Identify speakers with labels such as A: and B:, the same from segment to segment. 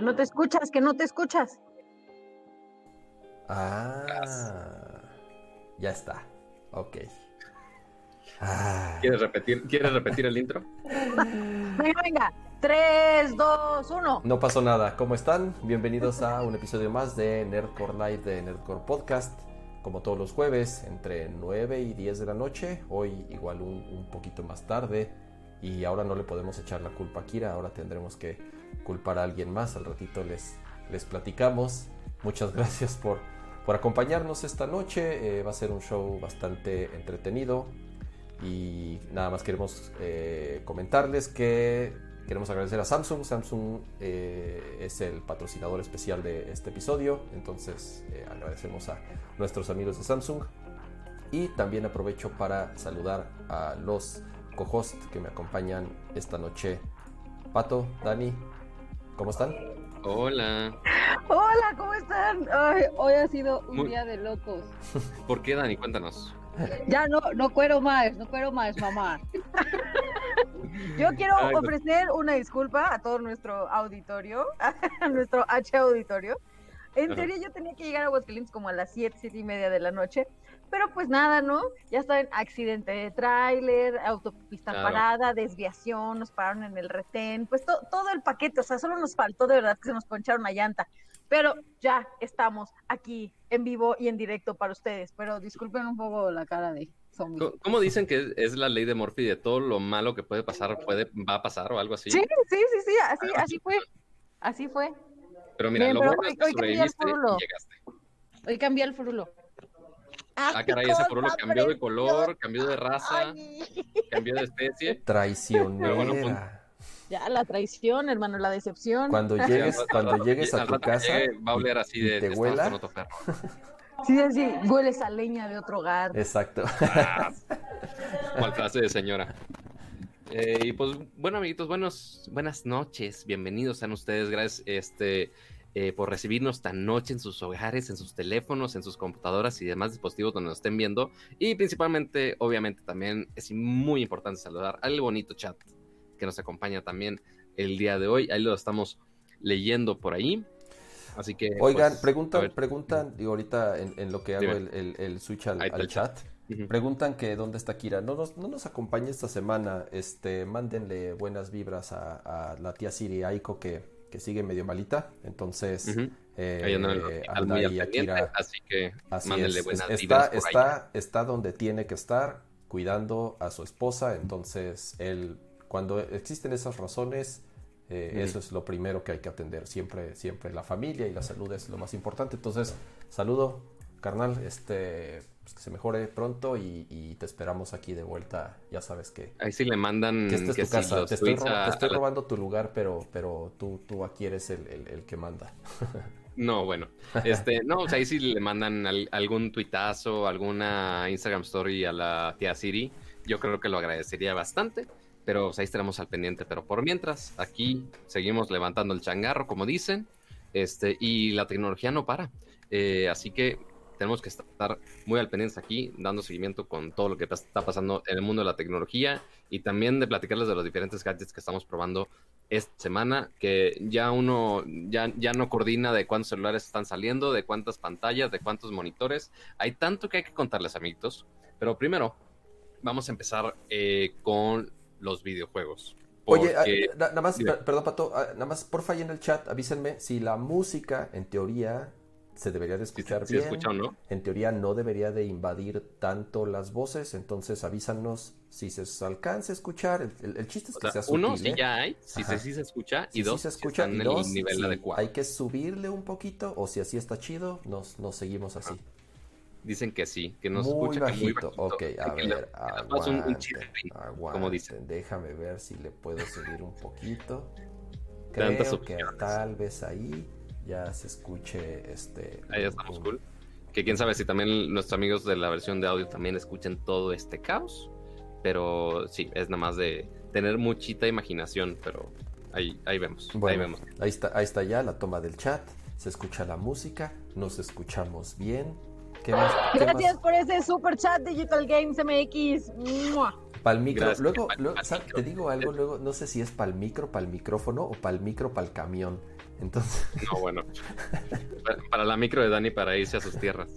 A: Que no te escuchas, que no te escuchas.
B: Ah, ya está. Ok.
C: Ah. ¿Quieres repetir, ¿Quieres repetir el intro?
A: Venga, venga. 3, 2, 1.
B: No pasó nada. ¿Cómo están? Bienvenidos a un episodio más de Nerdcore Live de Nerdcore Podcast. Como todos los jueves, entre 9 y 10 de la noche. Hoy igual un, un poquito más tarde. Y ahora no le podemos echar la culpa a Kira. Ahora tendremos que culpar a alguien más. Al ratito les, les platicamos. Muchas gracias por, por acompañarnos esta noche. Eh, va a ser un show bastante entretenido. Y nada más queremos eh, comentarles que queremos agradecer a Samsung. Samsung eh, es el patrocinador especial de este episodio. Entonces agradecemos a nuestros amigos de Samsung. Y también aprovecho para saludar a los co-hosts que me acompañan esta noche. Pato, Dani, ¿cómo están?
C: Hola.
A: Hola, ¿cómo están? hoy ha sido un día de locos.
C: ¿Por qué, Dani? Cuéntanos.
A: Ya no, no cuero más, no cuero más, mamá. Yo quiero ofrecer una disculpa a todo nuestro auditorio, a nuestro H auditorio. En serio, yo tenía que llegar a Aguascalientes como a las 7, 7 y media de la noche, pero pues nada, ¿no? Ya está en accidente de tráiler, autopista parada, desviación, nos pararon en el retén, pues todo el paquete, o sea, solo nos faltó de verdad que se nos poncharon una llanta. Pero ya estamos aquí en vivo y en directo para ustedes, pero disculpen un poco la cara de zombie.
C: ¿Cómo dicen que es la ley de Morphy de todo lo malo que puede pasar puede va a pasar o algo así?
A: Sí, sí, sí, sí, así, así fue. Así fue.
C: Pero mira, lo bueno es que sobreviviste y llegaste.
A: Hoy cambié el frulo.
C: Ah, caray, ese frulo cambió de color, cambió de raza, cambió de especie.
B: Traicionera.
A: Ya, la traición, hermano, la decepción.
B: Cuando llegues, cuando llegues a tu casa,
C: va a oler así de,
B: te huela.
A: Sí, sí, hueles a leña de otro hogar.
B: Exacto.
C: Ah, cual frase de señora. Eh, y pues, bueno, amiguitos, buenos, buenas noches. Bienvenidos sean ustedes. Gracias este, eh, por recibirnos esta noche en sus hogares, en sus teléfonos, en sus computadoras y demás dispositivos donde nos estén viendo. Y principalmente, obviamente, también es muy importante saludar al bonito chat que nos acompaña también el día de hoy. Ahí lo estamos leyendo por ahí. Así que.
B: Oigan, pues, preguntan, preguntan, digo, ahorita en, lo que hago el, switch al, chat. Preguntan que dónde está Kira. No nos, no nos acompaña esta semana. Este, mándenle buenas vibras a, la tía Siri Aiko que, que sigue medio malita. Entonces,
C: eh, anda ahí Kira. Así que mándenle buenas
B: está, está, está donde tiene que estar, cuidando a su esposa. Entonces, él cuando existen esas razones, eh, eso es lo primero que hay que atender. Siempre, siempre la familia y la salud es lo más importante. Entonces, saludo, carnal, este, pues, que se mejore pronto y, te esperamos aquí de vuelta. Ya sabes que.
C: Ahí sí le mandan.
B: Que esta es tu casa. Te estoy, robando tu lugar, pero, pero tú, tú aquí eres el, que manda.
C: No, bueno. Este, no, o sea, ahí sí le mandan algún tuitazo, alguna Instagram story a la tía Siri. Yo creo que lo agradecería bastante pero ahí estaremos al pendiente. Pero por mientras, aquí seguimos levantando el changarro, como dicen, este, y la tecnología no para. Eh, así que tenemos que estar muy al pendiente aquí, dando seguimiento con todo lo que está pasando en el mundo de la tecnología y también de platicarles de los diferentes gadgets que estamos probando esta semana, que ya uno ya, ya no coordina de cuántos celulares están saliendo, de cuántas pantallas, de cuántos monitores. Hay tanto que hay que contarles, amiguitos. Pero primero, vamos a empezar eh, con los videojuegos.
B: Oye, ah, nada más, perdón, Pato, ah, nada más, porfa, ahí en el chat, avísenme si la música, en teoría, se debería de escuchar bien.
C: ¿no?
B: En teoría no debería de invadir tanto las voces, entonces avísanos si se alcanza a escuchar. El, chiste es que sea,
C: Uno, si ¿eh? ya hay, si se, sí se escucha, y dos,
B: se escucha,
C: en
B: el
C: nivel adecuado.
B: Hay que subirle un poquito, o si así está chido, nos, nos seguimos así.
C: Dicen que sí, que no
B: se
C: escucha
B: bajito. muy bajito. Ok, a ver, un, como
C: dicen.
B: Déjame ver si le puedo subir un poquito. Creo que tal vez ahí ya se escuche este.
C: Ahí estamos cool. Que quién sabe si también nuestros amigos de la versión de audio también escuchen todo este caos. Pero sí, es nada más de tener muchita imaginación, pero ahí, ahí vemos. ahí vemos.
B: Ahí está, ahí está ya la toma del chat. Se escucha la música, nos escuchamos bien
A: Gracias por ese super chat Digital Games MX.
B: Para el micro. luego, te digo algo, luego no sé si es para el micro, para el micrófono o para el micro, para el camión. Entonces.
C: No, bueno. para la micro de Dani para irse a sus tierras.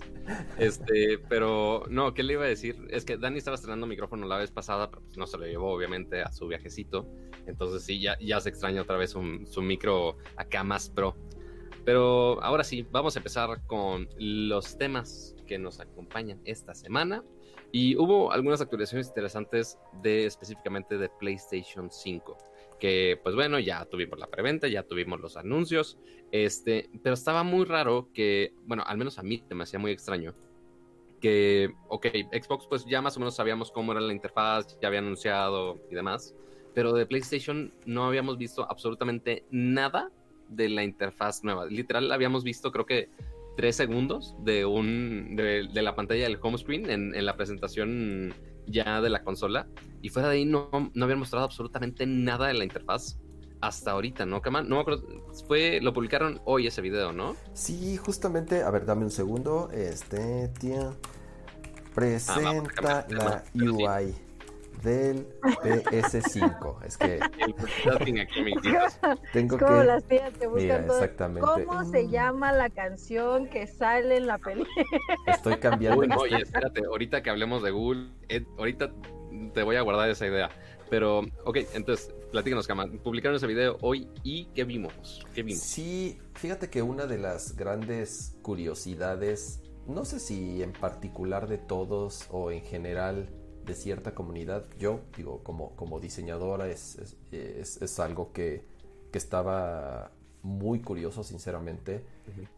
C: Este, pero no, ¿qué le iba a decir? Es que Dani estaba estrenando micrófono la vez pasada, pero pues no se lo llevó, obviamente, a su viajecito. Entonces sí, ya, ya se extraña otra vez su micro acá más pro. Pero ahora sí, vamos a empezar con los temas que nos acompañan esta semana. Y hubo algunas actualizaciones interesantes de específicamente de PlayStation 5. Que pues bueno, ya tuvimos la preventa, ya tuvimos los anuncios. Este, pero estaba muy raro que, bueno, al menos a mí me hacía muy extraño. Que, ok, Xbox pues ya más o menos sabíamos cómo era la interfaz, ya había anunciado y demás. Pero de PlayStation no habíamos visto absolutamente nada de la interfaz nueva. Literal, habíamos visto, creo que tres segundos de un de, la pantalla del home screen en, la presentación ya de la consola. Y fuera de ahí no, no habían mostrado absolutamente nada de la interfaz hasta ahorita, ¿no, Kama? No me acuerdo. Fue, lo publicaron hoy ese video, ¿no?
B: Sí, justamente. A ver, dame un segundo. Este, tío. Ah, presenta la UI del PS5. Es que
A: tengo como que las tías te buscan exactamente. ¿Cómo se llama la canción que sale en la película?
B: Estoy cambiando.
C: oye, espérate, ahorita que hablemos de Google, eh, ahorita te voy a guardar esa idea. Pero, ok, entonces, platícanos, Cama. Publicaron ese video hoy y ¿qué vimos? ¿Qué vimos?
B: Sí, fíjate que una de las grandes curiosidades, no sé si en particular de todos o en general, de cierta comunidad. Yo, digo, como, como diseñadora es, es, algo que, que, estaba muy curioso, sinceramente,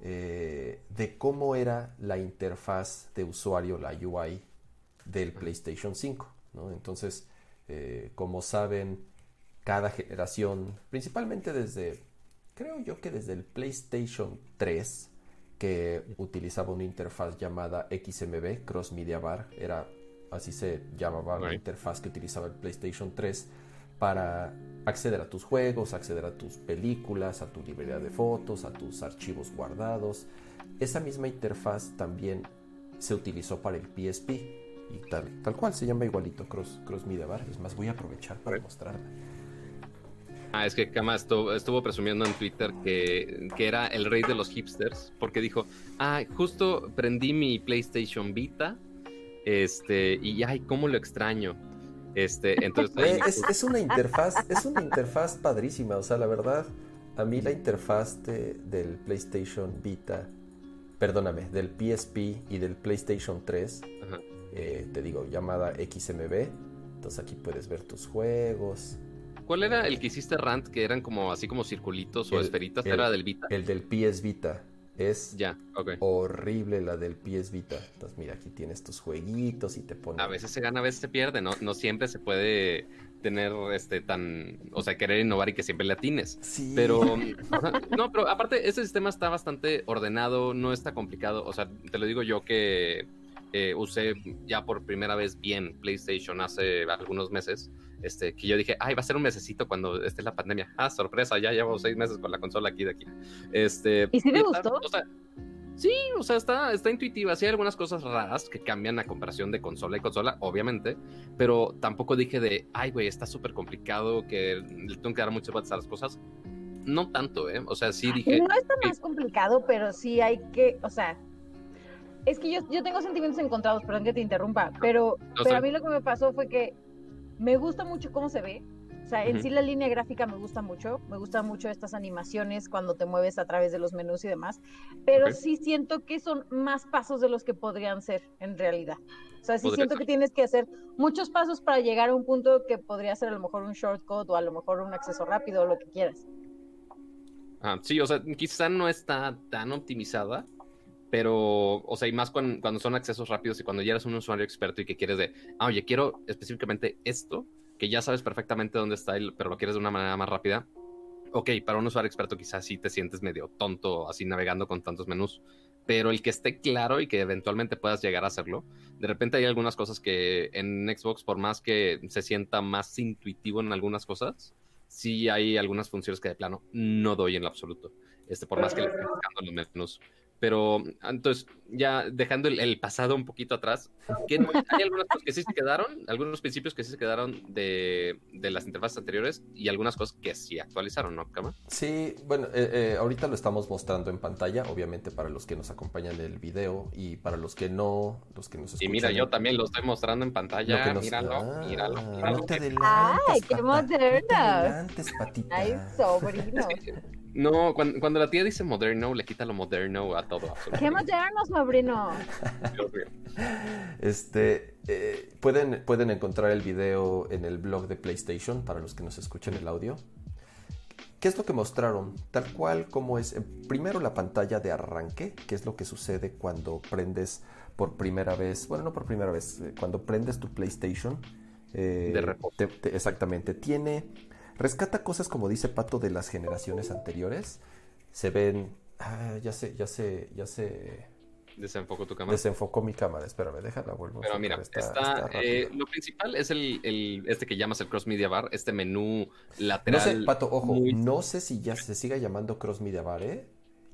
B: eh, de cómo era la interfaz de usuario, la UI del PlayStation 5. ¿no? Entonces, eh, como saben, cada generación, principalmente desde, creo yo que desde el PlayStation 3, que utilizaba una interfaz llamada XMB, Cross Media Bar, era así se llamaba la interfaz que utilizaba el PlayStation 3 para acceder a tus juegos, acceder a tus películas, a tu librería de fotos, a tus archivos guardados. Esa misma interfaz también se utilizó para el PSP y tal, tal cual se llama igualito Cross, Cross Media Bar. Es más, voy a aprovechar para mostrarla.
C: Ah, es que Kama estuvo, presumiendo en Twitter que, que, era el rey de los hipsters, porque dijo, ah, justo prendí mi PlayStation Vita este, y ay, cómo lo extraño. Este, entonces.
B: es, una interfaz, es una interfaz padrísima. O sea, la verdad, a mí la interfaz del PlayStation Vita, perdóname, del PSP y del PlayStation 3, eh, te digo, llamada XMB. Entonces aquí puedes ver tus juegos.
C: ¿Cuál era el que hiciste Rant? Que eran como así como circulitos o esferitas. ¿Era del Vita?
B: El del PS Vita. Es ya, horrible la del PS Vita. Entonces, mira, aquí tienes tus jueguitos y te pone.
C: A veces se gana, a veces se pierde, ¿no? No siempre se puede tener este tan. O sea, querer innovar y que siempre le atines. Sí. Pero. no, pero aparte, ese sistema está bastante ordenado, no está complicado. O sea, te lo digo yo que eh, usé ya por primera vez bien PlayStation hace algunos meses. Este, que yo dije, ay, va a ser un mesecito cuando esté la pandemia. Ah, sorpresa, ya llevo seis meses con la consola aquí de aquí. Este,
A: ¿Y si le gustó?
C: sí, o sea, está, está intuitiva. Sí hay algunas cosas raras que cambian a comparación de consola y consola, obviamente, pero tampoco dije de, ay, güey, está súper complicado, que le tengo que dar muchas vueltas a las cosas. No tanto, ¿eh? O sea, sí dije...
A: No está más complicado, pero sí hay que, o sea, es que yo, yo tengo sentimientos encontrados, perdón que te interrumpa, pero, pero a mí lo que me pasó fue que me gusta mucho cómo se ve. O sea, en sí la línea gráfica me gusta mucho, me gustan mucho estas animaciones cuando te mueves a través de los menús y demás, pero sí siento que son más pasos de los que podrían ser en realidad. O sea, sí siento que tienes que hacer muchos pasos para llegar a un punto que podría ser a lo mejor un shortcut o a lo mejor un acceso rápido o lo que quieras.
C: Ah, sí, o sea, quizá no está tan optimizada, pero, o sea, y más cuando, cuando, son accesos rápidos y cuando ya eres un usuario experto y que quieres de, ah, oye, quiero específicamente esto, que ya sabes perfectamente dónde está, pero lo quieres de una manera más rápida. Ok, para un usuario experto quizás sí te sientes medio tonto así navegando con tantos menús, pero el que esté claro y que eventualmente puedas llegar a hacerlo, de repente hay algunas cosas que en Xbox, por más que se sienta más intuitivo en algunas cosas, sí hay algunas funciones que de plano no doy en lo absoluto. Este, por más que le esté buscando los menús. Pero entonces, ya dejando el, pasado un poquito atrás, hay algunas cosas que sí se quedaron, algunos principios que sí se quedaron de, de las interfaces anteriores y algunas cosas que sí actualizaron, ¿no, Kama?
B: Sí, bueno, eh, eh, ahorita lo estamos mostrando en pantalla, obviamente para los que nos acompañan en el video y para los que no, los que nos escuchan.
C: Y mira, yo también lo estoy mostrando en pantalla, míralo,
B: ah,
C: míralo,
B: míralo. No te adelantes,
A: ¡Ay, qué moderna! No te
B: adelantes, patita.
A: Ay, sobrino.
C: No, cuando, la tía dice moderno, le quita lo moderno a todo.
A: ¡Qué moderno, sobrino!
B: este, eh, pueden, pueden encontrar el video en el blog de PlayStation para los que nos escuchen el audio. ¿Qué es lo que mostraron? Tal cual como es, primero la pantalla de arranque, que es lo que sucede cuando prendes por primera vez, bueno, no por primera vez, eh, cuando prendes tu PlayStation.
C: Eh, de reposo.
B: exactamente, tiene Rescata cosas como dice Pato de las generaciones anteriores. Se ven. Ah, ya sé, ya sé, ya sé.
C: Desenfocó tu cámara.
B: Desenfocó mi cámara, espérame, déjala, vuelvo.
C: Pero mira, está, eh, lo principal es el, este que llamas el Cross Media Bar, este menú lateral.
B: No sé, Pato, ojo, no sé si ya se siga llamando Cross Media Bar, ¿eh?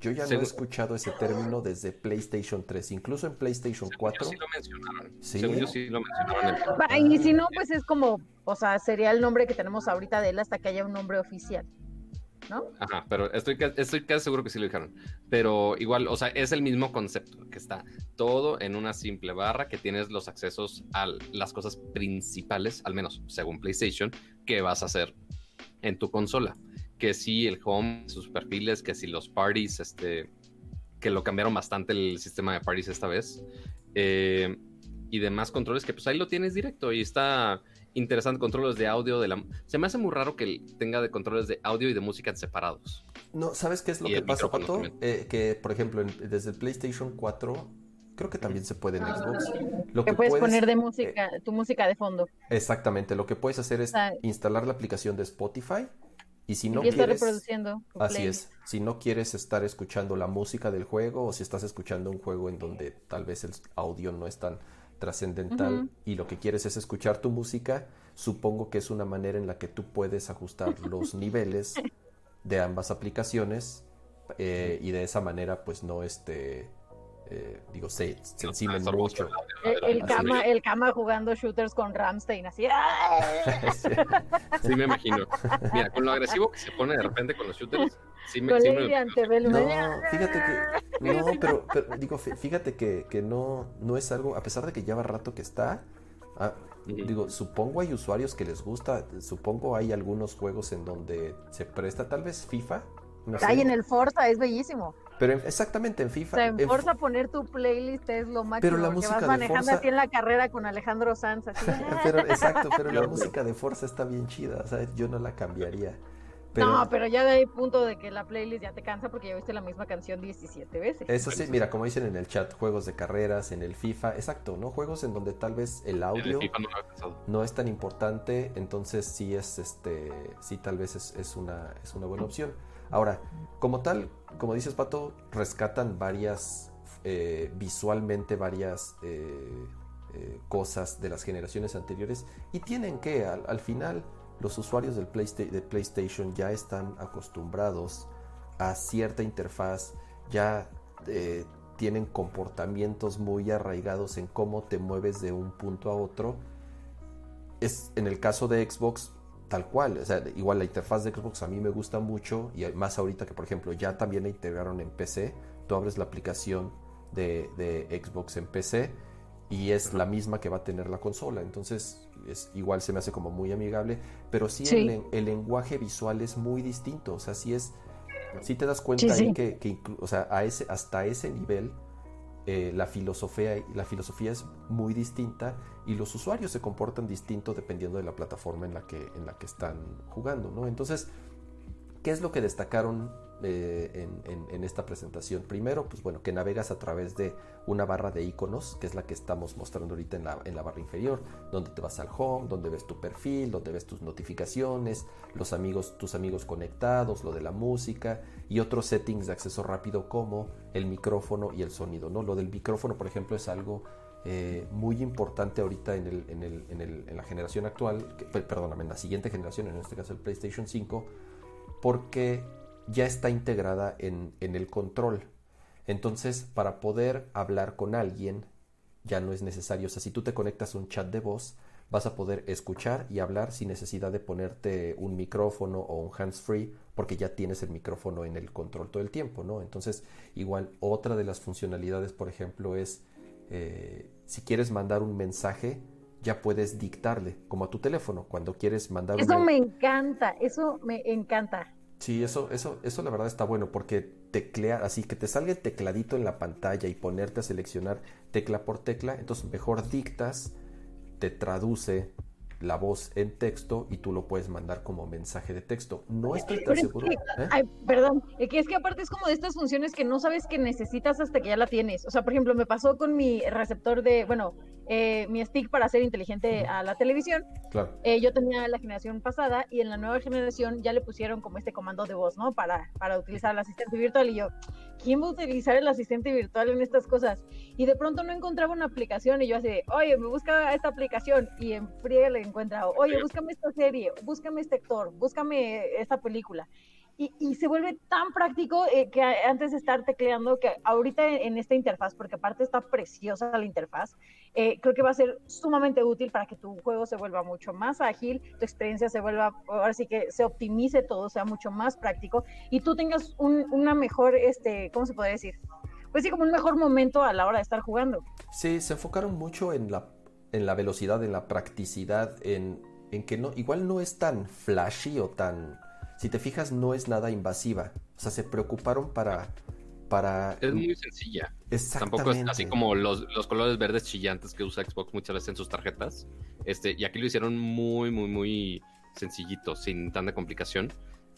B: Yo ya no he escuchado ese término desde PlayStation 3, incluso en PlayStation 4.
C: sí lo mencionaron. ¿Sí? sí lo mencionaron.
A: Y si no, pues es como, o sea, sería el nombre que tenemos ahorita de él hasta que haya un nombre oficial. ¿No?
C: Ajá, pero estoy, estoy casi seguro que sí lo dijeron. Pero igual, o sea, es el mismo concepto, que está todo en una simple barra, que tienes los accesos a las cosas principales, al menos según PlayStation, que vas a hacer en tu consola que sí el home, sus perfiles, que sí los parties, este, que lo cambiaron bastante el sistema de parties esta vez. Eh, y demás controles que pues ahí lo tienes directo y está interesante controles de audio de la se me hace muy raro que tenga de controles de audio y de música separados.
B: No sabes qué es lo que pasa Pato eh, que por ejemplo desde el PlayStation 4 creo que también se puede en Xbox.
A: lo que, puedes, poner de música tu música de fondo.
B: exactamente lo que puedes hacer es instalar la aplicación de Spotify y si no quieres,
A: reproduciendo
B: así es, si no quieres estar escuchando la música del juego o si estás escuchando un juego en donde tal vez el audio no es tan trascendental y lo que quieres es escuchar tu música, supongo que es una manera en la que tú puedes ajustar los niveles de ambas aplicaciones eh, y de esa manera pues no este eh, digo, se, se encimen mucho.
A: El, cama, el Kama jugando shooters con Ramstein, así.
C: sí. me imagino. Mira, con lo agresivo que se pone de repente con los shooters. Sí
B: me, No, fíjate que. No, pero, digo, fíjate que, que, no, no es algo, a pesar de que lleva rato que está. Ah, digo, supongo hay usuarios que les gusta, supongo hay algunos juegos en donde se presta, tal vez FIFA.
A: No en el Forza, es bellísimo.
B: Pero exactamente en FIFA.
A: O sea, en, Forza poner tu playlist es lo máximo. Pero la música vas manejando así en la carrera con Alejandro Sanz.
B: exacto, pero la música de Forza está bien chida. Sea, yo no la cambiaría.
A: No, pero ya de ahí punto de que la playlist ya te cansa porque ya viste la misma canción 17 veces.
B: Eso sí, mira, como dicen en el chat, juegos de carreras, en el FIFA, exacto, ¿no? Juegos en donde tal vez el audio no, es tan importante, entonces sí es, este, sí tal vez es, es, una, es una buena opción. Ahora, como tal, como dices Pato, rescatan varias, eh, visualmente varias eh, eh, cosas de las generaciones anteriores y tienen que, al, final, los usuarios del de PlayStation ya están acostumbrados a cierta interfaz, ya tienen comportamientos muy arraigados en cómo te mueves de un punto a otro. Es, en el caso de Xbox, tal cual. O sea, igual la interfaz de Xbox a mí me gusta mucho y más ahorita que por ejemplo ya también la integraron en PC. Tú abres la aplicación de, Xbox en PC y es la misma que va a tener la consola. Entonces, es, igual se me hace como muy amigable, pero sí, El, lenguaje visual es muy distinto. O sea, sí es, sí te das cuenta ahí que, que o sea, a ese, hasta ese nivel eh, la, filosofía, la filosofía es muy distinta y los usuarios se comportan distinto dependiendo de la plataforma en la que, en la que están jugando, ¿no? Entonces, ¿qué es lo que destacaron eh, en, esta presentación. Primero, pues bueno, que navegas a través de una barra de iconos, que es la que estamos mostrando ahorita en la, en la barra inferior, donde te vas al home, donde ves tu perfil, donde ves tus notificaciones, los amigos, tus amigos conectados, lo de la música y otros settings de acceso rápido como el micrófono y el sonido. ¿no? Lo del micrófono, por ejemplo, es algo eh, muy importante ahorita en, el, en, el, en, el, en, la generación actual, perdóname, en la siguiente generación, en este caso el PlayStation 5, porque ya está integrada en, el control. Entonces, para poder hablar con alguien, ya no es necesario. O sea, si tú te conectas a un chat de voz, vas a poder escuchar y hablar sin necesidad de ponerte un micrófono o un hands-free, porque ya tienes el micrófono en el control todo el tiempo, ¿no? Entonces, igual, otra de las funcionalidades, por ejemplo, es eh, si quieres mandar un mensaje, ya puedes dictarle, como a tu teléfono, cuando quieres mandar
A: Eso me encanta, eso me encanta.
B: Sí, eso, eso, eso la verdad está bueno porque teclear, así que te salga el tecladito en la pantalla y ponerte a seleccionar tecla por tecla, entonces mejor dictas, te traduce la voz en texto y tú lo puedes mandar como mensaje de texto. No estoy tan seguro.
A: ¿eh? ay, perdón, es que, es que aparte es como de estas funciones que no sabes que necesitas hasta que ya la tienes. O sea, por ejemplo, me pasó con mi receptor de, bueno, eh, mi stick para hacer inteligente a la televisión.
B: Claro.
A: Eh, yo tenía la generación pasada y en la nueva generación ya le pusieron como este comando de voz, ¿no? Para, para utilizar el asistente virtual y yo, ¿quién va a utilizar el asistente virtual en estas cosas? Y de pronto no encontraba una aplicación y yo así, oye, me busca esta aplicación y en frío le encuentra, oye, búscame esta serie, búscame este actor, búscame esta película y, se vuelve tan práctico eh, que antes de estar tecleando, que ahorita en, esta interfaz, porque aparte está preciosa la interfaz, eh, creo que va a ser sumamente útil para que tu juego se vuelva mucho más ágil, tu experiencia se vuelva, ahora sí que se optimice todo, sea mucho más práctico y tú tengas un, una mejor, este, ¿cómo se puede decir? Pues sí, como un mejor momento a la hora de estar jugando.
B: Sí, se enfocaron mucho en la, en la velocidad, en la practicidad, en, en que no, igual no es tan flashy o tan si te fijas, no es nada invasiva. O sea, se preocuparon para. para...
C: Es muy sencilla.
B: Exactamente.
C: Tampoco es así como los, colores verdes chillantes que usa Xbox muchas veces en sus tarjetas. Este, y aquí lo hicieron muy, muy, muy sencillito, sin tanta complicación.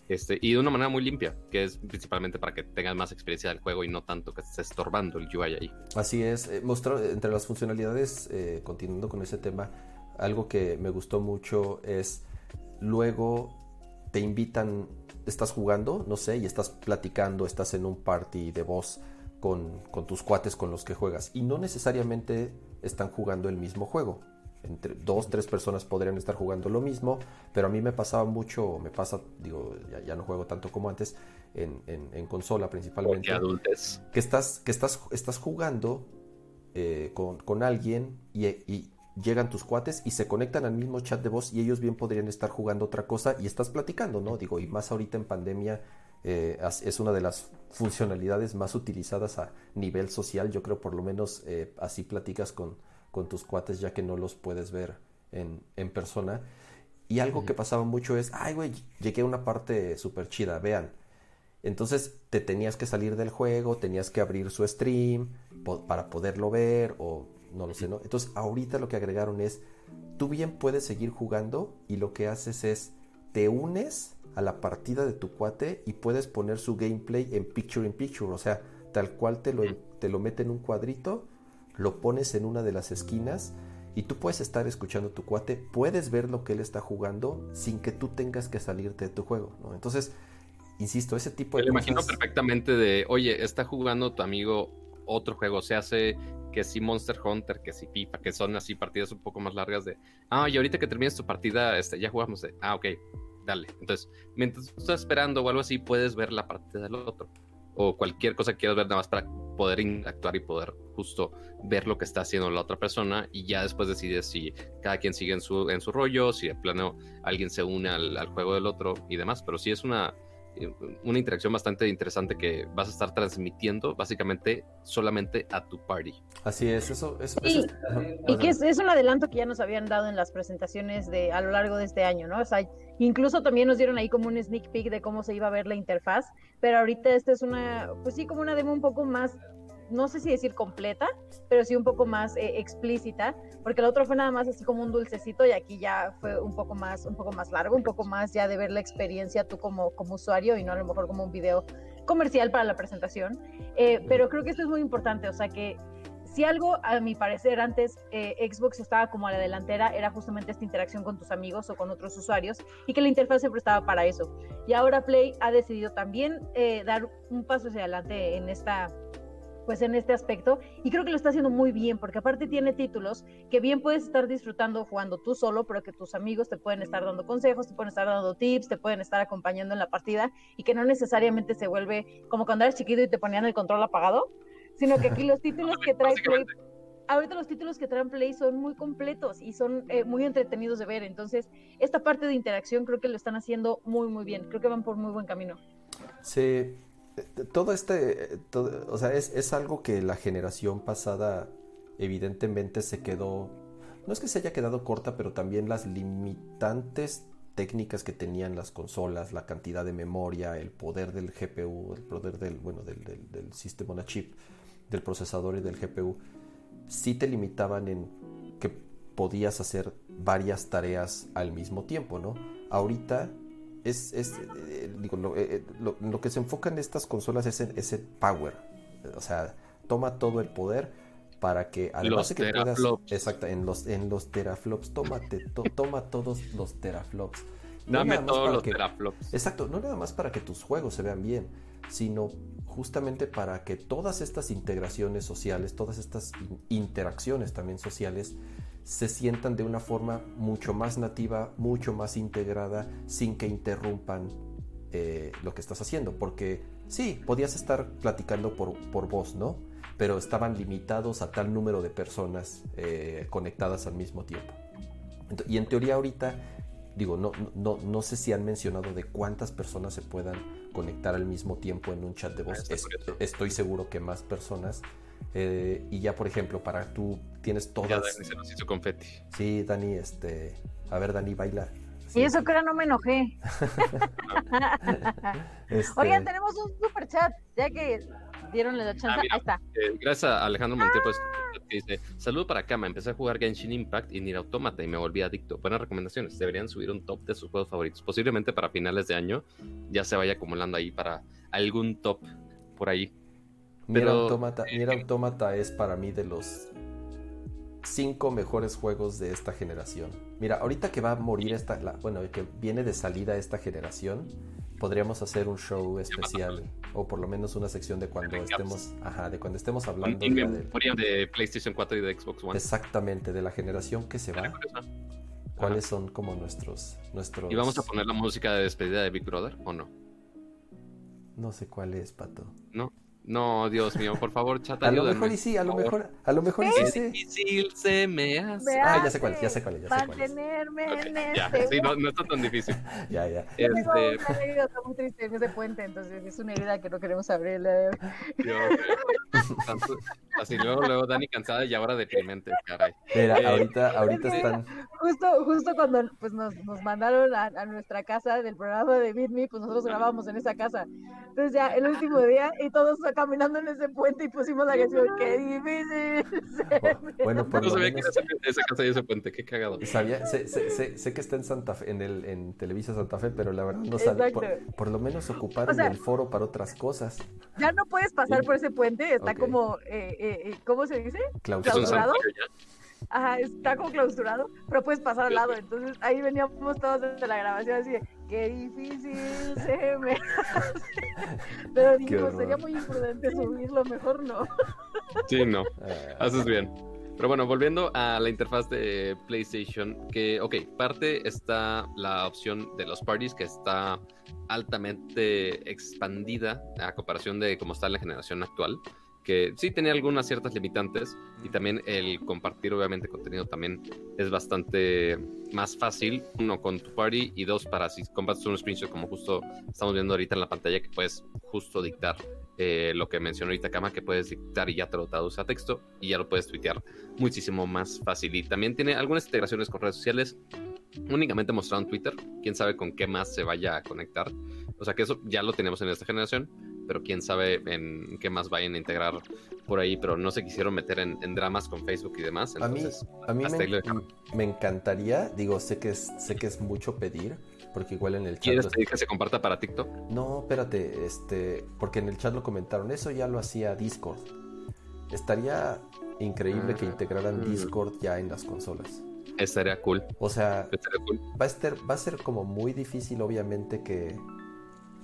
C: Este, y de una manera muy limpia, que es principalmente para que tengas más experiencia del juego y no tanto que esté estorbando el UI ahí.
B: Así es, eh, mostró entre las funcionalidades, eh, continuando con ese tema, algo que me gustó mucho es luego te invitan, estás jugando, no sé, y estás platicando, estás en un party de voz con, tus cuates con los que juegas. Y no necesariamente están jugando el mismo juego. Entre dos, tres personas podrían estar jugando lo mismo, pero a mí me pasaba mucho, me pasa, digo, ya, no juego tanto como antes, en, consola principalmente.
C: adultes.
B: Que estás, que estás, estás jugando eh, con, alguien y, y, llegan tus cuates y se conectan al mismo chat de voz y ellos bien podrían estar jugando otra cosa y estás platicando, ¿no? Digo, y más ahorita en pandemia eh, es una de las funcionalidades más utilizadas a nivel social, yo creo por lo menos eh, así platicas con, con, tus cuates ya que no los puedes ver en, en persona. Y algo que pasaba mucho es, ay, güey, llegué a una parte súper chida, vean. Entonces te tenías que salir del juego, tenías que abrir su stream para poderlo ver o no lo sé, ¿no? Entonces ahorita lo que agregaron es, tú bien puedes seguir jugando y lo que haces es, te unes a la partida de tu cuate y puedes poner su gameplay en picture in picture, o sea, tal cual te lo, te lo mete en un cuadrito, lo pones en una de las esquinas y tú puedes estar escuchando a tu cuate, puedes ver lo que él está jugando sin que tú tengas que salirte de tu juego, ¿no? Entonces, insisto, ese tipo de...
C: Me imagino perfectamente de, oye, está jugando tu amigo otro juego, se hace que si Monster Hunter, que si FIFA, que son así partidas un poco más largas de, ah, y ahorita que termines tu partida, este, ya jugamos de, ah, ok, dale. Entonces, mientras estás esperando o algo así, puedes ver la partida del otro. O cualquier cosa que quieras ver nada más para poder interactuar y poder justo ver lo que está haciendo la otra persona y ya después decides si cada quien sigue en su, en su rollo, si de plano alguien se une al, al juego del otro y demás. Pero sí es una, una interacción bastante interesante que vas a estar transmitiendo básicamente solamente a tu party.
B: Así es, eso, eso,
A: y que es, un adelanto que ya nos habían dado en las presentaciones de a lo largo de este año, ¿no? O sea, incluso también nos dieron ahí como un sneak peek de cómo se iba a ver la interfaz, pero ahorita esta es una, pues sí, como una demo un poco más no sé si decir completa, pero sí un poco más eh, explícita, porque el otro fue nada más así como un dulcecito y aquí ya fue un poco más, un poco más largo, un poco más ya de ver la experiencia tú como, como usuario y no a lo mejor como un video comercial para la presentación. Eh, pero creo que esto es muy importante, o sea que si algo, a mi parecer, antes eh, Xbox estaba como a la delantera, era justamente esta interacción con tus amigos o con otros usuarios y que la interfaz siempre estaba para eso. Y ahora Play ha decidido también dar un paso hacia adelante en esta pues en este aspecto y creo que lo está haciendo muy bien porque aparte tiene títulos que bien puedes estar disfrutando jugando tú solo, pero que tus amigos te pueden estar dando consejos, te pueden estar dando tips, te pueden estar acompañando en la partida y que no necesariamente se vuelve como cuando eras chiquito y te ponían el control apagado, sino que aquí los títulos que trae Play ahorita los títulos que traen Play son muy completos y son eh, muy entretenidos de ver. Entonces, esta parte de interacción creo que lo están haciendo muy, muy bien. Creo que van por muy buen camino.
B: Sí, todo este, o sea, es, es, algo que la generación pasada evidentemente se quedó, no es que se haya quedado corta, pero también las limitantes técnicas que tenían las consolas, la cantidad de memoria, el poder del GPU, el poder del, bueno, del, del, del sistema on chip, del procesador y del GPU, sí te limitaban en que podías hacer varias tareas al mismo tiempo, ¿no? Ahorita es, es eh, digo, eh, eh, lo, que se enfoca en estas consolas es ese power. O sea, toma todo el poder para que además de que puedas exacto en los en los teraflops tómate toma todos los teraflops
C: dame todos los teraflops
B: exacto no nada más para que tus juegos se vean bien sino justamente para que todas estas integraciones sociales todas estas interacciones también sociales se sientan de una forma mucho más nativa, mucho más integrada, sin que interrumpan eh, lo que estás haciendo. Porque sí, podías estar platicando por, por voz, ¿no? Pero estaban limitados a tal número de personas eh, conectadas al mismo tiempo. Y en teoría ahorita, digo, no, no, no sé si han mencionado de cuántas personas se puedan conectar al mismo tiempo en un chat de voz. Ah, estoy seguro que más personas eh, y ya, por ejemplo, para tú tienes todas. Ya
C: Dani se nos hizo confeti.
B: Sí, Dani, este. A ver, Dani, baila.
A: Y eso que ahora no me enojé. este... Oigan, tenemos un super chat, ya que dieron la chance. Ah, Ahí está.
C: Eh, gracias a Alejandro Montiel que dice: Saludo para Kama. Empecé a jugar Genshin Impact y Nier Automata y me volví adicto. Buenas recomendaciones. Deberían subir un top de sus juegos favoritos. Posiblemente para finales de año ya se vaya acumulando ahí para algún top por ahí.
B: Nier, Automata, Automata es para mí de los cinco mejores juegos de esta generación. Mira, ahorita que va a morir esta, bueno, que viene de salida esta generación, podríamos hacer un show especial o por lo menos una sección de cuando estemos, ajá, de cuando estemos hablando
C: de, PlayStation 4 y de Xbox One.
B: Exactamente, de la generación que se va. ¿Cuáles son como nuestros nuestros
C: ¿Y vamos a poner la música de despedida de Big Brother o no?
B: No sé cuál es, pato.
C: No. No, Dios mío, por favor, chata.
B: A lo mejor y sí, a lo mejor, a lo mejor
C: y sí. difícil se me hace.
B: Ah, ya sé cuál, ya sé cuál, ya sé
A: cuál. Mantenerme en
C: ya, este sí, no, no está tan difícil.
B: ya, ya.
A: Este... una herida muy triste en ese puente, entonces es una herida que no queremos abrir.
C: Dios, así luego, luego Dani cansada y ahora deprimente, caray.
B: Mira, eh, ahorita, ahorita están.
A: Justo, justo cuando pues nos, nos mandaron a, a, nuestra casa del programa de Meet Me, pues nosotros grabábamos en esa casa. Entonces ya el último día y todos caminando en ese puente y pusimos la canción, qué difícil.
B: Bueno, por
C: no sabía que esa casa y ese puente, qué cagado.
B: Sabía, sé, sé, sé, que está en Santa Fe, en, el, en Televisa Santa Fe, pero la verdad no sabía. Por, por, lo menos ocuparon el foro para otras cosas.
A: Ya no puedes pasar por ese puente, está como, eh, eh, eh, ¿cómo se dice? Clausurado. Ajá, está como clausurado, pero puedes pasar al lado. Entonces ahí veníamos todos desde la grabación así de, qué difícil se me Pero digo, sería muy imprudente subirlo, mejor no.
C: Sí, no, ah. haces bien. Pero bueno, volviendo a la interfaz de PlayStation, que, ok, parte está la opción de los parties, que está altamente expandida a comparación de cómo está la generación actual que sí tenía algunas ciertas limitantes y también el compartir obviamente contenido también es bastante más fácil, uno con tu party y dos para si compartes un screenshot como justo estamos viendo ahorita en la pantalla que puedes justo dictar eh, lo que mencionó ahorita Kama, que puedes dictar y ya te lo traduce a texto y ya lo puedes tuitear muchísimo más fácil. Y también tiene algunas integraciones con redes sociales únicamente mostrado en Twitter, quién sabe con qué más se vaya a conectar, o sea que eso ya lo tenemos en esta generación pero quién sabe en qué más vayan a integrar por ahí, pero no se quisieron meter en, dramas con Facebook y demás.
B: a mí, a mí me, encantaría, digo, sé que es, sé que es mucho pedir, porque igual en el chat...
C: ¿Quieres pedir que se comparta para TikTok?
B: No, espérate, este, porque en el chat lo comentaron, eso ya lo hacía Discord. Estaría increíble que ah, integraran mm. Discord ya en las consolas.
C: Estaría cool.
B: O sea, Va, a ser, va a ser como muy difícil, obviamente, que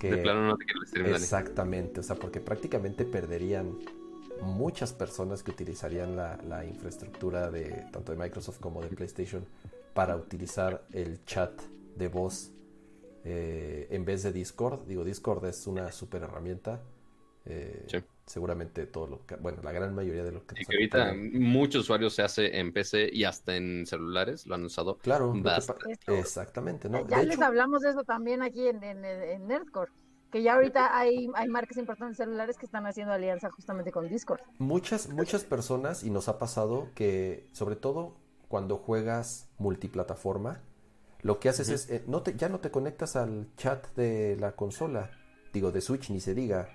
C: de plano no te
B: Exactamente, o sea, porque prácticamente perderían muchas personas que utilizarían la, infraestructura de tanto de Microsoft como de PlayStation para utilizar el chat de voz eh, en vez de Discord. Digo, Discord es una super herramienta. Eh, seguramente todo lo que, bueno, la gran mayoría de lo que...
C: ahorita muchos usuarios se hace en PC y hasta en celulares, lo han usado.
B: Claro, exactamente. ¿no?
A: Ya les hablamos de eso también aquí en, en, Nerdcore que ya ahorita hay, hay marcas importantes celulares que están haciendo alianza justamente con Discord.
B: Muchas, muchas personas, y nos ha pasado que, sobre todo cuando juegas multiplataforma, lo que haces es, eh, no te, ya no te conectas al chat de la consola, digo, de Switch ni se diga,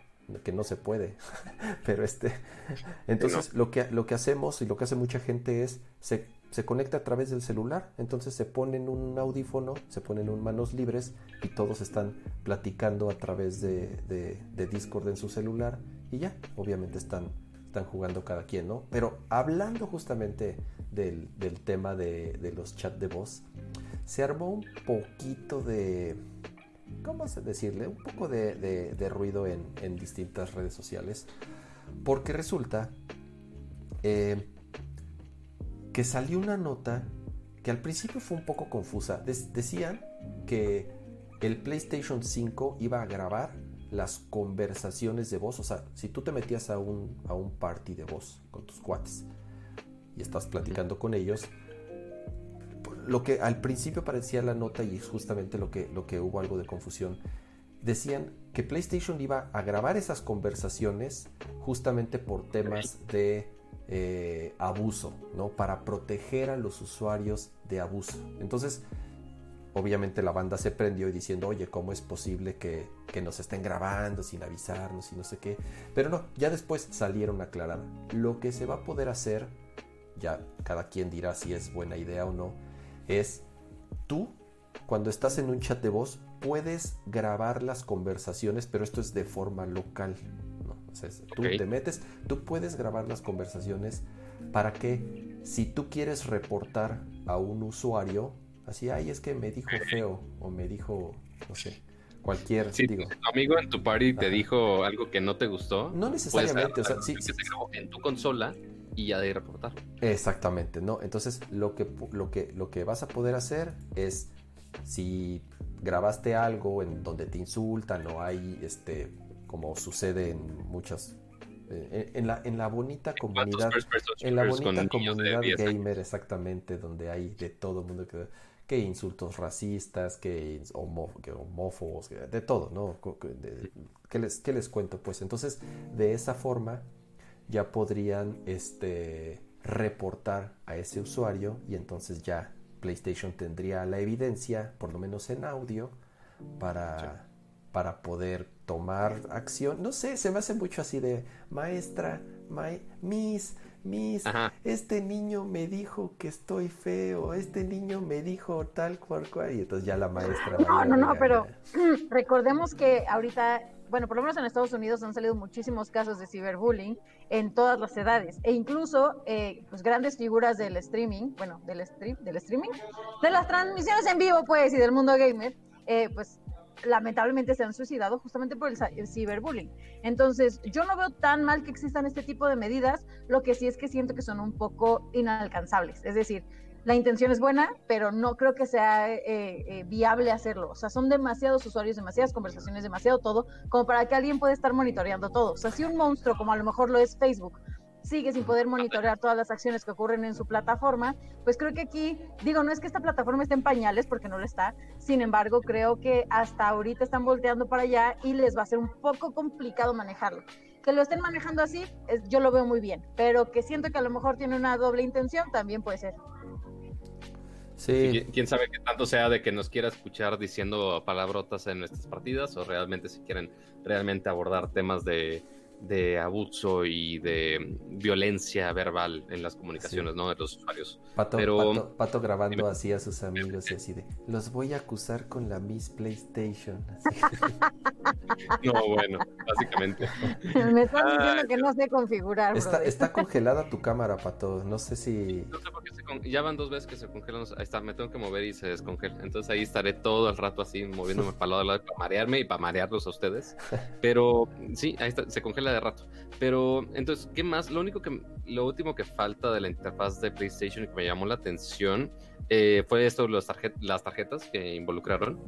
B: que no se puede. Pero este, entonces lo que lo que hacemos y lo que hace mucha gente es se, se conecta a través del celular, entonces se ponen un audífono, se ponen un manos libres y todos están platicando a través de, de, Discord en su celular y ya, obviamente están están jugando cada quien, ¿no? Pero hablando justamente del, del tema de, de los chats de voz, se armó un poquito de, ¿cómo decirle? Un poco de, ruido en, distintas redes sociales. Porque resulta eh, que salió una nota que al principio fue un poco confusa. decían que el PlayStation 5 iba a grabar las conversaciones de voz. O sea, si tú te metías a un, a un party de voz con tus cuates y estás platicando con ellos, lo que al principio parecía la nota y es justamente lo que, lo que hubo algo de confusión, decían que PlayStation iba a grabar esas conversaciones justamente por temas de eh, abuso, ¿no? Para proteger a los usuarios de abuso. Entonces, obviamente la banda se prendió y diciendo, oye, ¿cómo es posible que, que, nos estén grabando sin avisarnos y no sé qué? Pero no, ya después salieron a aclarar. Lo que se va a poder hacer, ya cada quien dirá si es buena idea o no, es tú, cuando estás en un chat de voz, puedes grabar las conversaciones, pero esto es de forma local. ¿no? tú te metes, tú puedes grabar las conversaciones para que si tú quieres reportar a un usuario, así, ay, es que me dijo feo o me dijo, no sé, cualquier.
C: Si tu amigo en tu party te dijo algo que no te gustó,
B: no necesariamente, o sea, sí,
C: en tu consola y ya de reportar.
B: Exactamente, ¿no? Entonces lo que, lo, que, lo que vas a poder hacer es, si grabaste algo en donde te insultan o hay, este, como sucede en muchas... Eh, en, la, en la bonita comunidad en la bonita comunidad gamer exactamente donde hay de todo el mundo que, que insultos racistas que, homófobos de todo no ¿Qué les, ¿Qué les cuento pues entonces de esa forma ya podrían este, reportar a ese usuario y entonces ya PlayStation tendría la evidencia, por lo menos en audio, para, para poder tomar acción. No sé, se me hace mucho así de maestra, miss, miss, este niño me dijo que estoy feo, este niño me dijo tal cual cual, y entonces ya la maestra.
A: No, no, no, pero recordemos que ahorita bueno, por lo menos en Estados Unidos han salido muchísimos casos de ciberbullying en todas las edades e incluso eh, pues grandes figuras del streaming, bueno, del stream, del streaming, de las transmisiones en vivo pues y del mundo gamer, eh, pues lamentablemente se han suicidado justamente por el, ciberbullying. Entonces, yo no veo tan mal que existan este tipo de medidas, lo que sí es que siento que son un poco inalcanzables. Es decir, la intención es buena, pero no creo que sea eh, eh, viable hacerlo. O sea, son demasiados usuarios, demasiadas conversaciones, demasiado todo, como para que alguien pueda estar monitoreando todo. O sea, si un monstruo, como a lo mejor lo es Facebook, sigue sin poder monitorear todas las acciones que ocurren en su plataforma, pues creo que aquí, digo, no es que esta plataforma esté en pañales, porque no lo está, sin embargo, creo que hasta ahorita están volteando para allá y les va a ser un poco complicado manejarlo. Que lo estén manejando así, yo lo veo muy bien, pero que siento que a lo mejor tiene una doble intención, también puede ser.
C: Sí. Quién sabe qué tanto sea de que nos quiera escuchar diciendo palabrotas en nuestras partidas o realmente si quieren realmente abordar temas de, abuso y de violencia verbal en las comunicaciones ¿no? de los usuarios.
B: Pato, Pero, Pato, grabando así a sus amigos y así de, los voy a acusar con la Miss PlayStation.
C: no, bueno, básicamente.
A: Me están diciendo que no sé configurar.
B: Está, está, congelada tu cámara, Pato. No sé si.
C: No sé por qué se con... Ya van dos veces que se congelan. Ahí está, me tengo que mover y se descongela. Entonces ahí estaré todo el rato así, moviéndome para lado lado para marearme y para marearlos a ustedes. Pero sí, ahí está, se congela de rato. Pero entonces, ¿qué más? Lo único que, lo último que falta de la interfaz de PlayStation que me llamó la atención eh, fue esto, las, las tarjetas que involucraron,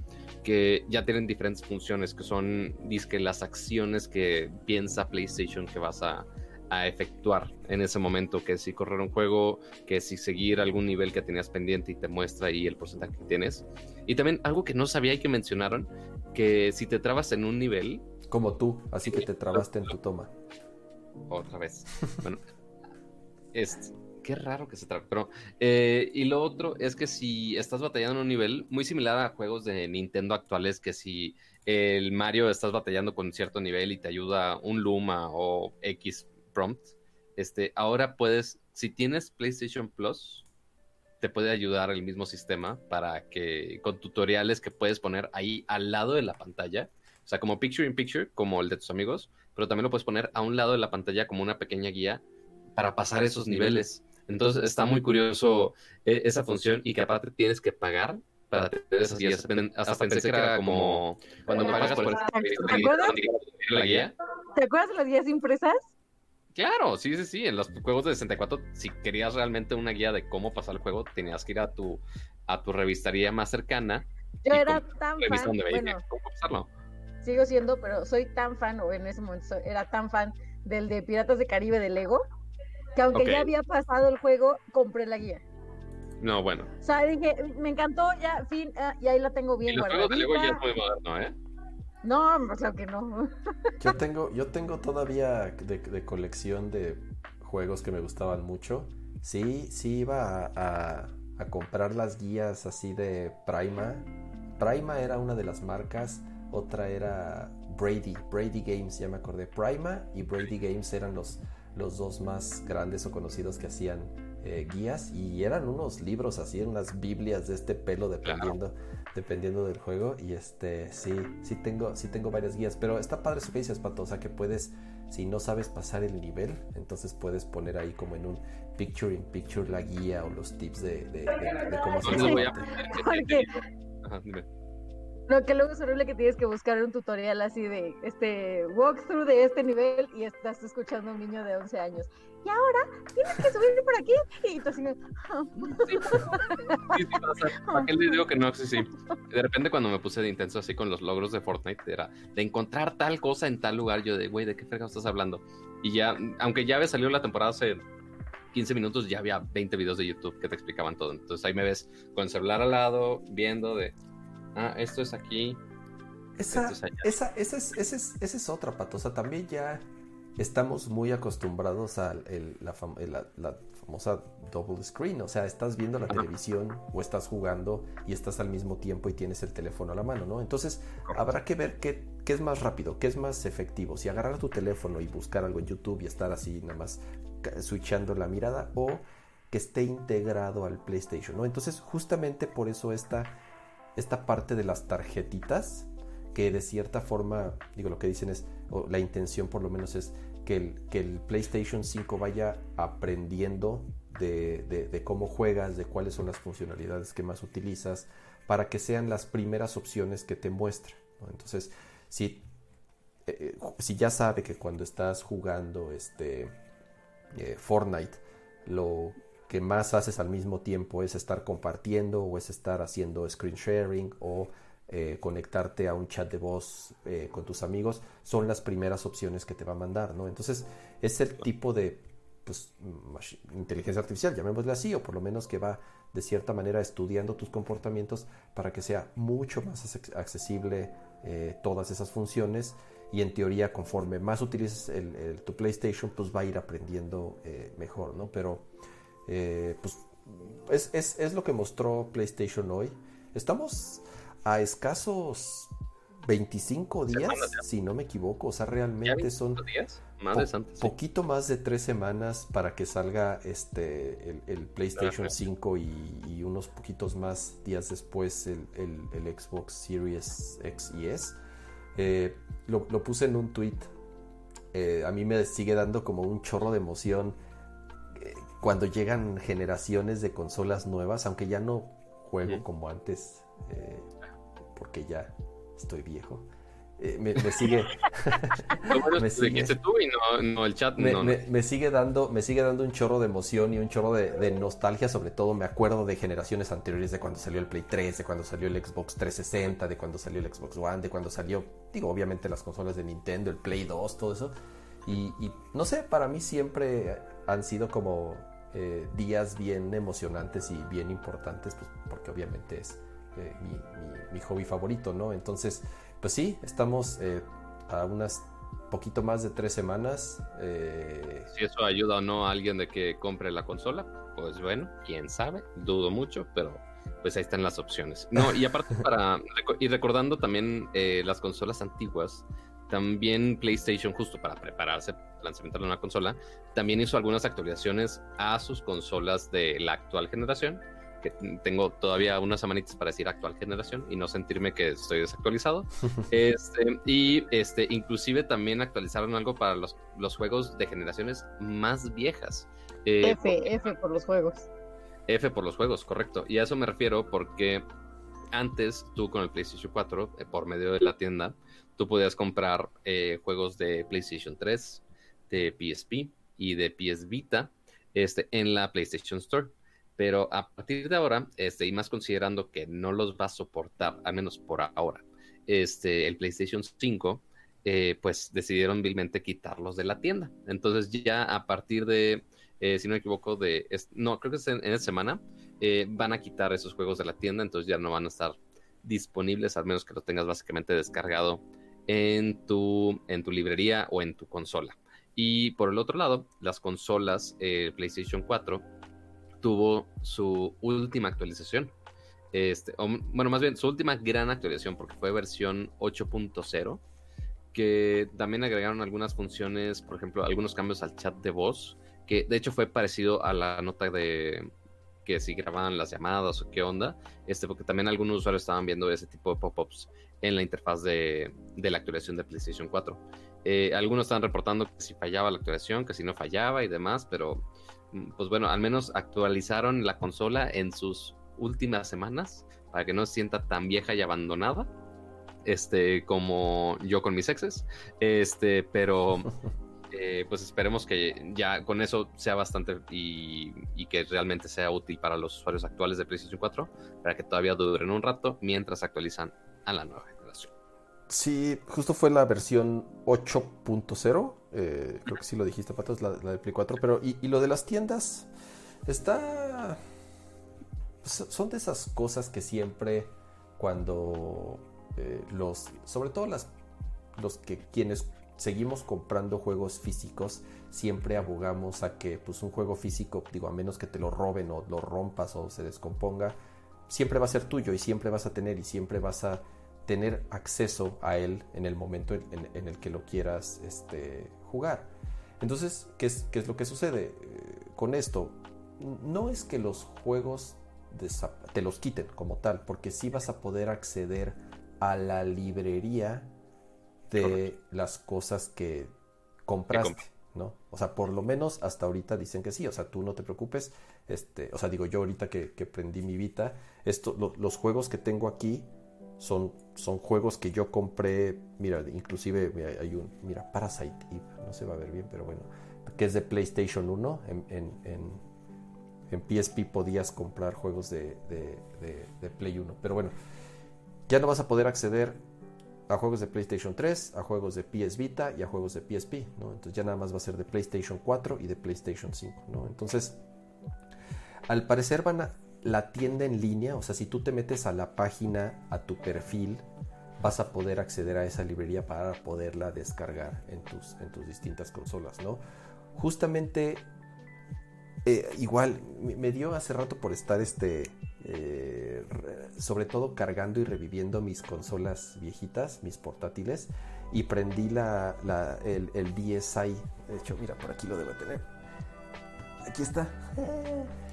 C: que ya tienen diferentes funciones, que son, que las acciones que piensa PlayStation que vas a, a, efectuar en ese momento, que si correr un juego, que si seguir algún nivel que tenías pendiente y te muestra ahí el porcentaje que tienes. Y también algo que no sabía y que mencionaron, que si te trabas en un nivel...
B: Como tú, así que te trabaste en tu toma.
C: Otra vez. bueno, este qué raro que se trate. Pero, eh, y lo otro es que si estás batallando en un nivel muy similar a juegos de Nintendo actuales, que si el Mario estás batallando con cierto nivel y te ayuda un Luma o X prompt, este, ahora puedes, si tienes PlayStation Plus, te puede ayudar el mismo sistema para que con tutoriales que puedes poner ahí al lado de la pantalla, o sea, como picture in picture, como el de tus amigos, pero también lo puedes poner a un lado de la pantalla como una pequeña guía para pasar esos niveles. Entonces está muy curioso eh, esa función y que aparte tienes que pagar para tener esas guías. Hasta pensé que era como cuando pagas por
A: la guía. ¿Te acuerdas de las guías impresas?
C: Claro, sí, sí, sí. En los juegos de 64, si querías realmente una guía de cómo pasar el juego, tenías que ir a tu, a tu revistaría más cercana.
A: Yo era tan fan. Bueno, ¿Cómo Sigo siendo, pero soy tan fan, o en ese momento era tan fan del de Piratas de Caribe de Lego, que aunque ya había pasado el juego, compré la guía.
C: No, bueno.
A: O sea, dije, me encantó, ya, fin, ah, y ahí la tengo bien
C: y los juegos de Lego ya es muy moderno, ¿eh?
A: No, claro que no.
B: Yo tengo, yo tengo todavía de, colección de juegos que me gustaban mucho. Sí, sí iba a, a, comprar las guías así de Prima. Prima era una de las marcas, otra era Brady, Brady Games, ya me acordé. Prima y Brady Games eran los, los dos más grandes o conocidos que hacían eh, guías y eran unos libros así, unas Biblias de este pelo dependiendo, dependiendo del juego. Y este sí, sí tengo, sí tengo varias guías, pero está padre eso que dices, Pato, o sea que puedes, si no sabes pasar el nivel, entonces puedes poner ahí como en un picture in picture la guía o los tips de, de, cómo hacer
A: lo que luego es horrible que tienes que buscar un tutorial así de este walkthrough de este nivel y estás escuchando a un niño de 11 años. Y ahora tienes que subir por aquí. Y tú así.
C: Sí, sí, pasa. ¿Para qué les digo que no? Sí, sí. De repente, cuando me puse de intenso así con los logros de Fortnite, era de encontrar tal cosa en tal lugar. Yo de, güey, ¿de qué frega estás hablando? Y ya, aunque ya había salido la temporada hace 15 minutos, ya había 20 videos de YouTube que te explicaban todo. Entonces ahí me ves con el celular al lado, viendo de ah, esto es aquí.
B: Esa, es esa, esa, es, esa, es, esa es otra, Pato. O sea, también ya estamos muy acostumbrados a la, famosa double screen. O sea, estás viendo la televisión o estás jugando y estás al mismo tiempo y tienes el teléfono a la mano, ¿no? Entonces, habrá que ver qué, qué es más rápido, qué es más efectivo. Si agarrar tu teléfono y buscar algo en YouTube y estar así nada más switchando la mirada o que esté integrado al PlayStation, ¿no? Entonces, justamente por eso esta esta parte de las tarjetitas, que de cierta forma, digo, lo que dicen es, o la intención por lo menos es que el, que el PlayStation 5 vaya aprendiendo de, cómo juegas, de cuáles son las funcionalidades que más utilizas, para que sean las primeras opciones que te muestre. Entonces, si, eh, si ya sabe que cuando estás jugando este, eh, Fortnite, lo que más haces al mismo tiempo es estar compartiendo o es estar haciendo screen sharing o eh, conectarte a un chat de voz eh, con tus amigos, son las primeras opciones que te va a mandar, ¿no? Entonces es el tipo de pues, inteligencia artificial, llamémosle así, o por lo menos que va de cierta manera estudiando tus comportamientos para que sea mucho más accesible eh, todas esas funciones y en teoría conforme más utilices el, tu PlayStation pues va a ir aprendiendo mejor, ¿no? Pero eh, pues es, es, lo que mostró PlayStation hoy. Estamos a escasos 25 días, si no me equivoco. O sea, realmente son
C: días? Más
B: poquito más de tres semanas para que salga este el, PlayStation 5 y, unos poquitos más días después el, el, Xbox Series X y S. Eh, lo, puse en un tweet. Eh, a mí me sigue dando como un chorro de emoción cuando llegan generaciones de consolas nuevas, aunque ya no juego como antes, porque ya estoy viejo. Eh, me, sigue.
C: me sigue tú y no, el chat.
B: Me, sigue dando, me sigue dando un chorro de emoción y un chorro de, nostalgia. Sobre todo me acuerdo de generaciones anteriores, de cuando salió el Play 3, de cuando salió el Xbox 360, de cuando salió el Xbox One, de cuando salió, digo, obviamente las consolas de Nintendo, el Play 2, todo eso. Y, no sé, para mí siempre han sido como eh, días bien emocionantes y bien importantes, pues porque obviamente es eh, mi, mi hobby favorito, ¿no? Entonces pues sí, estamos eh, a unas poquito más de tres semanas.
C: Eh, si eso ayuda o no a alguien de que compre la consola, pues bueno, quién sabe, dudo mucho, pero pues ahí están las opciones. No, y aparte para, y recordando también eh, las consolas antiguas, también PlayStation, justo para prepararse el lanzamiento de una consola, también hizo algunas actualizaciones a sus consolas de la actual generación que tengo todavía unas semanitas para decir actual generación y no sentirme que estoy desactualizado. este, y este, inclusive también actualizaron algo para los, los juegos de generaciones más viejas.
A: Eh, F, F por los juegos.
C: F por los juegos, correcto. Y a eso me refiero porque antes tú con el PlayStation 4, eh, por medio de la tienda, tú podías comprar eh, juegos de PlayStation 3, de PSP y de PS Vita este, en la PlayStation Store. Pero a partir de ahora, este, y más considerando que no los va a soportar, al menos por ahora, este, el PlayStation 5, eh, pues decidieron vilmente quitarlos de la tienda. Entonces ya a partir de, eh, si no me equivoco, de, no, creo que es en, esta semana, van a quitar esos juegos de la tienda, entonces ya no van a estar disponibles, al menos que los tengas básicamente descargado en tu, en tu librería o en tu consola. Y por el otro lado, las consolas PlayStation 4 tuvo su última actualización. Este, bueno, más bien su última gran actualización, porque fue versión 8.0, que también agregaron algunas funciones, por ejemplo, algunos cambios al chat de voz, que de hecho fue parecido a la nota de que si grababan las llamadas o qué onda, este, porque también algunos usuarios estaban viendo ese tipo de pop-ups en la interfaz de, de, la actualización de PlayStation 4. Eh, algunos estaban reportando que si fallaba la actualización, que si no fallaba y demás, pero Mm, pues bueno, al menos actualizaron la consola en sus últimas semanas para que no se sienta tan vieja y abandonada. Este, como yo con mis exes. Este, pero eh, pues esperemos que ya con eso sea bastante y, que realmente sea útil para los usuarios actuales de PlayStation 4 para que todavía duren un rato mientras actualizan a la nueva generación.
B: Sí, justo fue la versión 8.0 eh, creo que sí lo dijiste, Patos, la, la de Play 4. Pero, y, lo de las tiendas, está. Pues, son de esas cosas que siempre, cuando eh, los. Sobre todo los que quienes seguimos comprando juegos físicos, siempre abogamos a que pues un juego físico, digo, a menos que te lo roben o lo rompas o se descomponga, siempre va a ser tuyo y siempre vas a tener y siempre vas a tener acceso a él en el momento en, el que lo quieras este, jugar. Entonces, ¿qué es, ¿qué es, lo que sucede eh, con esto? No es que los juegos te los quiten como tal, porque sí vas a poder acceder a la librería de las cosas que compraste, ¿no? O sea, por lo menos hasta ahorita dicen que sí, o sea, tú no te preocupes, este, o sea, digo yo ahorita que, prendí mi Vita, esto, los juegos que tengo aquí son, son juegos que yo compré, mira, inclusive hay un, mira, Parasite Eve, no se va a ver bien, pero bueno, que es de PlayStation 1, en, en, en, PSP podías comprar juegos de, de, Play 1, pero bueno, ya no vas a poder acceder a juegos de PlayStation 3, a juegos de PS Vita y a juegos de PSP, ¿no? Entonces ya nada más va a ser de PlayStation 4 y de PlayStation 5, ¿no? Entonces, al parecer van a, la tienda en línea, o sea, si tú te metes a la página, a tu perfil, vas a poder acceder a esa librería para poderla descargar en tus, en tus distintas consolas, ¿no? Justamente, eh, igual, me dio hace rato por estar este, eh, sobre todo cargando y reviviendo mis consolas viejitas, mis portátiles, y prendí la, el, el DSi. De hecho, mira, por aquí lo debo tener. Aquí está.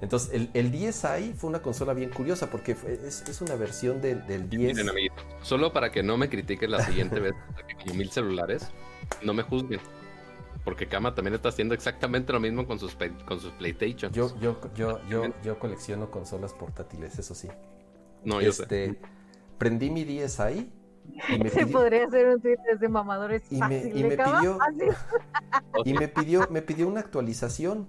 B: Entonces, el, el 10i fue una consola bien curiosa porque es, una versión del, del 10.
C: solo para que no me critiquen la siguiente vez, como mil celulares, no me juzguen. Porque Kama también está haciendo exactamente lo mismo con sus, con sus PlayStation.
B: Yo, yo, yo, yo, yo colecciono consolas portátiles, eso sí.
C: No, yo este, sé.
B: Prendí mi 10i
A: y me Se podría hacer un tweet de mamadores
B: y me, y me pidió y me pidió me pidió una actualización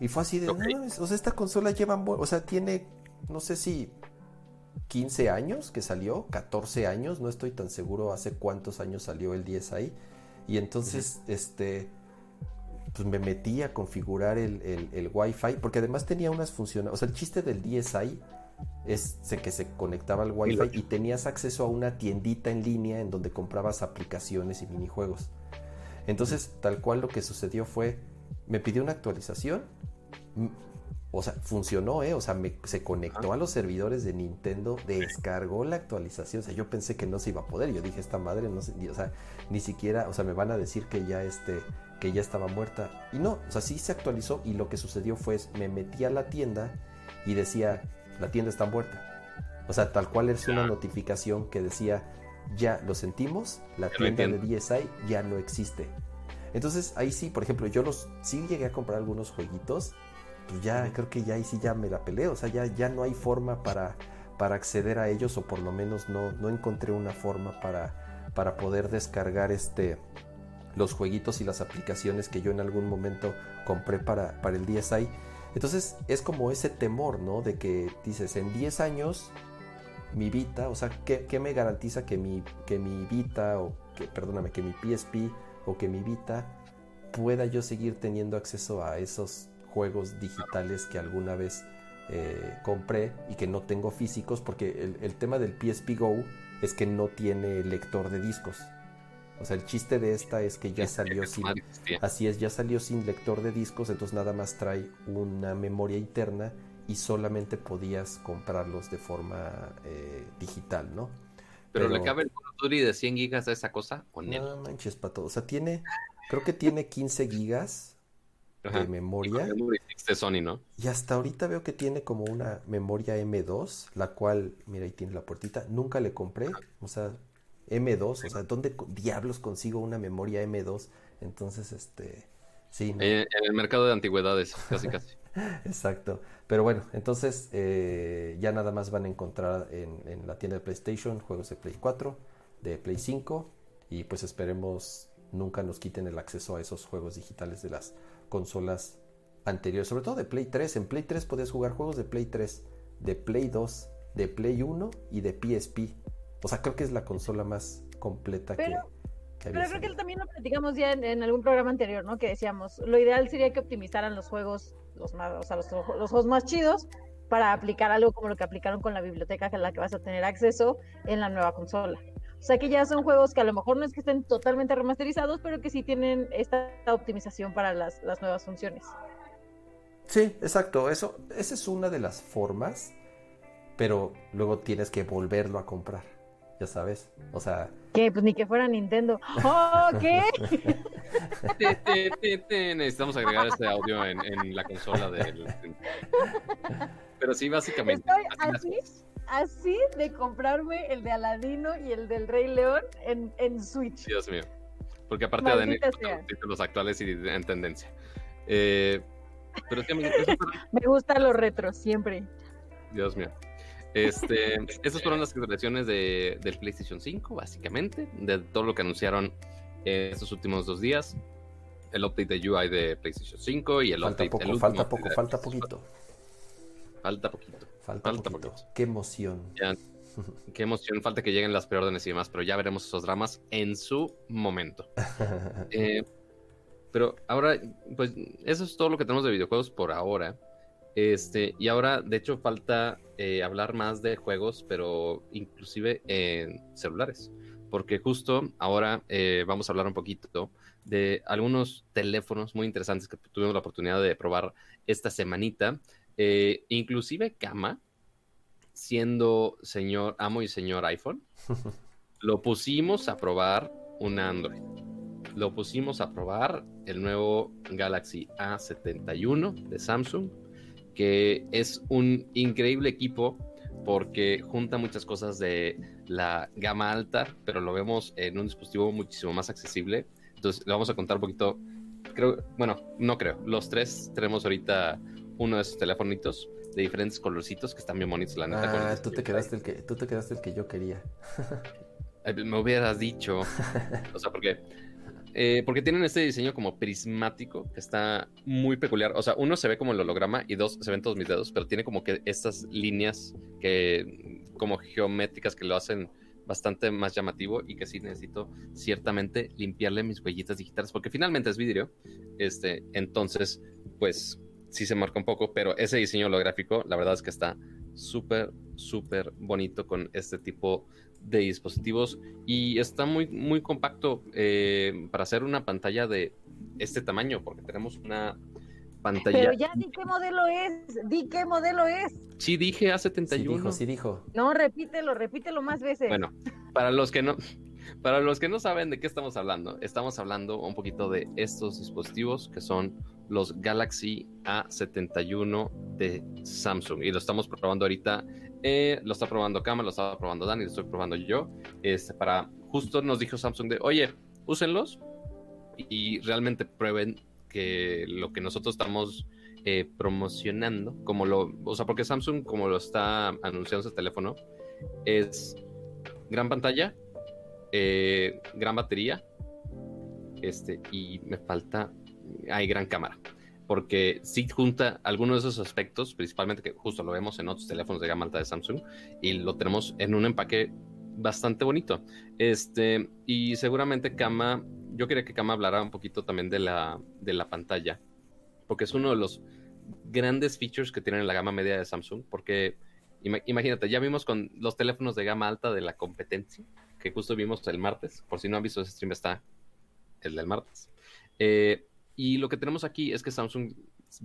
B: y fue así de, o sea, esta consola lleva, o sea, tiene, no sé si 15 años que salió, 14 años, no estoy tan seguro hace cuántos años salió el 10 ahí. Y entonces, este, pues me metí a configurar el, el, Wi-Fi, porque además tenía unas funciones, o sea, el chiste del DSi es que se conectaba al Wi-Fi y tenías acceso a una tiendita en línea en donde comprabas aplicaciones y minijuegos. Entonces, tal cual lo que sucedió fue, me pidió una actualización o sea, funcionó, ¿eh? O sea, se conectó a los servidores de Nintendo, descargó la actualización. O sea, yo pensé que no se iba a poder. Yo dije, esta madre, no sé, o sea, ni siquiera, o sea, me van a decir que ya este, que ya estaba muerta. Y no, o sea, sí se actualizó y lo que sucedió fue, me metí a la tienda y decía, la tienda está muerta. O sea, tal cual es una notificación que decía, ya lo sentimos, la tienda de DSi ya no existe. Entonces ahí sí, por ejemplo, yo los sí llegué a comprar algunos jueguitos pues ya creo que ya ahí sí ya me la peleé, o sea, ya, ya no hay forma para, para acceder a ellos o por lo menos no, no encontré una forma para, para poder descargar este los jueguitos y las aplicaciones que yo en algún momento compré para, para el DSi. Entonces es como ese temor, ¿no? De que dices, en 10 años mi Vita, o sea, ¿qué, me garantiza que mi, que mi Vita, o que, perdóname, que mi PSP o que mi Vita pueda yo seguir teniendo acceso a esos juegos digitales que alguna vez eh, compré y que no tengo físicos porque el, tema del PSP Go es que no tiene lector de discos. O sea, el chiste de esta es que ya salió sin... Así es, ya salió sin lector de discos, entonces nada más trae una memoria interna y solamente podías comprarlos de forma eh, digital, ¿no?
C: Pero, le cabe el Call de 100 gigas a esa cosa o
B: no? manches, pato. O sea, tiene... Creo que tiene 15 gigas de memoria.
C: De Sony, ¿no?
B: Y hasta ahorita veo que tiene como una memoria M2, la cual, mira, ahí tiene la puertita. Nunca le compré, o sea, M2, o sea, ¿dónde diablos consigo una memoria M2? Entonces, este, sí.
C: En, el mercado de antigüedades, casi, casi.
B: Exacto. Pero bueno, entonces eh, ya nada más van a encontrar en, en la tienda de PlayStation juegos de Play 4, de Play 5, y pues esperemos nunca nos quiten el acceso a esos juegos digitales de las consolas anteriores, sobre todo de Play 3. En Play 3 podías jugar juegos de Play 3, de Play 2, de Play 1 y de PSP. O sea, creo que es la consola más completa que,
A: Pero creo que también lo platicamos ya en, algún programa anterior, ¿no? Que decíamos, lo ideal sería que optimizaran los juegos, los más, o sea, los, los juegos más chidos para aplicar algo como lo que aplicaron con la biblioteca que es la que vas a tener acceso en la nueva consola. O sea que ya son juegos que a lo mejor no es que estén totalmente remasterizados, pero que sí tienen esta optimización para las, nuevas funciones.
B: Sí, exacto. Eso, esa es una de las formas, pero luego tienes que volverlo a comprar. Ya sabes. O sea.
A: ¿Qué? Pues ni que fuera Nintendo. ¡Oh, qué!
C: Necesitamos agregar este audio en, la consola del. Pero sí, básicamente.
A: Estoy así de comprarme el de Aladino y el del Rey León en, en Switch.
C: Dios mío. Porque aparte de los actuales y en tendencia. Eh, pero es que me,
A: me gusta lo retro, siempre.
C: Dios mío. Este, estas fueron las declaraciones de, del PlayStation 5, básicamente, de todo lo que anunciaron estos últimos dos días. El update de UI de PlayStation 5 y el
B: falta
C: update
B: poco, Falta poco, falta poquito.
C: Falta poquito.
B: Falta, poquito. Qué emoción.
C: qué emoción. Falta que lleguen las preórdenes y demás, pero ya veremos esos dramas en su momento. Eh, pero ahora, pues eso es todo lo que tenemos de videojuegos por ahora. Este, y ahora, de hecho, falta eh, hablar más de juegos, pero inclusive en celulares. Porque justo ahora eh, vamos a hablar un poquito de algunos teléfonos muy interesantes que tuvimos la oportunidad de probar esta semanita. Eh, inclusive Kama, siendo señor amo y señor iPhone, lo pusimos a probar un Android. Lo pusimos a probar el nuevo Galaxy A71 de Samsung. Que es un increíble equipo porque junta muchas cosas de la gama alta, pero lo vemos en un dispositivo muchísimo más accesible. Entonces, le vamos a contar un poquito, creo, bueno, no creo, los tres tenemos ahorita uno de esos telefonitos de diferentes colorcitos que están bien bonitos, la
B: neta. Ah, tú te, quedaste el que, tú te quedaste el que yo quería.
C: Me hubieras dicho, o sea, porque eh, porque tienen este diseño como prismático que está muy peculiar. O sea, uno se ve como el holograma y dos se ven todos mis dedos, pero tiene como que estas líneas que como geométricas que lo hacen bastante más llamativo y que sí necesito ciertamente limpiarle mis huellitas digitales porque finalmente es vidrio. Este, entonces, pues sí se marca un poco, pero ese diseño holográfico, la verdad es que está súper, súper bonito con este tipo de dispositivos y está muy, muy compacto eh, para hacer una pantalla de este tamaño, porque tenemos una pantalla.
A: Pero ya di qué modelo es, di qué modelo es.
C: Sí, dije A71. Sí
B: dijo, sí dijo.
A: No, repítelo, repítelo más veces.
C: Bueno, para los que no, para los que no saben de qué estamos hablando, estamos hablando un poquito de estos dispositivos que son los Galaxy A71 de Samsung y lo estamos probando ahorita eh, lo está probando Kama, lo está probando Dani, lo estoy probando yo. Este, para justo nos dijo Samsung de, oye, úsenlos y realmente prueben que lo que nosotros estamos eh, promocionando, como lo, o sea, porque Samsung, como lo está anunciando ese teléfono, es gran pantalla, eh, gran batería, este, y me falta, hay gran cámara porque sí junta algunos de esos aspectos, principalmente que justo lo vemos en otros teléfonos de gama alta de Samsung y lo tenemos en un empaque bastante bonito. Este, y seguramente Kama, yo quería que Kama hablara un poquito también de la, de la pantalla, porque es uno de los grandes features que tienen la gama media de Samsung, porque imagínate, ya vimos con los teléfonos de gama alta de la competencia, que justo vimos el martes, por si no han visto ese stream está el del martes. Eh, y lo que tenemos aquí es que Samsung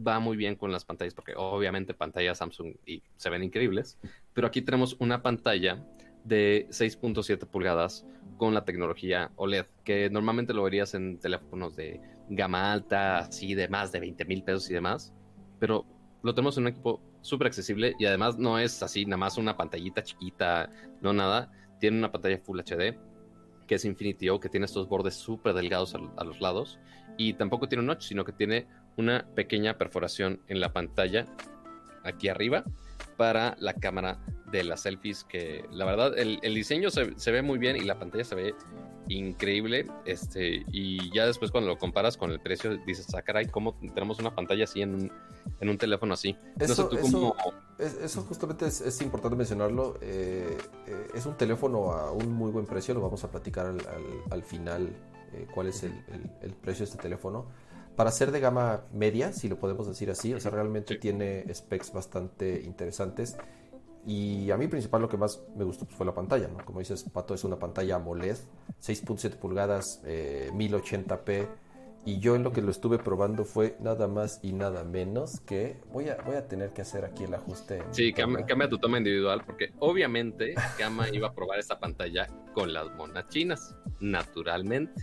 C: va muy bien con las pantallas, porque obviamente pantallas Samsung y se ven increíbles, pero aquí tenemos una pantalla de 6.7 pulgadas con la tecnología OLED, que normalmente lo verías en teléfonos de gama alta, así de más de 20 mil pesos y demás, pero lo tenemos en un equipo súper accesible y además no es así, nada más una pantallita chiquita, no nada, tiene una pantalla Full HD que es Infinity O, que tiene estos bordes súper delgados a, los lados. Y tampoco tiene un notch, sino que tiene una pequeña perforación en la pantalla aquí arriba para la cámara de las selfies que la verdad el, diseño se, ve muy bien y la pantalla se ve increíble este y ya después cuando lo comparas con el precio dices ah caray cómo tenemos una pantalla así en un, en un teléfono así
B: eso, eso, justamente es, importante mencionarlo eh, eh, es un teléfono a un muy buen precio lo vamos a platicar al, al, final eh, cuál es el, el, precio de este teléfono para ser de gama media, si lo podemos decir así, o sea, realmente tiene specs bastante interesantes. Y a mí principal lo que más me gustó pues, fue la pantalla, ¿no? Como dices, Pato, es una pantalla AMOLED, 6.7 pulgadas, 1080p. Y yo en lo que lo estuve probando fue nada más y nada menos que voy a, voy a tener que hacer aquí el ajuste.
C: Sí, cambia, tu toma individual porque obviamente Kama iba a probar esta pantalla con las monas chinas, naturalmente.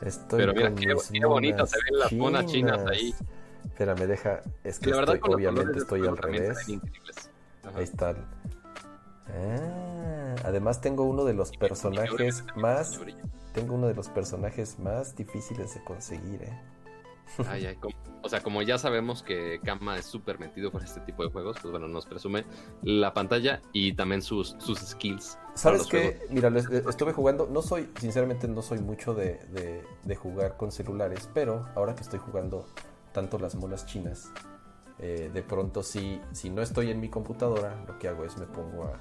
B: estoy
C: Pero mira, qué, qué bonitas se ven las monas chinas ahí.
B: Espera, me deja. Es que estoy, obviamente estoy al revés. Ahí están. Ah, además tengo uno de los personajes más. Tengo uno de los personajes más difíciles de conseguir, eh.
C: Ay, ay, o sea, como ya sabemos que Kama es súper metido con este tipo de juegos, pues bueno, nos presume la pantalla y también sus, sus skills.
B: ¿Sabes qué? Mira, estuve jugando, no soy, sinceramente no soy mucho de, de, jugar con celulares, pero ahora que estoy jugando tanto las monas chinas, eh, de pronto si, si no estoy en mi computadora, lo que hago es me pongo a,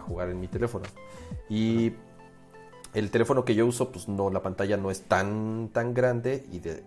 B: jugar en mi teléfono. Y el teléfono que yo uso, pues no, la pantalla no es tan, tan grande y de,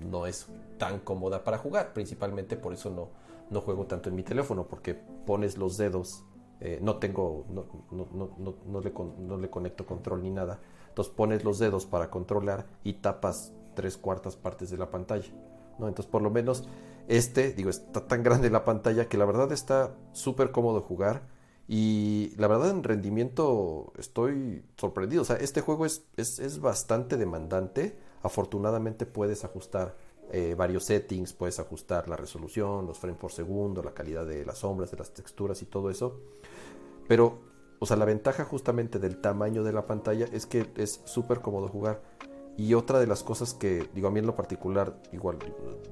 B: no es tan cómoda para jugar. Principalmente por eso no, no juego tanto en mi teléfono, porque pones los dedos, eh, no tengo, no, no, no, no, le, no le conecto control ni nada. Entonces pones los dedos para controlar y tapas tres cuartas partes de la pantalla. ¿no? Entonces por lo menos este, digo, está tan grande la pantalla que la verdad está súper cómodo jugar. Y la verdad en rendimiento estoy sorprendido. O sea, este juego es, es, es bastante demandante afortunadamente puedes ajustar eh, varios settings, puedes ajustar la resolución, los frames por segundo, la calidad de las sombras, de las texturas y todo eso. Pero, o sea, la ventaja justamente del tamaño de la pantalla es que es súper cómodo jugar. Y otra de las cosas que, digo, a mí en lo particular, igual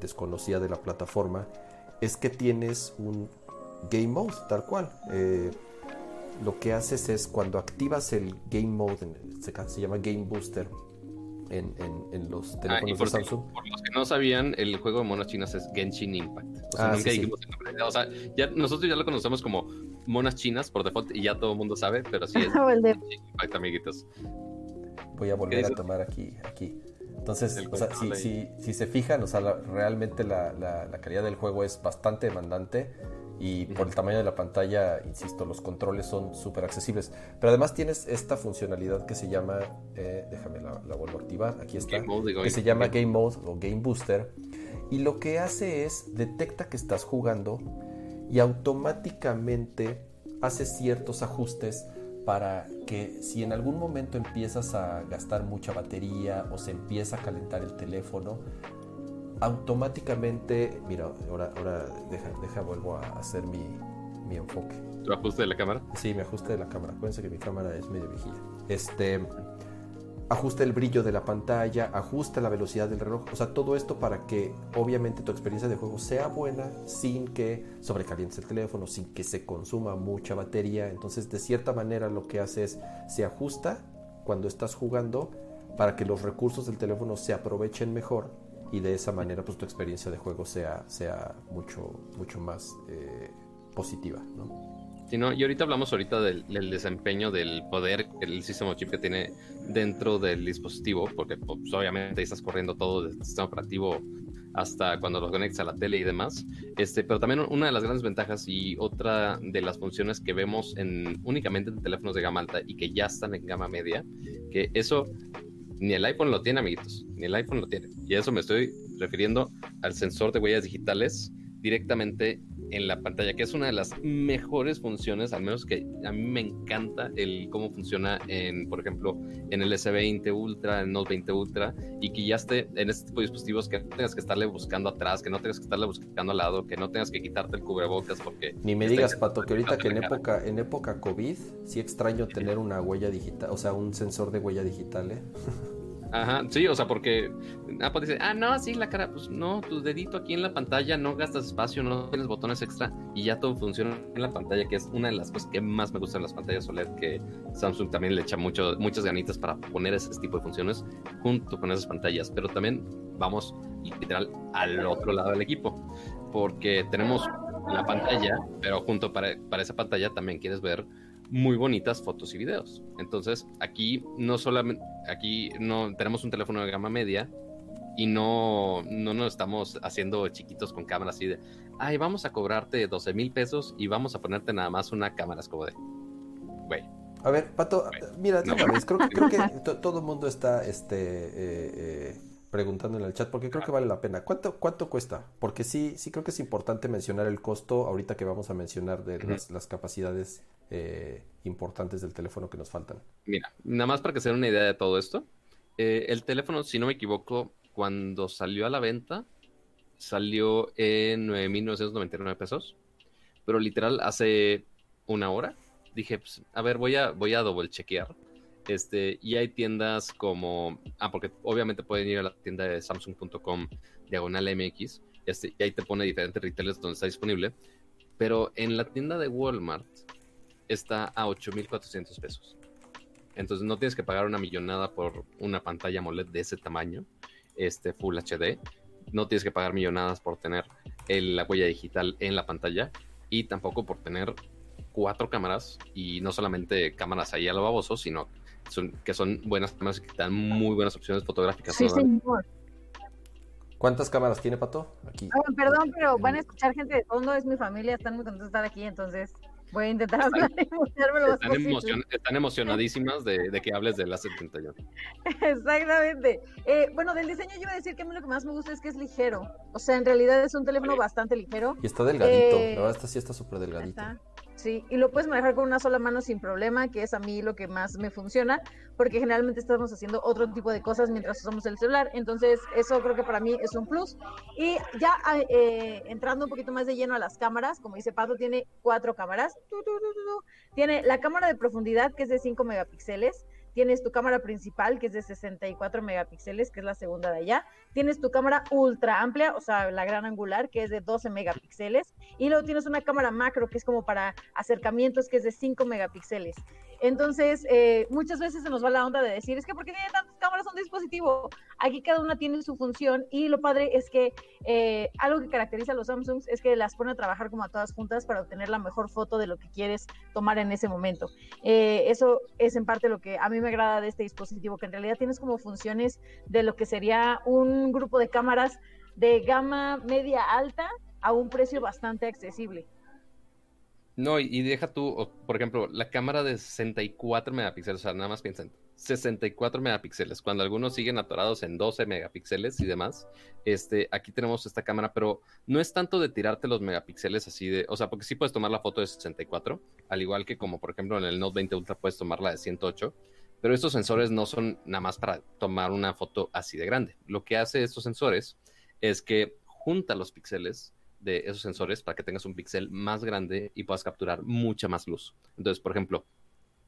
B: desconocía de la plataforma, es que tienes un game mode, tal cual. Eh, lo que haces es cuando activas el game mode, se, llama Game Booster en, los ah, teléfonos de Samsung.
C: por los que no sabían, el juego de monas chinas es Genshin Impact. O sea, ah, O sea, ya, nosotros ya lo conocemos como monas chinas por default y ya todo el mundo sabe, pero sí es Genshin Impact, amiguitos.
B: Voy a volver a tomar aquí, aquí. Entonces, o sea, si, si, si, se fijan, o sea, realmente la, la, calidad del juego es bastante demandante y por el tamaño de la pantalla, insisto, los controles son súper accesibles. Pero además tienes esta funcionalidad que se llama, eh, déjame la, la, vuelvo a activar, aquí está, que se llama Game Mode o Game Booster. Y lo que hace es detecta que estás jugando y automáticamente hace ciertos ajustes para que si en algún momento empiezas a gastar mucha batería o se empieza a calentar el teléfono, automáticamente, mira, ahora, ahora deja, deja, vuelvo a hacer mi, mi enfoque.
C: ¿Tu ajuste de la cámara?
B: Sí, mi ajuste de la cámara. Acuérdense que mi cámara es medio viejilla. Este, ajusta el brillo de la pantalla, ajusta la velocidad del reloj, o sea, todo esto para que obviamente tu experiencia de juego sea buena sin que sobrecalientes el teléfono, sin que se consuma mucha batería. Entonces, de cierta manera lo que hace es se ajusta cuando estás jugando para que los recursos del teléfono se aprovechen mejor y de esa manera pues tu experiencia de juego sea, sea mucho, mucho más eh, positiva, ¿no?
C: Sí, no, y ahorita hablamos ahorita del, desempeño del poder el sistema chip que tiene dentro del dispositivo, porque pues, obviamente estás corriendo todo desde el sistema operativo hasta cuando lo conectas a la tele y demás. Este, pero también una de las grandes ventajas y otra de las funciones que vemos en, únicamente en teléfonos de gama alta y que ya están en gama media, que eso ni el iPhone lo tiene, amiguitos, ni el iPhone lo tiene. Y a eso me estoy refiriendo al sensor de huellas digitales directamente en la pantalla, que es una de las mejores funciones, al menos que a mí me encanta el cómo funciona en, por ejemplo, en el S20 Ultra, en el Note 20 Ultra, y que ya esté en este tipo de dispositivos que no tengas que estarle buscando atrás, que no tengas que estarle buscando al lado, que no tengas que quitarte el cubrebocas porque...
B: Ni me digas, Pato, que ahorita que en época, en época COVID, sí extraño tener una huella digital, o sea, un sensor de huella digital, ¿eh?
C: Ajá, sí, o sea, porque Apple dice, ah, no, sí, la cara, pues no, tu dedito aquí en la pantalla, no gastas espacio, no tienes botones extra y ya todo funciona en la pantalla, que es una de las cosas que más me gustan las pantallas OLED, que Samsung también le echa mucho, muchas ganitas para poner ese tipo de funciones junto con esas pantallas, pero también vamos literal al otro lado del equipo, porque tenemos la pantalla, pero junto para, para esa pantalla también quieres ver muy bonitas fotos y videos. Entonces, aquí no solamente, aquí no tenemos un teléfono de gama media y no, no nos estamos haciendo chiquitos con cámaras así de, ay, vamos a cobrarte 12 mil pesos y vamos a ponerte nada más una cámara. Es como de, güey.
B: A ver, Pato, mira, creo, creo, que todo el mundo está este, eh, eh, preguntando en el chat porque creo que vale la pena. ¿Cuánto, cuánto cuesta? Porque sí, sí creo que es importante mencionar el costo ahorita que vamos a mencionar de las, las capacidades eh, importantes del teléfono que nos faltan.
C: Mira, nada más para que se den una idea de todo esto. Eh, el teléfono, si no me equivoco, cuando salió a la venta, salió en 9.999 pesos. Pero literal, hace una hora, dije, pues, a ver, voy a, voy a doble chequear. Este, y hay tiendas como, ah, porque obviamente pueden ir a la tienda de samsung.com diagonal MX, este, y ahí te pone diferentes retailers donde está disponible. Pero en la tienda de Walmart está a 8.400 pesos. Entonces no tienes que pagar una millonada por una pantalla AMOLED de ese tamaño, este Full HD. No tienes que pagar millonadas por tener la huella digital en la pantalla y tampoco por tener cuatro cámaras y no solamente cámaras ahí a lo baboso, sino que son buenas cámaras y que dan muy buenas opciones fotográficas.
A: Sí, señor.
B: ¿Cuántas cámaras tiene Pato?
A: Aquí. perdón, pero van a escuchar gente de fondo, es mi familia, están muy contentos de estar aquí, entonces Voy a intentar hablar y
C: están, están emocionadísimas de, que hables del A71.
A: Exactamente. Eh, bueno, del diseño yo iba a decir que a mí lo que más me gusta es que es ligero. O sea, en realidad es un teléfono bastante ligero.
B: Y está delgadito. Eh, la verdad, esta sí está súper delgadito.
A: Sí, y lo puedes manejar con una sola mano sin problema, que es a mí lo que más me funciona, porque generalmente estamos haciendo otro tipo de cosas mientras usamos el celular. Entonces, eso creo que para mí es un plus. Y ya eh, entrando un poquito más de lleno a las cámaras, como dice Pato, tiene cuatro cámaras. Tiene la cámara de profundidad, que es de 5 megapíxeles. Tienes tu cámara principal, que es de 64 megapíxeles, que es la segunda de allá. Tienes tu cámara ultra amplia, o sea, la gran angular, que es de 12 megapíxeles. Y luego tienes una cámara macro, que es como para acercamientos, que es de 5 megapíxeles. Entonces, eh, muchas veces se nos va la onda de decir, es que ¿por qué tiene tantas cámaras un dispositivo? Aquí cada una tiene su función y lo padre es que eh, algo que caracteriza a los Samsungs es que las pone a trabajar como a todas juntas para obtener la mejor foto de lo que quieres tomar en ese momento. Eh, eso es en parte lo que a mí me agrada de este dispositivo, que en realidad tienes como funciones de lo que sería un grupo de cámaras de gama media alta a un precio bastante accesible.
C: No, y, deja tú, por ejemplo, la cámara de 64 megapíxeles, o sea, nada más piensen, 64 megapíxeles, cuando algunos siguen atorados en 12 megapíxeles y demás, este, aquí tenemos esta cámara, pero no es tanto de tirarte los megapíxeles así de, o sea, porque sí puedes tomar la foto de 64, al igual que como por ejemplo en el Note 20 Ultra puedes tomar la de 108, pero estos sensores no son nada más para tomar una foto así de grande. Lo que hace estos sensores es que junta los píxeles de esos sensores para que tengas un píxel más grande y puedas capturar mucha más luz. Entonces, por ejemplo,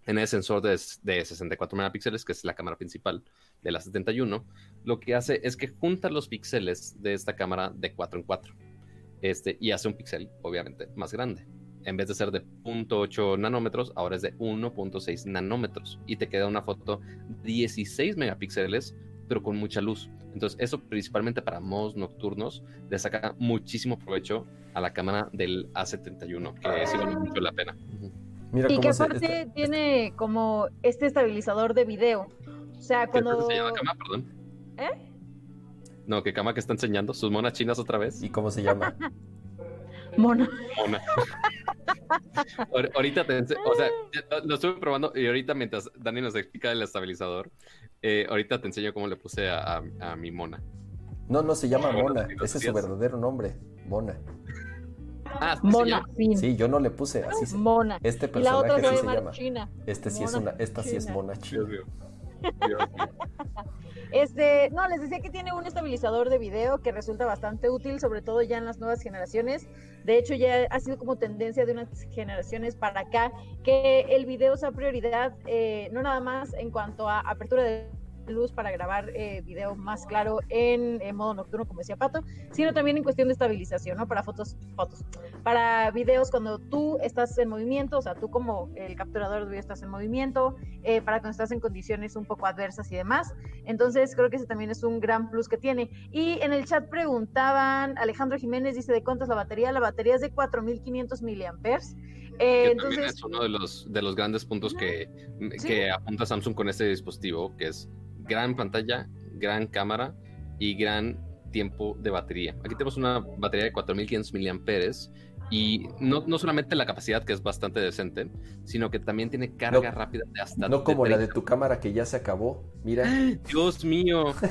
C: en el sensor de, de, 64 megapíxeles, que es la cámara principal de la 71, lo que hace es que junta los píxeles de esta cámara de 4 en 4 este, y hace un píxel, obviamente, más grande. En vez de ser de 0.8 nanómetros, ahora es de 1.6 nanómetros y te queda una foto 16 megapíxeles, pero con mucha luz. Entonces, eso principalmente para modos nocturnos le saca muchísimo provecho a la cámara del A71, que sí vale mucho la pena.
A: y que aparte tiene como este estabilizador de video. O sea, cuando.
C: se llama perdón? ¿Eh? No, ¿qué cama que está enseñando? ¿Sus monas chinas otra vez?
B: ¿Y cómo se llama?
A: Mona.
C: Mona. ahorita te o sea, lo estuve probando y ahorita mientras Dani nos explica el estabilizador, eh, ahorita te enseño cómo le puse a, mi mona.
B: No, no se llama Mona, ese es su verdadero nombre, Mona.
A: Ah, Mona,
B: sí. yo no le puse así.
A: Mona.
B: Este personaje sí se llama. China. Este sí es una, esta sí es Mona China.
A: Este, no, les decía que tiene un estabilizador de video que resulta bastante útil, sobre todo ya en las nuevas generaciones. De hecho, ya ha sido como tendencia de unas generaciones para acá que el video sea prioridad, eh, no nada más en cuanto a apertura de luz para grabar eh, video más claro en, modo nocturno, como decía Pato, sino también en cuestión de estabilización, ¿no? Para fotos, fotos, para videos cuando tú estás en movimiento, o sea, tú como el capturador de video estás en movimiento, eh, para cuando estás en condiciones un poco adversas y demás. Entonces, creo que ese también es un gran plus que tiene. Y en el chat preguntaban, Alejandro Jiménez dice, ¿de cuánto es la batería? La batería es de 4500 miliamperes.
C: Eh, entonces, es uno de los, de los grandes puntos que, que apunta Samsung con este dispositivo, que es gran pantalla, gran cámara y gran tiempo de batería. Aquí tenemos una batería de 4500 miliamperes y no, no, solamente la capacidad que es bastante decente, sino que también tiene carga rápida de hasta
B: No como la de tu cámara que ya se acabó. Mira.
C: Dios mío.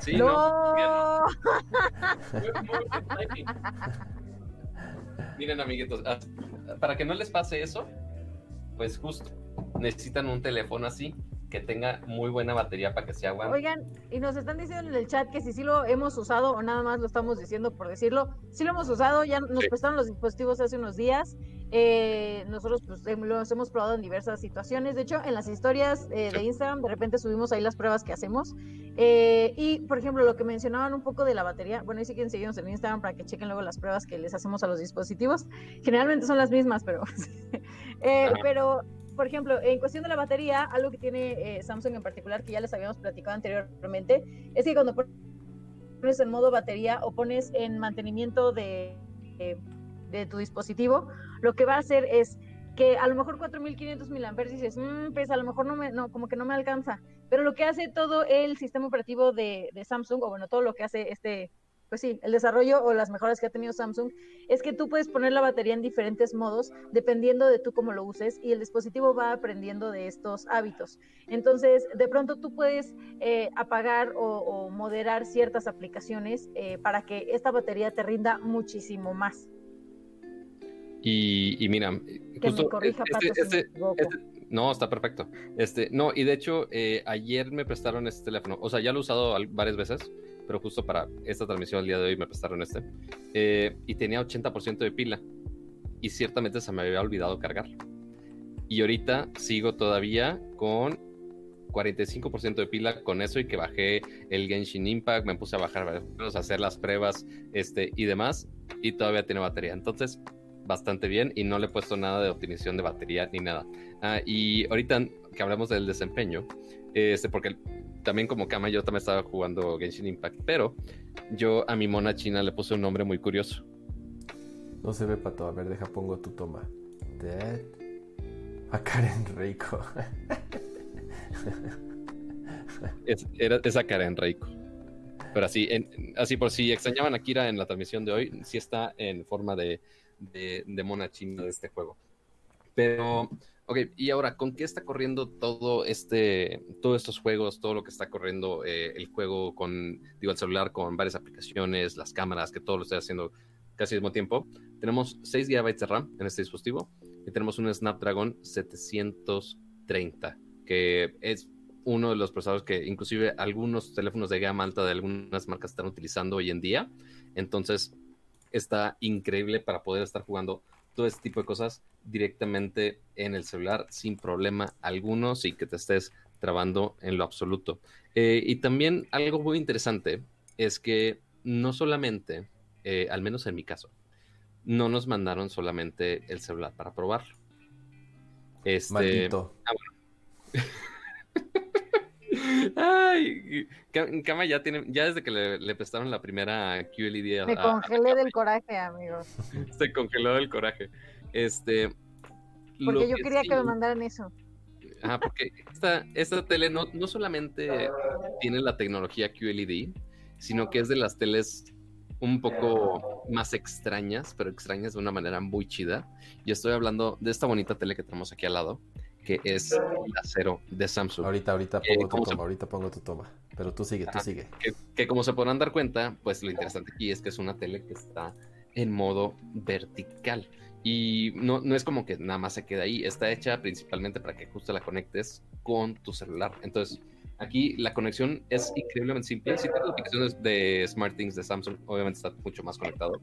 A: Sí, no.
C: Miren, amiguitos, para que no les pase eso, pues justo necesitan un teléfono así que tenga muy buena batería para que se aguante.
A: Oigan, y nos están diciendo en el chat que si sí lo hemos usado o nada más lo estamos diciendo por decirlo. Sí lo hemos usado, ya nos prestaron los dispositivos hace unos días. Eh, nosotros pues, los hemos probado en diversas situaciones. De hecho, en las historias eh, de Instagram de repente subimos ahí las pruebas que hacemos. Eh, y, por ejemplo, lo que mencionaban un poco de la batería, bueno, ahí sí quieren seguirnos en Instagram para que chequen luego las pruebas que les hacemos a los dispositivos. Generalmente son las mismas, pero... pero por ejemplo, en cuestión de la batería, algo que tiene eh, Samsung en particular, que ya les habíamos platicado anteriormente, es que cuando pones en modo batería o pones en mantenimiento de, de, tu dispositivo, lo que va a hacer es que a lo mejor 4500 mAh dices, mmm, pues a lo mejor no me, no, como que no me alcanza. Pero lo que hace todo el sistema operativo de, de Samsung, o bueno, todo lo que hace este pues sí, el desarrollo o las mejoras que ha tenido Samsung es que tú puedes poner la batería en diferentes modos dependiendo de tú cómo lo uses y el dispositivo va aprendiendo de estos hábitos. Entonces, de pronto tú puedes eh, apagar o, moderar ciertas aplicaciones eh, para que esta batería te rinda muchísimo más.
C: Y, mira, justo este, este, este, no, está perfecto. Este, no, y de hecho, eh, ayer me prestaron este teléfono. O sea, ya lo he usado varias veces, pero justo para esta transmisión el día de hoy me prestaron este. Eh, y tenía 80% de pila. Y ciertamente se me había olvidado cargar. Y ahorita sigo todavía con 45% de pila con eso y que bajé el Genshin Impact, me puse a bajar a hacer las pruebas este, y demás, y todavía tiene batería. Entonces, bastante bien y no le he puesto nada de optimización de batería ni nada. Ah, y ahorita que hablamos del desempeño, este, porque también como Kama yo también estaba jugando Genshin Impact, pero yo a mi mona china le puse un nombre muy curioso.
B: No se ve pato, a ver, deja pongo tu toma. Dead. A Karen Reiko.
C: es, era, esa Karen Reiko. Pero así, así por si extrañaban a Kira en la transmisión de hoy, sí está en forma de, de, mona china de este juego. Pero, ok, y ahora, ¿con qué está corriendo todo este, todos estos juegos, todo lo que está corriendo eh, el juego con, digo, el celular con varias aplicaciones, las cámaras, que todo lo estoy haciendo casi al mismo tiempo? Tenemos 6 GB de RAM en este dispositivo y tenemos un Snapdragon 730, que es uno de los procesadores que inclusive algunos teléfonos de gama alta de algunas marcas están utilizando hoy en día. Entonces, está increíble para poder estar jugando todo este tipo de cosas directamente en el celular sin problema alguno, sin que te estés trabando en lo absoluto. Eh, y también algo muy interesante es que no solamente, eh, al menos en mi caso, no nos mandaron solamente el celular para probarlo. Este, Maldito. Ah, Ay, Kama ya tiene, ya desde que le, prestaron la primera QLED.
A: Me congelé del coraje, amigos.
C: Se congeló del coraje. Este.
A: Porque yo quería que me mandaran eso.
C: Ah, porque esta, esta tele no, no solamente tiene la tecnología QLED, sino que es de las teles un poco más extrañas, pero extrañas de una manera muy chida. Y estoy hablando de esta bonita tele que tenemos aquí al lado, que es la cero de Samsung.
B: Ahorita, ahorita pongo tu toma, ahorita pongo tu toma. Pero tú sigue, tú sigue.
C: Que, como se podrán dar cuenta, pues lo interesante aquí es que es una tele que está en modo vertical. Y no, no es como que nada más se queda ahí, está hecha principalmente para que justo la conectes con tu celular. Entonces, aquí la conexión es increíblemente simple. Si tienes aplicaciones de SmartThings de Samsung, obviamente está mucho más conectado.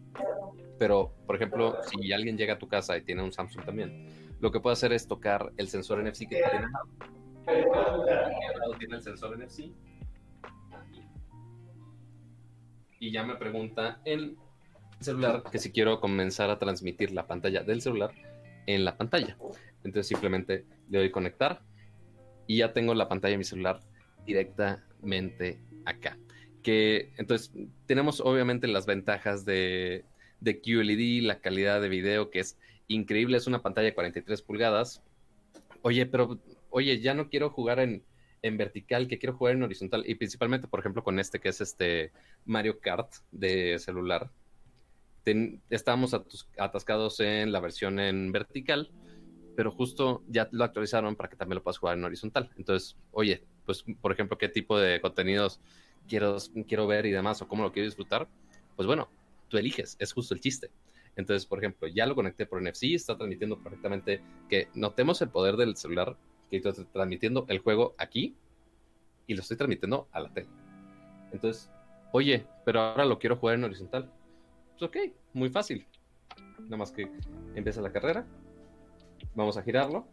C: Pero, por ejemplo, si alguien llega a tu casa y tiene un Samsung también, lo que puede hacer es tocar el sensor NFC que tiene. Y ya me pregunta en celular que si quiero comenzar a transmitir la pantalla del celular en la pantalla. Entonces simplemente le doy conectar y ya tengo la pantalla de mi celular directamente acá. Que entonces tenemos obviamente las ventajas de, de QLED, la calidad de video que es increíble, es una pantalla de 43 pulgadas. Oye, pero, oye, ya no quiero jugar en, en vertical, que quiero jugar en horizontal. Y principalmente, por ejemplo, con este que es este Mario Kart de celular. Estábamos atascados en la versión en vertical, pero justo ya lo actualizaron para que también lo puedas jugar en horizontal. Entonces, oye, pues, por ejemplo, qué tipo de contenidos quiero, quiero ver y demás, o cómo lo quiero disfrutar. Pues bueno, tú eliges, es justo el chiste. Entonces, por ejemplo, ya lo conecté por NFC, está transmitiendo perfectamente que notemos el poder del celular, que estoy transmitiendo el juego aquí y lo estoy transmitiendo a la tele. Entonces, oye, pero ahora lo quiero jugar en horizontal. Pues ok, muy fácil. Nada más que empieza la carrera, vamos a girarlo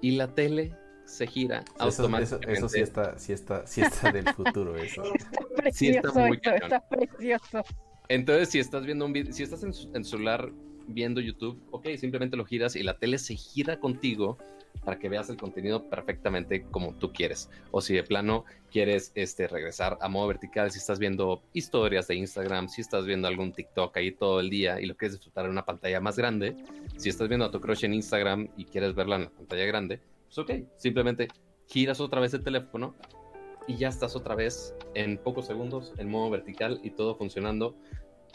C: y la tele se gira automáticamente.
B: Eso, sí está, sí está, sí está del futuro eso.
A: sí está muy está precioso.
C: Entonces, si estás viendo un video, si estás en, en, celular viendo YouTube, ok, simplemente lo giras y la tele se gira contigo para que veas el contenido perfectamente como tú quieres. O si de plano quieres este, regresar a modo vertical, si estás viendo historias de Instagram, si estás viendo algún TikTok ahí todo el día y lo quieres disfrutar en una pantalla más grande, si estás viendo a tu crush en Instagram y quieres verla en la pantalla grande, pues ok, simplemente giras otra vez el teléfono y ya estás otra vez en pocos segundos en modo vertical y todo funcionando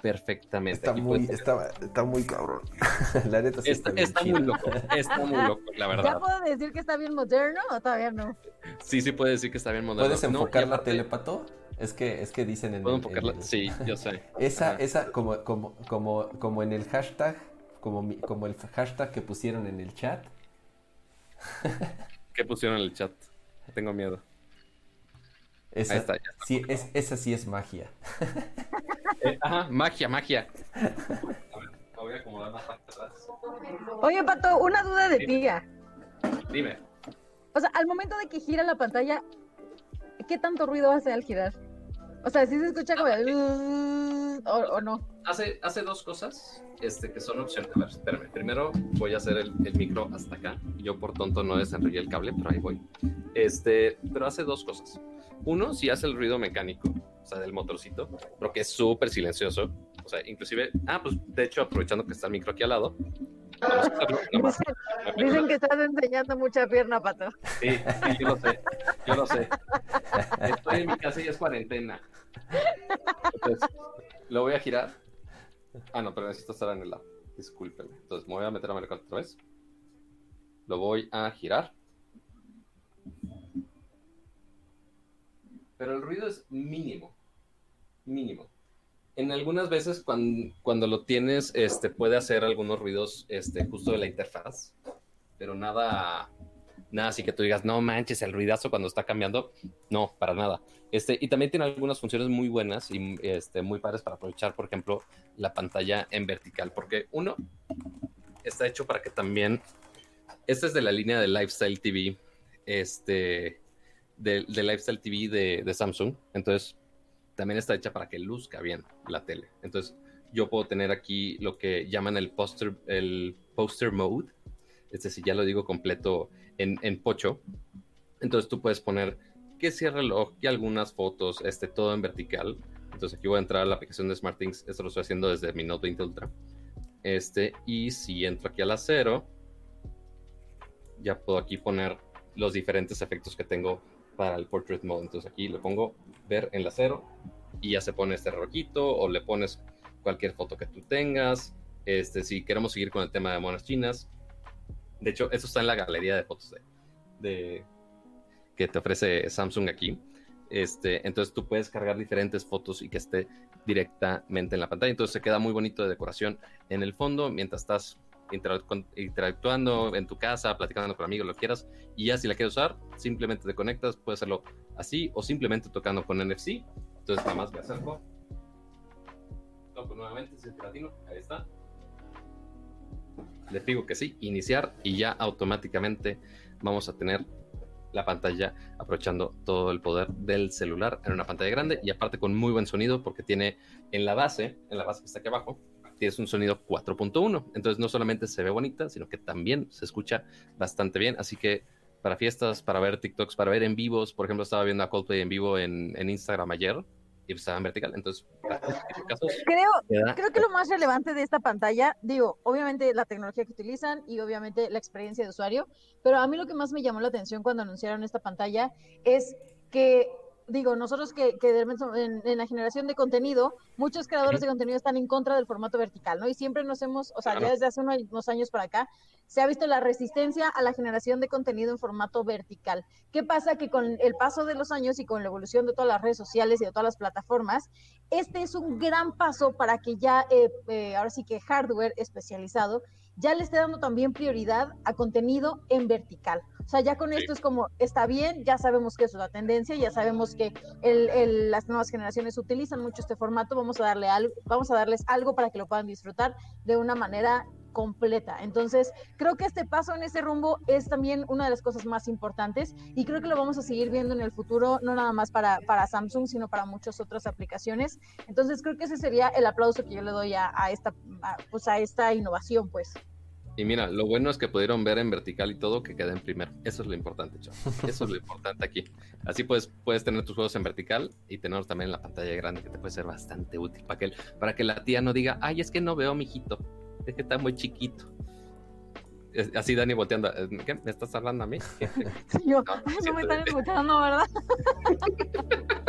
C: perfectamente.
B: Está, muy, está, muy cabrón. la neta sí
C: está, está, muy loco. Está muy loco, la verdad.
A: ¿Ya puedo decir que está bien moderno o todavía no?
C: Sí, sí puede decir que está bien moderno.
B: ¿Puedes enfocar la tele, Pato? Es que, es que dicen en,
C: ¿Puedo
B: en
C: enfocarla? Sí, yo sé.
B: Esa,
C: Ajá.
B: esa, como, como, como, como en el hashtag, como, mi- como el hashtag que pusieron en el chat.
C: ¿Qué pusieron en el chat? Tengo miedo.
B: Esa,
C: Ahí está, ya está.
B: sí, es, esa sí es magia.
C: Eh, ajá, magia, magia. A ver, me voy a acomodar más para atrás.
A: Oye, Pato, una duda de
C: Sí.
A: tía.
C: Dime.
A: O sea, al momento de que gira la pantalla, ¿qué tanto ruido hace al girar? O sea, si se escucha como... de- O, o no.
C: Hace, hace dos cosas este, que son opciones. A ver, espérame. Primero voy a hacer el, el micro hasta acá. Yo por tonto no desenrollé el cable, pero ahí voy. Este, pero hace dos cosas. Uno, si hace el ruido mecánico, o sea, del motorcito, pero que es súper silencioso. O sea, inclusive... Ah, pues de hecho, aprovechando que está el micro aquí al lado.
A: Dicen que estás enseñando mucha pierna, Pato.
C: Sí, sí, yo lo sé. Yo lo sé. Estoy en mi casa y es cuarentena. Entonces, lo voy a girar. Ah, no, pero necesito estar en el lado. Discúlpenme. Entonces, me voy a meter a mercado otra vez. Lo voy a girar. Pero el ruido es mínimo. Mínimo. En algunas veces cuando, lo tienes, este, puede hacer algunos ruidos este, justo de la interfaz. Pero nada, nada así que tú digas, no manches, el ruidazo cuando está cambiando. No, para nada. Este, y también tiene algunas funciones muy buenas y este, muy padres para aprovechar, por ejemplo, la pantalla en vertical. Porque uno, está hecho para que también, este es de la línea de Lifestyle TV, este, de, de Lifestyle TV de, de Samsung. Entonces, también está hecha para que luzca bien la tele. Entonces, yo puedo tener aquí lo que llaman el poster, el poster mode. Este, si ya lo digo completo en, en pocho. Entonces, tú puedes poner que si el reloj y algunas fotos, este, todo en vertical. Entonces, aquí voy a entrar a la aplicación de SmartThings. Esto lo estoy haciendo desde mi Note 20 Ultra. Este, y si entro aquí al acero, ya puedo aquí poner los diferentes efectos que tengo para el portrait mode. Entonces aquí le pongo ver en la cero y ya se pone este rojito o le pones cualquier foto que tú tengas. Este, si queremos seguir con el tema de monas chinas. De hecho, eso está en la galería de fotos de, de- que te ofrece Samsung aquí. Este, entonces tú puedes cargar diferentes fotos y que esté directamente en la pantalla. Entonces se queda muy bonito de decoración en el fondo mientras estás interactuando en tu casa, platicando con amigos, lo quieras. Y ya si la quieres usar, simplemente te conectas, puedes hacerlo así o simplemente tocando con NFC. Entonces nada más me acerco. Toco nuevamente, si latino, ahí está. Le digo que sí, iniciar y ya automáticamente vamos a tener la pantalla aprovechando todo el poder del celular en una pantalla grande y aparte con muy buen sonido porque tiene en la base, en la base que está aquí abajo, tienes un sonido 4.1. Entonces no solamente se ve bonita, sino que también se escucha bastante bien. Así que para fiestas, para ver TikToks, para ver en vivos, por ejemplo, estaba viendo a Coldplay en vivo en, en Instagram ayer y estaba en vertical. Entonces, para este tipo de casos,
A: Creo, creo que lo más relevante de esta pantalla, digo, obviamente la tecnología que utilizan y obviamente la experiencia de usuario, pero a mí lo que más me llamó la atención cuando anunciaron esta pantalla es que, digo, nosotros que, que de repente en, en la generación de contenido, muchos creadores de contenido están en contra del formato vertical, ¿no? Y siempre nos hemos, o sea,
C: Claro.
A: ya desde hace unos, unos años para acá, se ha visto la resistencia a la generación de contenido en formato vertical. ¿Qué pasa? Que con el paso de los años y con la evolución de todas las redes sociales y de todas las plataformas, este es un gran paso para que ya, eh, eh, ahora sí que hardware especializado, ya le esté dando también prioridad a contenido en vertical. O sea, ya con
C: Sí.
A: esto es como, está bien, ya sabemos que eso es la tendencia, ya sabemos que el- el- las nuevas generaciones utilizan mucho este formato, vamos a, darle algo, vamos a darles algo para que lo puedan disfrutar de una manera completa. Entonces, creo que este paso en ese rumbo es también una de las cosas más importantes y creo que lo vamos a seguir viendo en el futuro, no nada más para, para Samsung, sino para muchas otras aplicaciones. Entonces, creo que ese sería el aplauso que yo le doy a, esta, pues a esta innovación, pues.
C: Y mira, lo bueno es que pudieron ver en vertical y todo que quede en primero. Eso es lo importante. Eso es lo importante aquí. Así puedes, puedes tener tus juegos en vertical y tenerlos también en la pantalla grande, que te puede ser bastante útil para que, para que la tía no diga, ay, es que no veo a mi hijito. Es que está muy chiquito. Es- Así Dani volteando, "Eh, ¿qué? ¿Me estás hablando a mí?
A: Yo,
C: No,
A: "Ay, no
C: siento-
A: me están escuchando, ¿verdad?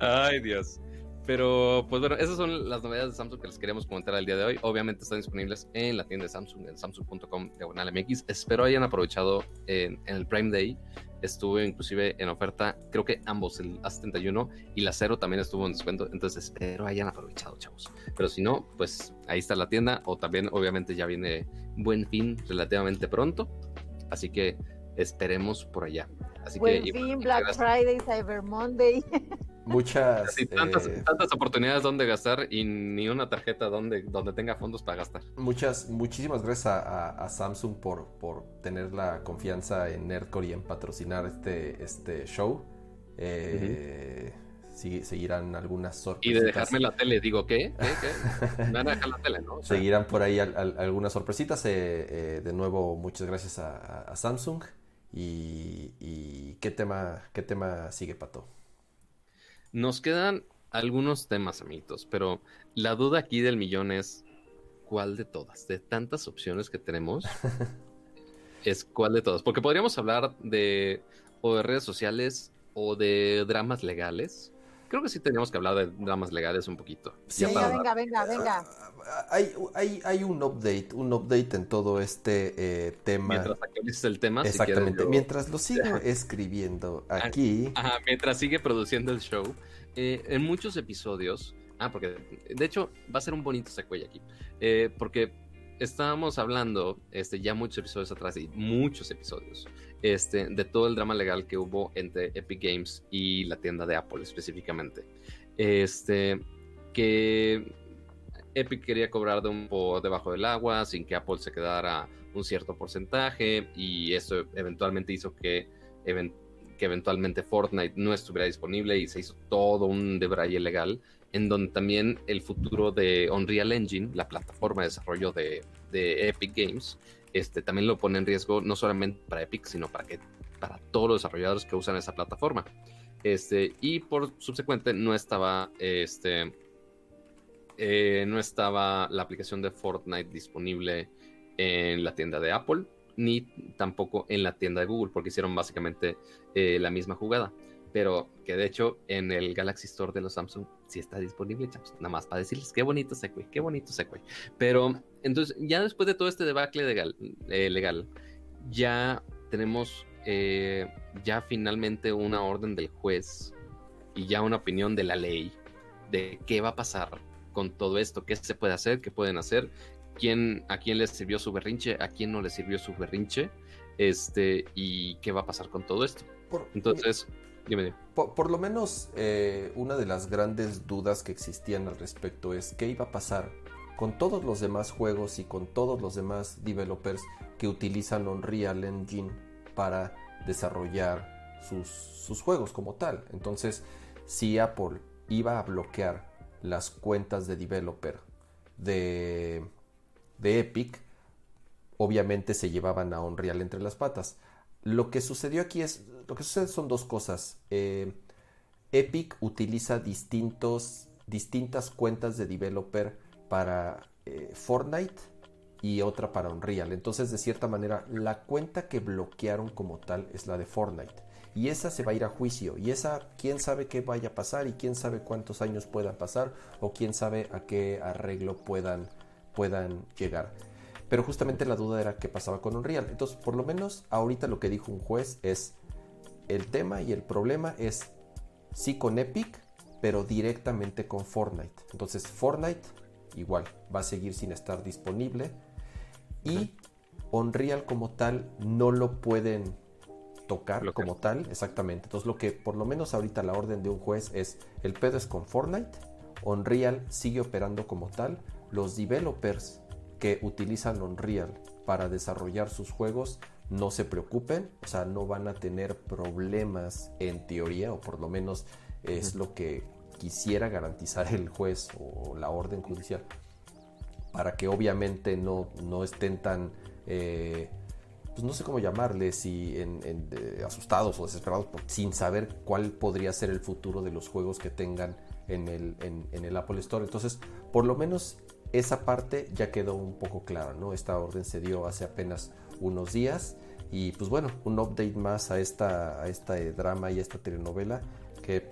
C: Ay, Dios. Pero, pues bueno, esas son las novedades de Samsung que les queríamos comentar el día de hoy. Obviamente están disponibles en la tienda de Samsung, en samsung.com diagonal MX. Espero hayan aprovechado en, en el Prime Day estuvo inclusive en oferta, creo que ambos, el A71 y la Cero también estuvo en descuento, entonces espero hayan aprovechado, chavos. Pero si no, pues ahí está la tienda, o también obviamente ya viene buen fin relativamente pronto, así que esperemos por allá. Así
A: buen fin, Black Friday, Cyber Monday.
B: Muchas
C: tantas, eh, tantas, oportunidades donde gastar y ni una tarjeta donde, donde tenga fondos para gastar.
B: Muchas, muchísimas gracias a, Samsung por, por tener la confianza en Nerdcore y en patrocinar este, este show. Eh, seguirán algunas sorpresas.
C: Y de dejarme la tele, digo, ¿qué? ¿Qué? Me van a dejar la tele, ¿no?
B: seguirán por ahí algunas sorpresitas. Eh, de nuevo, muchas gracias a, Samsung. Y, y, ¿qué tema, qué tema sigue, Pato?
C: Nos quedan algunos temas, amiguitos, pero la duda aquí del millón es cuál de todas, de tantas opciones que tenemos, es cuál de todas. Porque podríamos hablar de o de redes sociales o de dramas legales. Creo que sí tenemos que hablar de dramas legales un poquito.
A: Sí, venga, venga, venga, venga.
B: Hay, hay, hay, un update, un update en todo este eh, tema.
C: Mientras actualices el tema,
B: Exactamente. Mientras lo sigo escribiendo ah, aquí.
C: Ajá, mientras sigue produciendo el show. Eh, en muchos episodios. Ah, porque de hecho va a ser un bonito secuella aquí. Eh, porque estábamos hablando este, ya muchos episodios atrás y muchos episodios este, de todo el drama legal que hubo entre Epic Games y la tienda de Apple específicamente. Este, que Epic quería cobrar de un poco debajo del agua sin que Apple se quedara un cierto porcentaje y eso eventualmente hizo que, que eventualmente Fortnite no estuviera disponible y se hizo todo un debraye legal en donde también el futuro de Unreal Engine, la plataforma de desarrollo de, Epic Games, este, también lo pone en riesgo no solamente para Epic, sino para, que, para todos los desarrolladores que usan esa plataforma. Este, y por subsecuente no estaba, este, eh, no estaba la aplicación de Fortnite disponible en la tienda de Apple, ni tampoco en la tienda de Google, porque hicieron básicamente eh, la misma jugada pero que de hecho en el Galaxy Store de los Samsung sí está disponible, nada más para decirles qué bonito Segway, qué bonito Segway. Pero entonces, ya después de todo este debacle legal, eh, legal ya tenemos eh, ya finalmente una orden del juez y ya una opinión de la ley de qué va a pasar con todo esto, qué se puede hacer, qué pueden hacer, quién, a quién les sirvió su berrinche, a quién no le sirvió su berrinche, este, y qué va a pasar con todo esto. Entonces,
B: por, lo menos eh, una de las grandes dudas que existían al respecto es qué iba a pasar con todos los demás juegos y con todos los demás developers que utilizan Unreal Engine para desarrollar sus, sus juegos como tal. Entonces, si Apple iba a bloquear las cuentas de developer de, de Epic, obviamente se llevaban a Unreal entre las patas. Lo que sucedió aquí es, lo que sucede son dos cosas. Eh, Epic utiliza distintos, distintas cuentas de developer para eh, Fortnite y otra para Unreal. Entonces, de cierta manera, la cuenta que bloquearon como tal es la de Fortnite. Y esa se va a ir a juicio. Y esa, quién sabe qué vaya a pasar y quién sabe cuántos años puedan pasar o quién sabe a qué arreglo puedan, puedan llegar. Pero justamente la duda era qué pasaba con Unreal. Entonces, por lo menos ahorita lo que dijo un juez es, el tema y el problema es sí con Epic, pero directamente con Fortnite. Entonces, Fortnite igual va a seguir sin estar disponible. Y Unreal como tal no lo pueden tocar como tal, exactamente. Entonces, lo que por lo menos ahorita la orden de un juez es el pedo es con Fortnite, Unreal sigue operando como tal, los developers que utilizan Unreal para desarrollar sus juegos no se preocupen, o sea, no van a tener problemas en teoría, o por lo menos es lo que quisiera garantizar el juez o la orden judicial, para que obviamente no, no estén tan, eh, pues no sé cómo llamarle, si en, asustados o desesperados sin saber cuál podría ser el futuro de los juegos que tengan en el, en el Apple Store. Entonces, por lo menos esa parte ya quedó un poco clara, ¿no? Esta orden se dio hace apenas unos días y pues bueno, un update más a esta, a esta eh, drama y esta telenovela que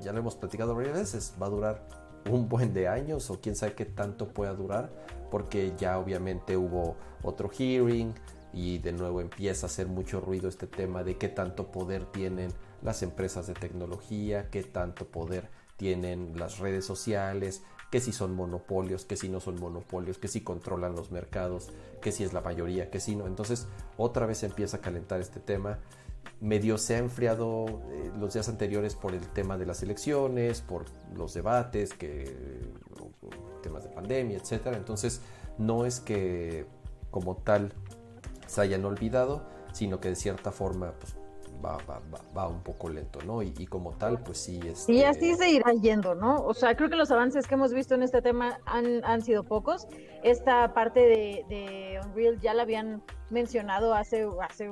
B: ya lo hemos platicado varias veces, va a durar un buen de años o quién sabe qué tanto pueda durar porque ya obviamente hubo otro hearing, y de nuevo empieza a hacer mucho ruido este tema de qué tanto poder tienen las empresas de tecnología, qué tanto poder tienen las redes sociales, que si son monopolios, que si no son monopolios, que si controlan los mercados, que si es la mayoría, que si no. Entonces otra vez empieza a calentar este tema. Medio se ha enfriado eh, los días anteriores por el tema de las elecciones, por los debates, que, temas de pandemia, etc. Entonces no es que como tal se hayan olvidado, sino que de cierta forma pues, va, va, va, un poco lento, ¿no? Y, como tal, pues sí. es
A: Y así se irá yendo, ¿no? O sea, creo que los avances que hemos visto en este tema han, han sido pocos. Esta parte de, de, Unreal ya la habían mencionado hace, hace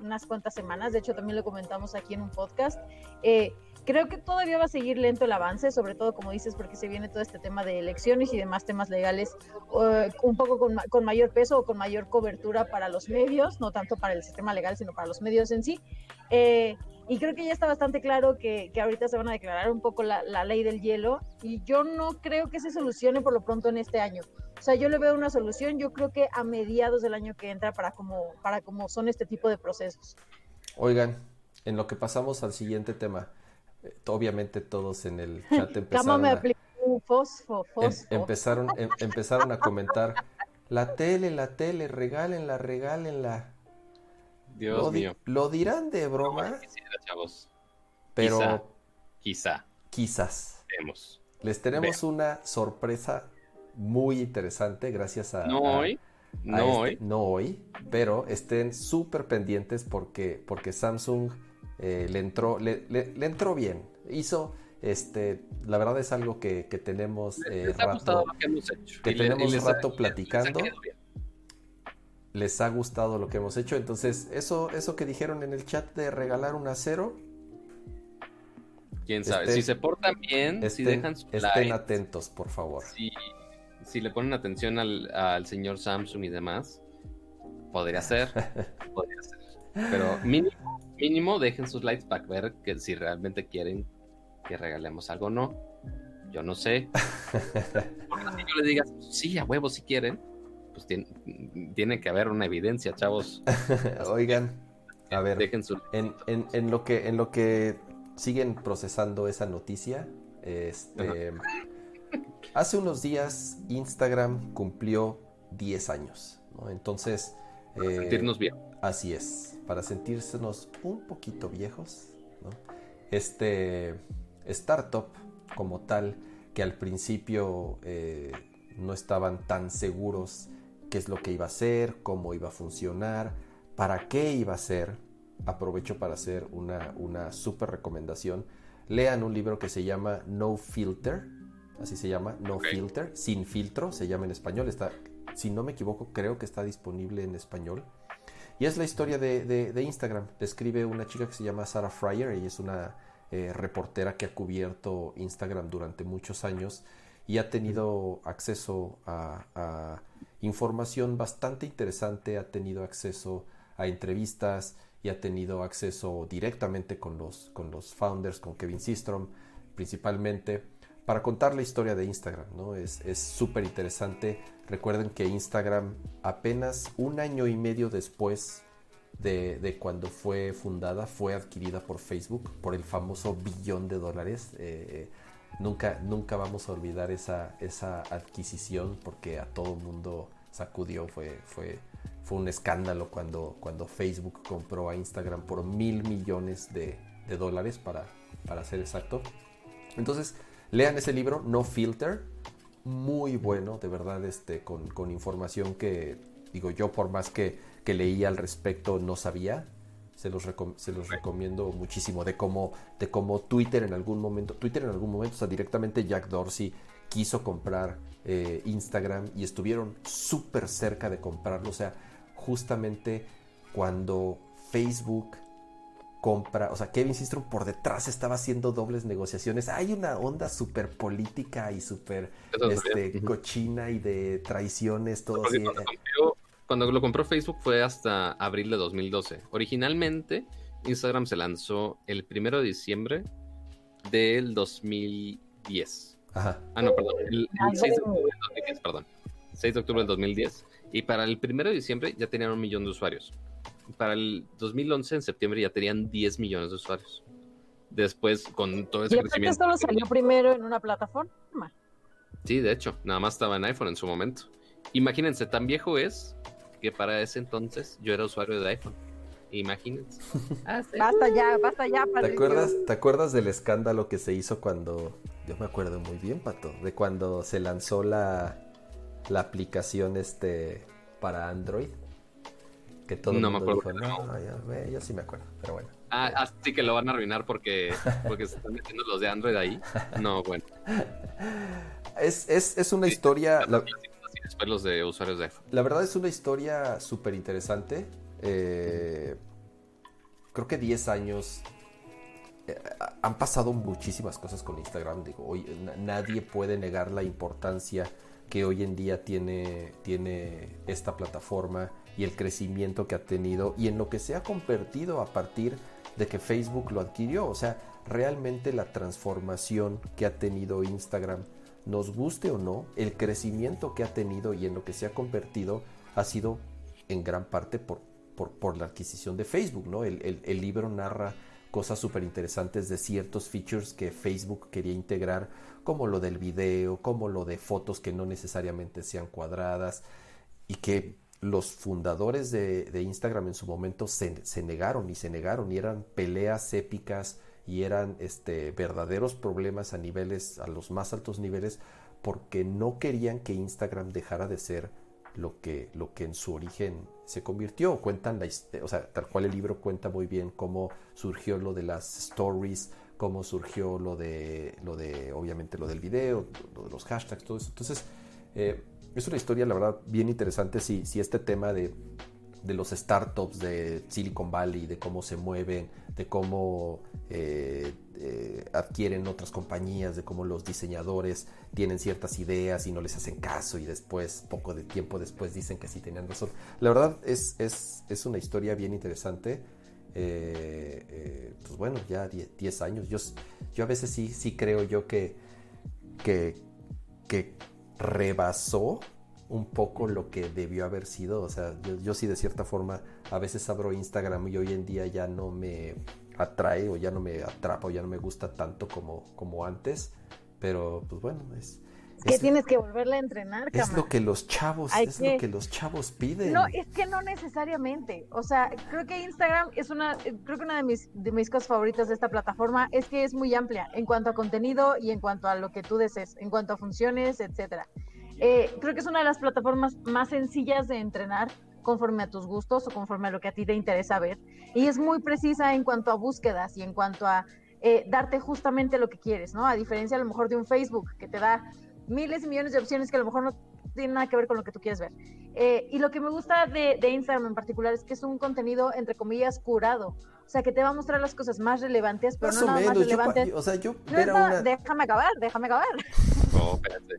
A: unas cuantas semanas, de hecho también lo comentamos aquí en un podcast. Eh, Creo que todavía va a seguir lento el avance, sobre todo como dices, porque se viene todo este tema de elecciones y demás temas legales un poco con, mayor peso o con mayor cobertura para los medios, no tanto para el sistema legal, sino para los medios en sí. Eh, y creo que ya está bastante claro que, ahorita se van a declarar un poco la, ley del hielo y yo no creo que se solucione por lo pronto en este año. O sea, yo le veo una solución, yo creo que a mediados del año que entra para como, para como son este tipo de procesos.
B: Oigan, en lo que pasamos al siguiente tema, obviamente todos en el chat empezaron a, em, empezaron, em, empezaron a comentar la tele, la tele, regálenla, regálenla.
C: Dios
B: lo,
C: mío.
B: Lo dirán de broma. Pero
C: quizá.
B: Quizás. Les tenemos una sorpresa muy interesante gracias a...
C: No hoy. No
B: este,
C: hoy.
B: No hoy. Pero estén súper pendientes porque, porque Samsung eh, le, entró, le, entró bien. Hizo, este, la verdad es algo que, tenemos
C: eh, rato,
B: que, tenemos rato platicando. Les ha gustado lo que hemos hecho. Entonces, eso, eso que dijeron en el chat de regalar un acero.
C: Quién sabe, si se portan bien, si dejan su
B: Estén atentos, por favor.
C: Si, si le ponen atención al, al señor Samsung y demás, podría ser. podría ser. Pero mínimo mínimo dejen sus likes para ver que si realmente quieren que regalemos algo o no. Yo no sé. Porque si yo les diga, sí, a huevo si quieren, pues tiene, que haber una evidencia, chavos.
B: Oigan, a ver, dejen su... en, en, lo que, en lo que siguen procesando esa noticia, este, hace unos días Instagram cumplió 10 años, ¿no? Entonces...
C: Eh, sentirnos bien.
B: Así es para sentirnos un poquito viejos, este startup como tal, que al principio eh, no estaban tan seguros qué es lo que iba a ser, cómo iba a funcionar, para qué iba a ser, aprovecho para hacer una, una super recomendación. Lean un libro que se llama No Filter, así se llama, No Filter, sin filtro, se llama en español, está, si no me equivoco, creo que está disponible en español. Y es la historia de, Instagram. Describe una chica que se llama Sarah Fryer. Ella es una eh, reportera que ha cubierto Instagram durante muchos años y ha tenido acceso a, información bastante interesante, ha tenido acceso a entrevistas y ha tenido acceso directamente con los, con los founders, con Kevin Systrom principalmente, para contar la historia de Instagram. ¿no? Es súper interesante Recuerden que Instagram apenas un año y medio después de, cuando fue fundada fue adquirida por Facebook por el famoso billón de dólares. Eh, nunca, nunca vamos a olvidar esa, esa adquisición porque a todo el mundo sacudió. Fue, fue, fue un escándalo cuando, cuando Facebook compró a Instagram por mil millones de, dólares para, para ser exacto. Entonces, lean ese libro, No Filter muy bueno, de verdad, este, con, información que, digo, yo por más que, que leía al respecto no sabía. Se los, se los recomiendo muchísimo de cómo, de cómo Twitter en algún momento, Twitter en algún momento, o sea, directamente Jack Dorsey quiso comprar eh, Instagram y estuvieron súper cerca de comprarlo. O sea, justamente cuando Facebook compra, o sea, Kevin Systrom por detrás estaba haciendo dobles negociaciones. Hay una onda súper política y súper este, cochina y de traiciones, todo así.
C: Cuando, lo compró Facebook fue hasta abril de 2012. Originalmente, Instagram se lanzó el primero de diciembre del 2010. Ajá. Ah, no, perdón. El, 6 de octubre del 2010, perdón. 6 de octubre del 2010 Y para el primero de diciembre ya tenían un millón de usuarios. Para el 2011, en septiembre, ya tenían 10 millones de usuarios. Después, con todo ese
A: ¿Y
C: crecimiento.
A: esto lo salió primero en una plataforma?
C: Sí, de hecho, nada más estaba en iPhone en su momento. Imagínense, tan viejo es que para ese entonces yo era usuario de iPhone. Imagínense.
A: Ah, basta ya, basta ya,
B: ¿Te
A: Patricio.
B: acuerdas, ¿Te acuerdas del escándalo que se hizo cuando, yo me acuerdo muy bien, Pato, de cuando se lanzó la, la aplicación este para Android? Que todo el
C: No me acuerdo.
B: dijo, no, yo, yo sí me acuerdo, pero bueno.
C: Ah, así que lo van a arruinar porque, porque se están metiendo los de Android ahí. No, bueno.
B: Es, es, es una historia, la,
C: después los de usuarios de iPhone.
B: la verdad es una historia súper interesante. Eh, creo que 10 años eh, han pasado muchísimas cosas con Instagram. Digo, hoy na- nadie puede negar la importancia que hoy en día tiene, tiene esta plataforma y el crecimiento que ha tenido y en lo que se ha convertido a partir de que Facebook lo adquirió. O sea, realmente la transformación que ha tenido Instagram, nos guste o no, el crecimiento que ha tenido y en lo que se ha convertido ha sido en gran parte por, por, la adquisición de Facebook, ¿no? El, el- el libro narra cosas súper interesantes de ciertos features que Facebook quería integrar, como lo del video, como lo de fotos que no necesariamente sean cuadradas, y que los fundadores de, Instagram en su momento se, negaron y se negaron, y eran peleas épicas y eran este, verdaderos problemas a niveles, a los más altos niveles, porque no querían que Instagram dejara de ser lo que, lo que en su origen se convirtió. Cuentan la o sea, tal cual el libro cuenta muy bien cómo surgió lo de las stories, cómo surgió lo de, lo de obviamente lo del video, lo de los hashtags, todo eso. Entonces, eh, es una historia, la verdad, bien interesante si, si este tema de, de los startups de Silicon Valley, de cómo se mueven, de cómo eh, eh, adquieren otras compañías, de cómo los diseñadores tienen ciertas ideas y no les hacen caso y después, poco de tiempo después, dicen que sí tenían razón. La verdad es, es, es una historia bien interesante. Eh, pues bueno, ya 10 años. Yo, yo a veces sí, sí creo yo que, que rebasó un poco lo que debió haber sido. O sea, yo, sí de cierta forma a veces abro Instagram y hoy en día ya no me atrae o ya no me atrapa o ya no me gusta tanto como, como antes. Pero pues bueno, es...
A: Que
B: es-
A: tienes que volverla a entrenar,
B: es lo que los chavos,
A: Hay
B: es
A: que-
B: lo que los chavos piden.
A: No, es que no necesariamente. O sea, creo que Instagram es una, eh, creo que una de mis, de mis cosas favoritas de esta plataforma es que es muy amplia en cuanto a contenido y en cuanto a lo que tú desees, en cuanto a funciones, etcétera. Eh, creo que es una de las plataformas más sencillas de entrenar conforme a tus gustos o conforme a lo que a ti te interesa ver. Y es muy precisa en cuanto a búsquedas y en cuanto a eh, darte justamente lo que quieres, ¿no? A diferencia a lo mejor de un Facebook que te da miles y millones de opciones que a lo mejor no tienen nada que ver con lo que tú quieres ver. Eh, y lo que me gusta de, de Instagram en particular es que es un contenido, entre comillas, curado. O sea, que te va a mostrar las cosas más relevantes, pero
B: más
A: no
B: o
A: nada más
B: menos.
A: Relevantes.
B: yo- o sea, yo
A: No
B: una...
A: Déjame acabar, déjame acabar.
C: No, espérate.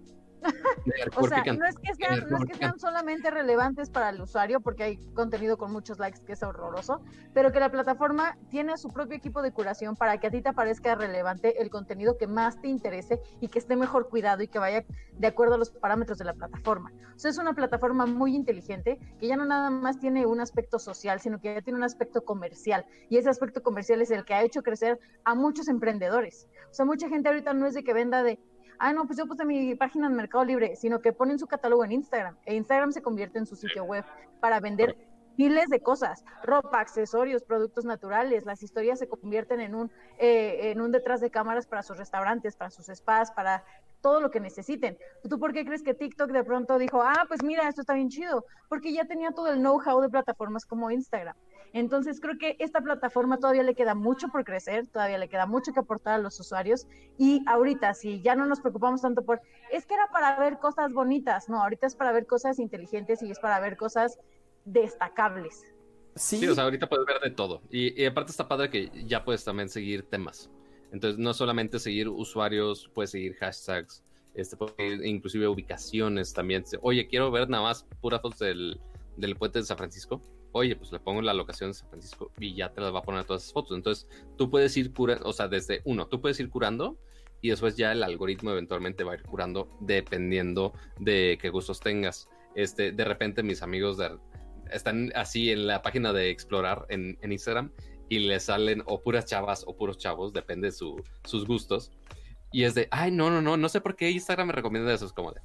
A: O sea, no es que sean, no es que sean solamente relevantes para el usuario, porque hay contenido con muchos likes que es horroroso, pero que la plataforma tiene su propio equipo de curación para que a ti te parezca relevante el contenido que más te interese y que esté mejor cuidado y que vaya de acuerdo a los parámetros de la plataforma. O sea, es una plataforma muy inteligente que ya no nada más tiene un aspecto social, sino que ya tiene un aspecto comercial. Y ese aspecto comercial es el que ha hecho crecer a muchos emprendedores. O sea, mucha gente ahorita no es de que venda de ah, no, pues yo puse mi página en Mercado Libre, sino que ponen su catálogo en Instagram. E Instagram se convierte en su sitio web para vender miles de cosas, ropa, accesorios, productos naturales. Las historias se convierten en un, eh, en un detrás de cámaras para sus restaurantes, para sus spas, para todo lo que necesiten. ¿Tú por qué crees que TikTok de pronto dijo, ah, pues mira, esto está bien chido? Porque ya tenía todo el know-how de plataformas como Instagram. Entonces creo que esta plataforma todavía le queda mucho por crecer, todavía le queda mucho que aportar a los usuarios y ahorita si ya no nos preocupamos tanto por, es que era para ver cosas bonitas, no, ahorita es para ver cosas inteligentes y es para ver cosas destacables.
B: Sí,
C: Sí, o sea, ahorita puedes ver de todo. Y, y aparte está padre que ya puedes también seguir temas. Entonces, no solamente seguir usuarios, puedes seguir hashtags, este, inclusive ubicaciones también. Oye, quiero ver nada más puras fotos del, del puente de San Francisco. Oye, pues le pongo la locación de San Francisco y ya te las va a poner todas esas fotos. Entonces, tú puedes ir curando, o sea, desde uno, tú puedes ir curando y después ya el algoritmo eventualmente va a ir curando dependiendo de qué gustos tengas. este, de repente mis amigos están así en la página de explorar en, Instagram y les salen o puras chavas o puros chavos, depende de sus gustos. Y es de, ay, no, no, no, no sé por qué Instagram me recomienda eso. Es como de,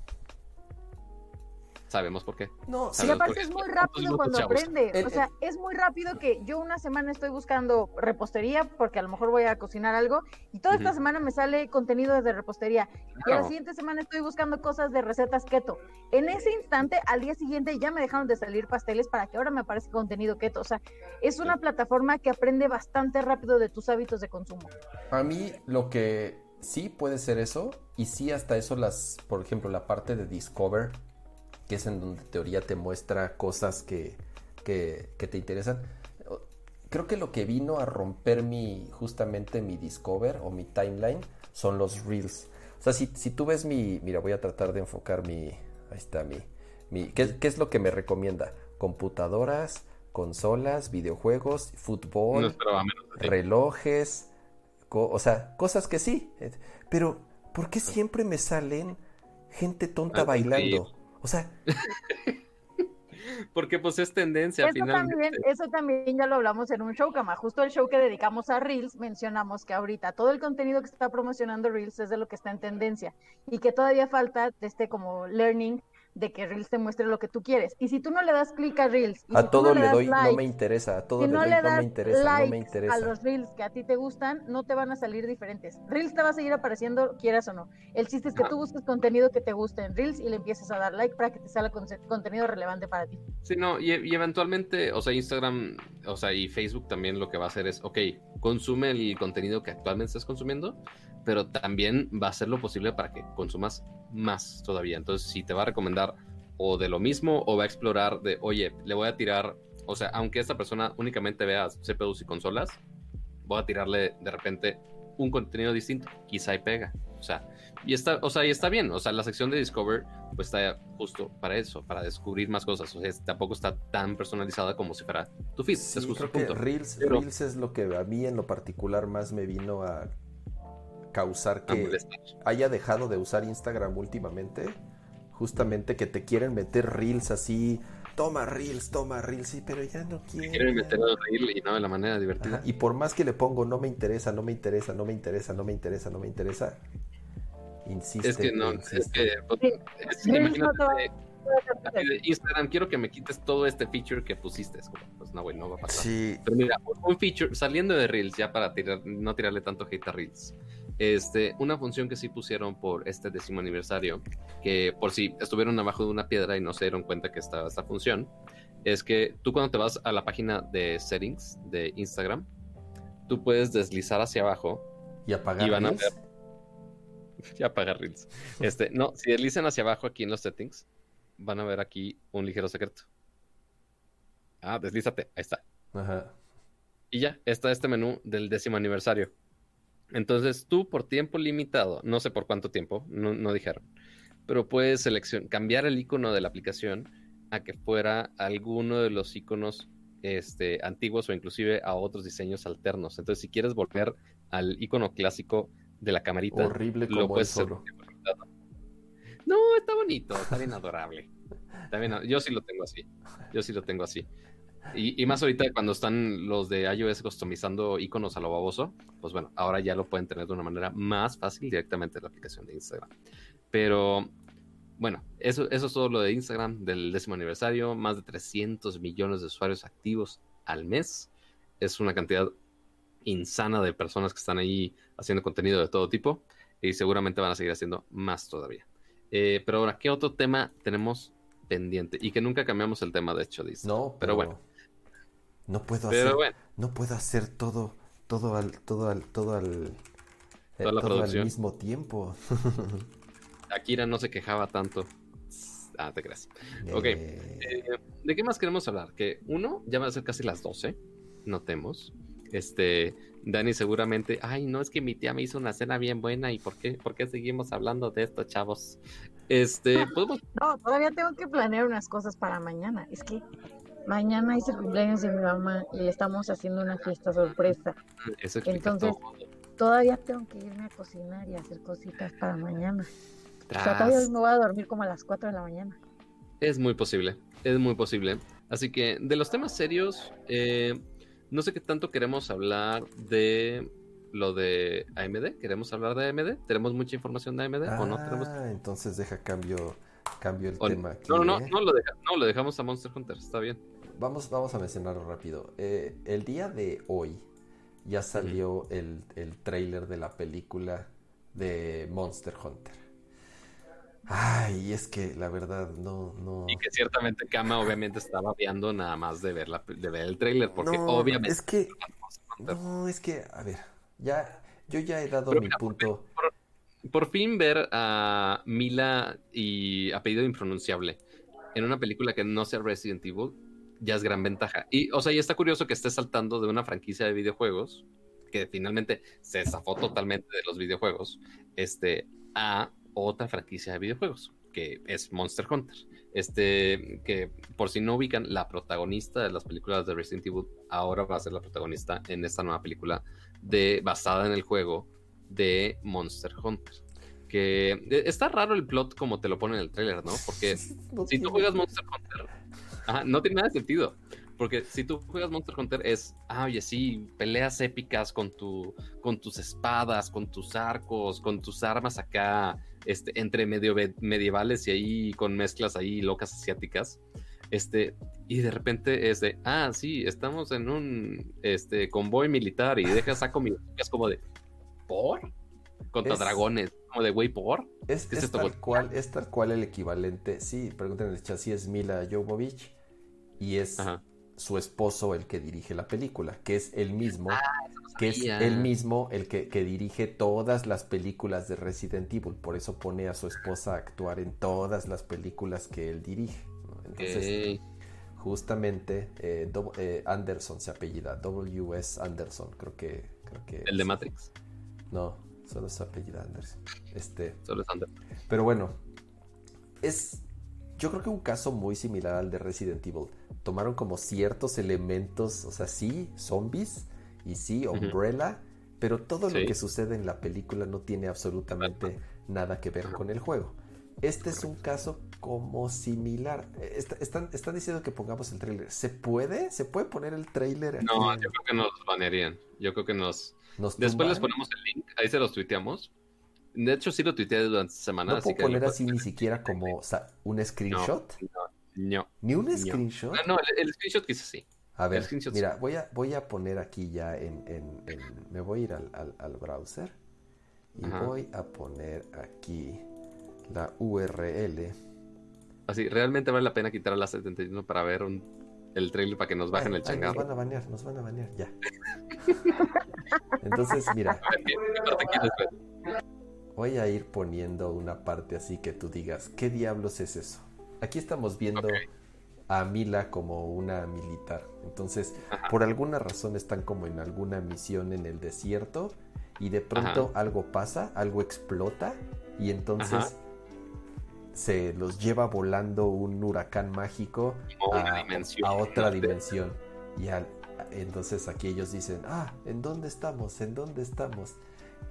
C: sabemos por qué.
A: No, sí, aparte es muy rápido cuando aprende. o sea, es muy rápido que yo una semana estoy buscando repostería porque a lo mejor voy a cocinar algo y toda esta semana me sale contenido de repostería y a la siguiente semana estoy buscando cosas de recetas keto. En ese instante, al día siguiente ya me dejaron de salir pasteles para que ahora me aparezca contenido keto. O sea, es una plataforma que aprende bastante rápido de tus hábitos de consumo.
B: A mí lo que sí puede ser eso y sí hasta eso las, por ejemplo, la parte de Discover que es en donde teoría te muestra cosas que, te interesan. Creo que lo que vino a romper mi, justamente mi Discover o mi timeline son los Reels. O sea, si, si tú ves mi, mira, voy a tratar de enfocar mi, ahí está mi, mi ¿qué, es lo que me recomienda? Computadoras, consolas, videojuegos, fútbol, relojes, o sea, cosas que sí, pero ¿por qué siempre me salen gente tonta bailando? O sea.
C: Porque pues es tendencia
A: eso También, eso también ya lo hablamos en un show, Cama. Justo el show que dedicamos a Reels, mencionamos que ahorita todo el contenido que está promocionando Reels es de lo que está en tendencia y que todavía falta este como learning de que Reels te muestre lo que tú quieres. Y si tú no le das clic a Reels,
B: a todo le, doy, no me interesa, a todo le doy, no me interesa, no me interesa.
A: A los Reels que a ti te gustan, no te van a salir diferentes. Reels te va a seguir apareciendo, quieras o no. El chiste es que tú busques contenido que te guste en Reels y le empieces a dar like para que te salga contenido relevante para ti.
C: Sí, no, y, y eventualmente, o sea, Instagram, o sea, y Facebook también lo que va a hacer es, ok, consume el contenido que actualmente estás consumiendo, pero también va a hacer lo posible para que consumas más todavía. Entonces, si te va a recomendar o de lo mismo o va a explorar de, oye, le voy a tirar, o sea, aunque esta persona únicamente vea CPUs y consolas, voy a tirarle de repente un contenido distinto, quizá y pega. O sea, y está, o sea, y está bien. O sea, la sección de Discover, pues está justo para eso, para descubrir más cosas. O sea, tampoco está tan personalizada como si fuera tu feed.
B: es justo creo que Reels, Reels es lo que a mí en lo particular más me vino a causar que haya dejado de usar Instagram últimamente. Justamente que te quieren meter reels así, toma reels, toma reels, sí, pero ya no quieren.
C: Quieren meter reels y no de la manera divertida.
B: y por más que le pongo no me interesa, no me interesa, no me interesa, no me interesa, no me interesa, insiste.
C: Es que no, es que, es, Instagram, quiero que me quites todo este feature que pusiste. Pues no, güey, no va a pasar.
B: Sí.
C: Pero mira, un feature, saliendo de Reels, ya para tirar, no tirarle tanto hate a Reels. Este, una función que sí pusieron por este décimo aniversario, que por si estuvieron abajo de una piedra y no se dieron cuenta que estaba esta función, es que tú cuando te vas a la página de settings de Instagram, tú puedes deslizar hacia abajo
B: y apagar y van a ver
C: y apagar reels. Este, no, si deslizan hacia abajo aquí en los settings, van a ver aquí un ligero secreto. Ah, deslízate, ahí está.
B: Ajá.
C: Y ya, está este menú del décimo aniversario. Entonces tú por tiempo limitado, no sé por cuánto tiempo, no, dijeron, pero puedes seleccionar, cambiar el icono de la aplicación a que fuera alguno de los iconos este, antiguos o inclusive a otros diseños alternos. Entonces si quieres volver al icono clásico de la camarita,
B: horrible como lo solo.
C: No, está bonito, está bien adorable. yo sí lo tengo así. Yo sí lo tengo así. Y, más ahorita cuando están los de iOS customizando iconos a lo baboso, pues bueno, ahora ya lo pueden tener de una manera más fácil directamente en la aplicación de Instagram. Pero bueno, eso, eso es todo lo de Instagram del décimo aniversario. Más de 300 millones de usuarios activos al mes. Es una cantidad insana de personas que están ahí haciendo contenido de todo tipo. Y seguramente van a seguir haciendo más todavía. Eh, pero ahora, ¿qué otro tema tenemos pendiente? Y que nunca cambiamos el tema, de hecho, dice.
B: No, pero bueno no puedo hacer, no puedo hacer todo, todo al, todo al, todo al, eh, todo al mismo tiempo.
C: Akira no se quejaba tanto. Ah, te creas. Ok. Eh, ¿De qué más queremos hablar? Que uno, ya va a ser casi las 12. Notemos. Este, Dani seguramente, ay, no, es que mi tía me hizo una cena bien buena y ¿por qué, por qué seguimos hablando de esto, chavos? Este, podemos...
A: No, todavía tengo que planear unas cosas para mañana. Es que mañana es el cumpleaños de mi mamá y estamos haciendo una fiesta sorpresa. Entonces, todavía tengo que irme a cocinar y hacer cositas para mañana. O sea, todavía me voy a dormir como a las 4 de la mañana.
C: Es muy posible, es muy posible. Así que de los temas serios, eh, no sé qué tanto queremos hablar de lo de AMD. ¿Queremos hablar de AMD? ¿Tenemos mucha información de AMD o no tenemos?
B: Ah, entonces deja cambio, cambio el tema. Aquí,
C: no, no,
B: ¿eh?
C: no, lo no, lo dejamos a Monster Hunter, está bien.
B: Vamos, vamos a mencionarlo rápido. Eh, el día de hoy ya salió el, el trailer de la película de Monster Hunter. Ay, es que la verdad no, no.
C: Y que ciertamente Kama obviamente estaba viendo nada más de ver la, de ver el trailer, porque
B: No,
C: obviamente
B: Es que. No, es que, a ver, ya, yo ya he dado
C: Pero
B: mi
C: mira,
B: punto.
C: por, por fin ver a Mila y apellido impronunciable en una película que no sea Resident Evil ya es gran ventaja. Y, o sea, y está curioso que esté saltando de una franquicia de videojuegos que finalmente se zafó totalmente de los videojuegos, este, a otra franquicia de videojuegos, que es Monster Hunter. Este, que por si no ubican, la protagonista de las películas de Resident Evil ahora va a ser la protagonista en esta nueva película de, basada en el juego de Monster Hunter. Que eh, está raro el plot como te lo pone en el trailer, ¿no? Porque
B: No
C: si tú juegas Monster Hunter, ajá, no tiene nada de sentido. Porque si tú juegas Monster Hunter es, ah, oye, sí, peleas épicas con, tu, con tus espadas, con tus arcos, con tus armas acá, este, entre medio medievales y ahí con mezclas ahí locas asiáticas. Este, y de repente es de, ah, sí, estamos en un este, convoy militar y dejas saco mi. Es como de, ¿por? Contra
B: Es-
C: dragones, como de, güey, ¿por?
B: Es,
C: ¿Qué es
B: es
C: esto,
B: tal cual, es tal cual el equivalente. Sí, pregunten en el chat si es Mila Jovovich y es
C: Ajá.
B: su esposo el que dirige la película, que es el mismo, que es el mismo el que, que dirige todas las películas de Resident Evil. Por eso pone a su esposa a actuar en todas las películas que él dirige. ¿no? Entonces, justamente eh, eh, Anderson se apellida, W.S. Anderson, creo que, creo que
C: El de Matrix,
B: No, solo se apellida Anderson. Este,
C: solo es Under.
B: pero bueno, es yo creo que un caso muy similar al de Resident Evil. Tomaron como ciertos elementos, o sea, sí, zombies y sí. Umbrella, pero todo lo que sucede en la película no tiene absolutamente nada que ver con el juego. Este es un caso como similar. Est- están, están diciendo que pongamos el trailer. ¿Se puede? ¿Se puede poner el trailer? aquí
C: No, yo creo que nos banearían. Yo creo que nos.
B: nos
C: Después les ponemos el link, ahí se los tuiteamos. De hecho, sí lo tuiteé durante esta semana.
B: No
C: así
B: puedo
C: que
B: poner así ni siquiera como o sea, un screenshot.
C: No,
B: Ni un screenshot.
C: no, no, el, el screenshot quise sí.
B: A ver, mira, voy a, voy a poner aquí ya en, en- en- me voy a ir al, al- al browser y
C: Ajá.
B: voy a poner aquí la URL.
C: Así, realmente vale la pena quitar a las 71 para ver un- el trailer para que nos bajen
B: Ay,
C: el
B: ay, nos van
C: changarro.
B: a banear, nos van a banear, ya. Entonces, mira, voy a ir poniendo una parte así que tú digas, ¿qué diablos es eso? Aquí estamos viendo. A Mila como una militar. Entonces,
C: Ajá.
B: por alguna razón están como en alguna misión en el desierto y de pronto algo pasa, algo explota y entonces
C: Ajá.
B: se los lleva volando un huracán mágico a, otra dimensión. Y al- entonces aquí ellos dicen, ah, ¿en dónde estamos? ¿En dónde estamos?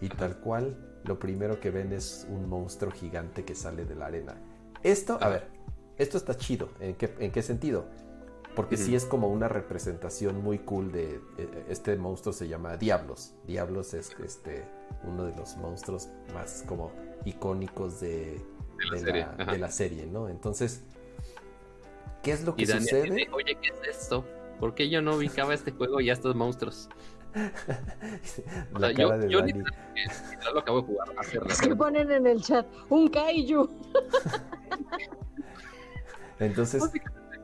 B: Y tal cual, lo primero que ven es un monstruo gigante que sale de la arena. Esto, a ver, esto está chido. ¿En qué, en qué sentido? Porque sí es como una representación muy cool de... eh, Este monstruo se llama Diablos. Diablos es este uno de los monstruos más como icónicos de,
C: De la
B: de
C: serie,
B: la,
C: ajá.
B: de la serie, ¿no? Entonces, ¿qué es lo que
C: Y Daniel
B: sucede?
C: dice, oye, ¿qué es esto? ¿Por qué yo no ubicaba este juego y a estos monstruos? O
B: la
C: sea, yo-
B: cara de
C: yo
B: Dani.
C: Ya lo acabo de jugar hace
A: ¿Qué
C: rato.
A: ponen en el chat? Un kaiju.
B: Entonces,
C: Básicamente,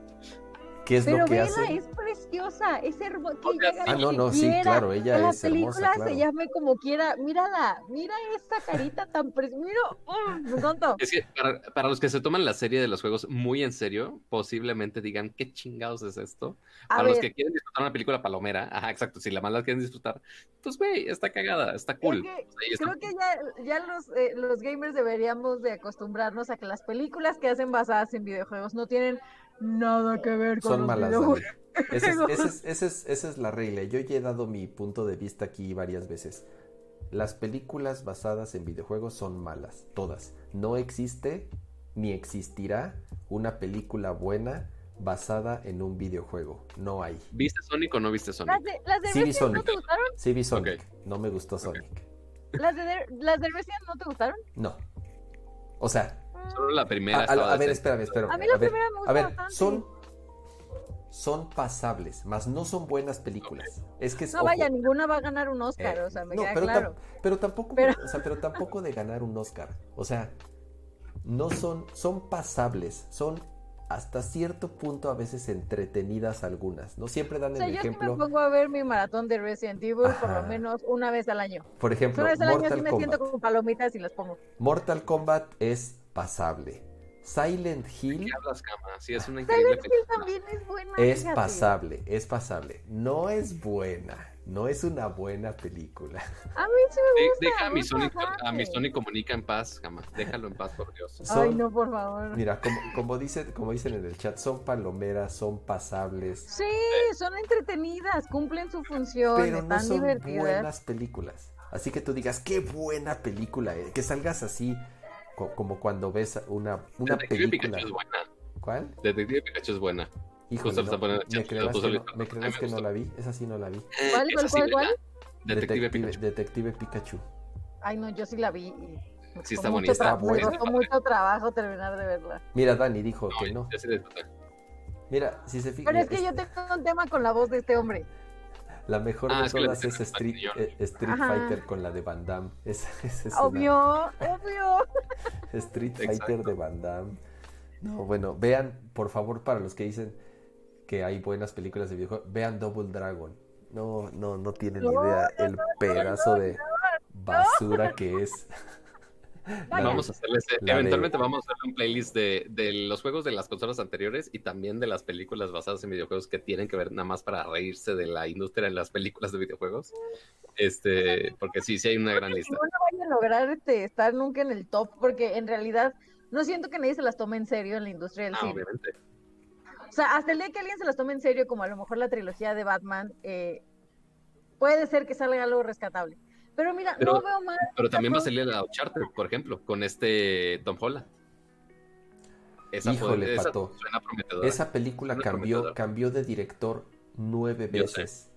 B: ¿qué es
A: Pero
B: lo que hace?
A: es preciosa, es hermosa.
B: Ah, no, no, sí, claro, ella
A: la
B: es
A: película
B: hermosa,
A: se
B: claro.
A: llame como quiera. Mírala, mira esta carita tan preciosa. Mira, ¡oh! me encantó.
C: Es que para, para los que se toman la serie de los juegos muy en serio, posiblemente digan, ¿qué chingados es esto?
A: A
C: para
A: ver,
C: los que quieren disfrutar una película palomera, ajá, exacto, si la más la quieren disfrutar, pues güey, está cagada, está cool.
A: que
C: O sea, y está-
A: creo que ya, ya los, eh, los gamers deberíamos de acostumbrarnos a que las películas que hacen basadas en videojuegos no tienen nada que ver con
B: Son
A: los
B: malas. Esa es, esa es- esa es- esa es la regla. Yo ya he dado mi punto de vista aquí varias veces. Las películas basadas en videojuegos son malas, todas. No existe ni existirá una película buena basada en un videojuego. No hay.
C: ¿Viste Sonic o no viste Sonic?
A: ¿Las de, las de
B: Sí vi
A: Resident no
B: Sonic.
A: te gustaron?
B: Sí vi Sonic. No me gustó Sonic.
A: ¿Las de, las de Resident no te gustaron?
B: No. O sea,
C: Solo la primera
B: a- a ver, espérame, espérame.
A: A mí la
B: a ver,
A: primera me gusta
B: a ver,
A: bastante.
B: son son pasables, más no son buenas películas. Es que es
A: No,
B: ojo,
A: vaya, ninguna va a ganar un Oscar,
B: eh,
A: o sea, me
B: no,
A: queda
B: pero,
A: claro.
B: tam- pero tampoco,
A: Pero-
B: o sea, pero tampoco de ganar un Oscar. O sea, no son, son pasables, son hasta cierto punto a veces entretenidas algunas. No siempre dan
A: O sea,
B: el
A: yo sí
B: ejemplo.
A: me pongo a ver mi maratón de Resident Evil por lo menos una vez al año.
B: Por ejemplo,
A: Una vez al año sí me
B: Kombat.
A: siento con palomitas y las pongo.
B: Mortal Kombat es pasable. Silent Hill
C: ¿Qué hablas, cama? Sí, es una increíble
A: Silent Hill
C: película.
A: también es buena.
B: es
A: fíjate.
B: pasable, es pasable. No es buena, no es una buena película.
A: A mí sí me
C: De-
A: gusta.
C: deja a mi, a mi. Sonic comunica en paz, cama. Déjalo en paz, por Dios.
A: Ay, no, por favor.
B: Mira, como, como, dicen, como dicen en el chat, son palomeras, son pasables,
A: Sí, son entretenidas, cumplen su función,
B: pero no
A: están
B: son
A: divertidas.
B: buenas películas. Así que tú digas, qué buena película, eh", que salgas así, co- como cuando ves una, una
C: Detective
B: película.
C: Pikachu es buena.
B: ¿Cuál?
C: Detective Pikachu es buena.
B: Híjole, no, ¿me creerás, que no, me creerás que no la vi? Esa sí no la vi.
A: ¿Cuál,
C: Esa
A: cuál,
C: sí,
A: cuál, cuál?
C: Detective Pikachu.
B: Detective Pikachu.
A: Ay, no, yo sí la vi.
C: Sí, está
A: mucho
C: bonita.
B: Está
A: tra- Me
B: buena.
A: costó mucho trabajo terminar de verla.
B: Mira, Dani dijo que no.
C: ya se disfruta.
B: Mira, si se
A: Pero
B: fijan,
A: es que yo tengo un tema con la voz de este hombre.
B: La mejor
C: Ah,
B: de
C: es que
B: todas es
C: en
B: Street, eh, Street. Fighter con la de Van Damme. Es una-
A: Obvio, obvio.
B: Street
C: Exacto.
B: Fighter de Van Damme. No, bueno, vean, por favor, para los que dicen que hay buenas películas de videojuegos, vean Double Dragon. No, no, no tienen
A: No,
B: idea el pedazo de basura que es.
C: Vamos a hacerles,
B: la de-
C: eventualmente vamos a hacer un playlist de, de los juegos de las consolas anteriores y también de las películas basadas en videojuegos que tienen que ver nada más para reírse de la industria en las películas de videojuegos. Este, porque sí, sí hay una gran lista.
A: Ninguna vaya a lograr este, estar nunca en el top porque en realidad no siento que nadie se las tome en serio en la industria del
C: Ah,
A: cine.
C: obviamente.
A: O sea, hasta el día que alguien se las tome en serio, como a lo mejor la trilogía de Batman, eh, puede ser que salga algo rescatable. Pero mira,
C: Pero-
A: no veo mal.
C: Pero también va a salir la Uncharted, por ejemplo, con este Tom Holland. Esa
B: Híjole,
C: esa
B: Pato.
C: suena prometedora.
B: Esa película
C: Suena
B: cambió, cambió de director nueve
C: Yo sé,
B: veces.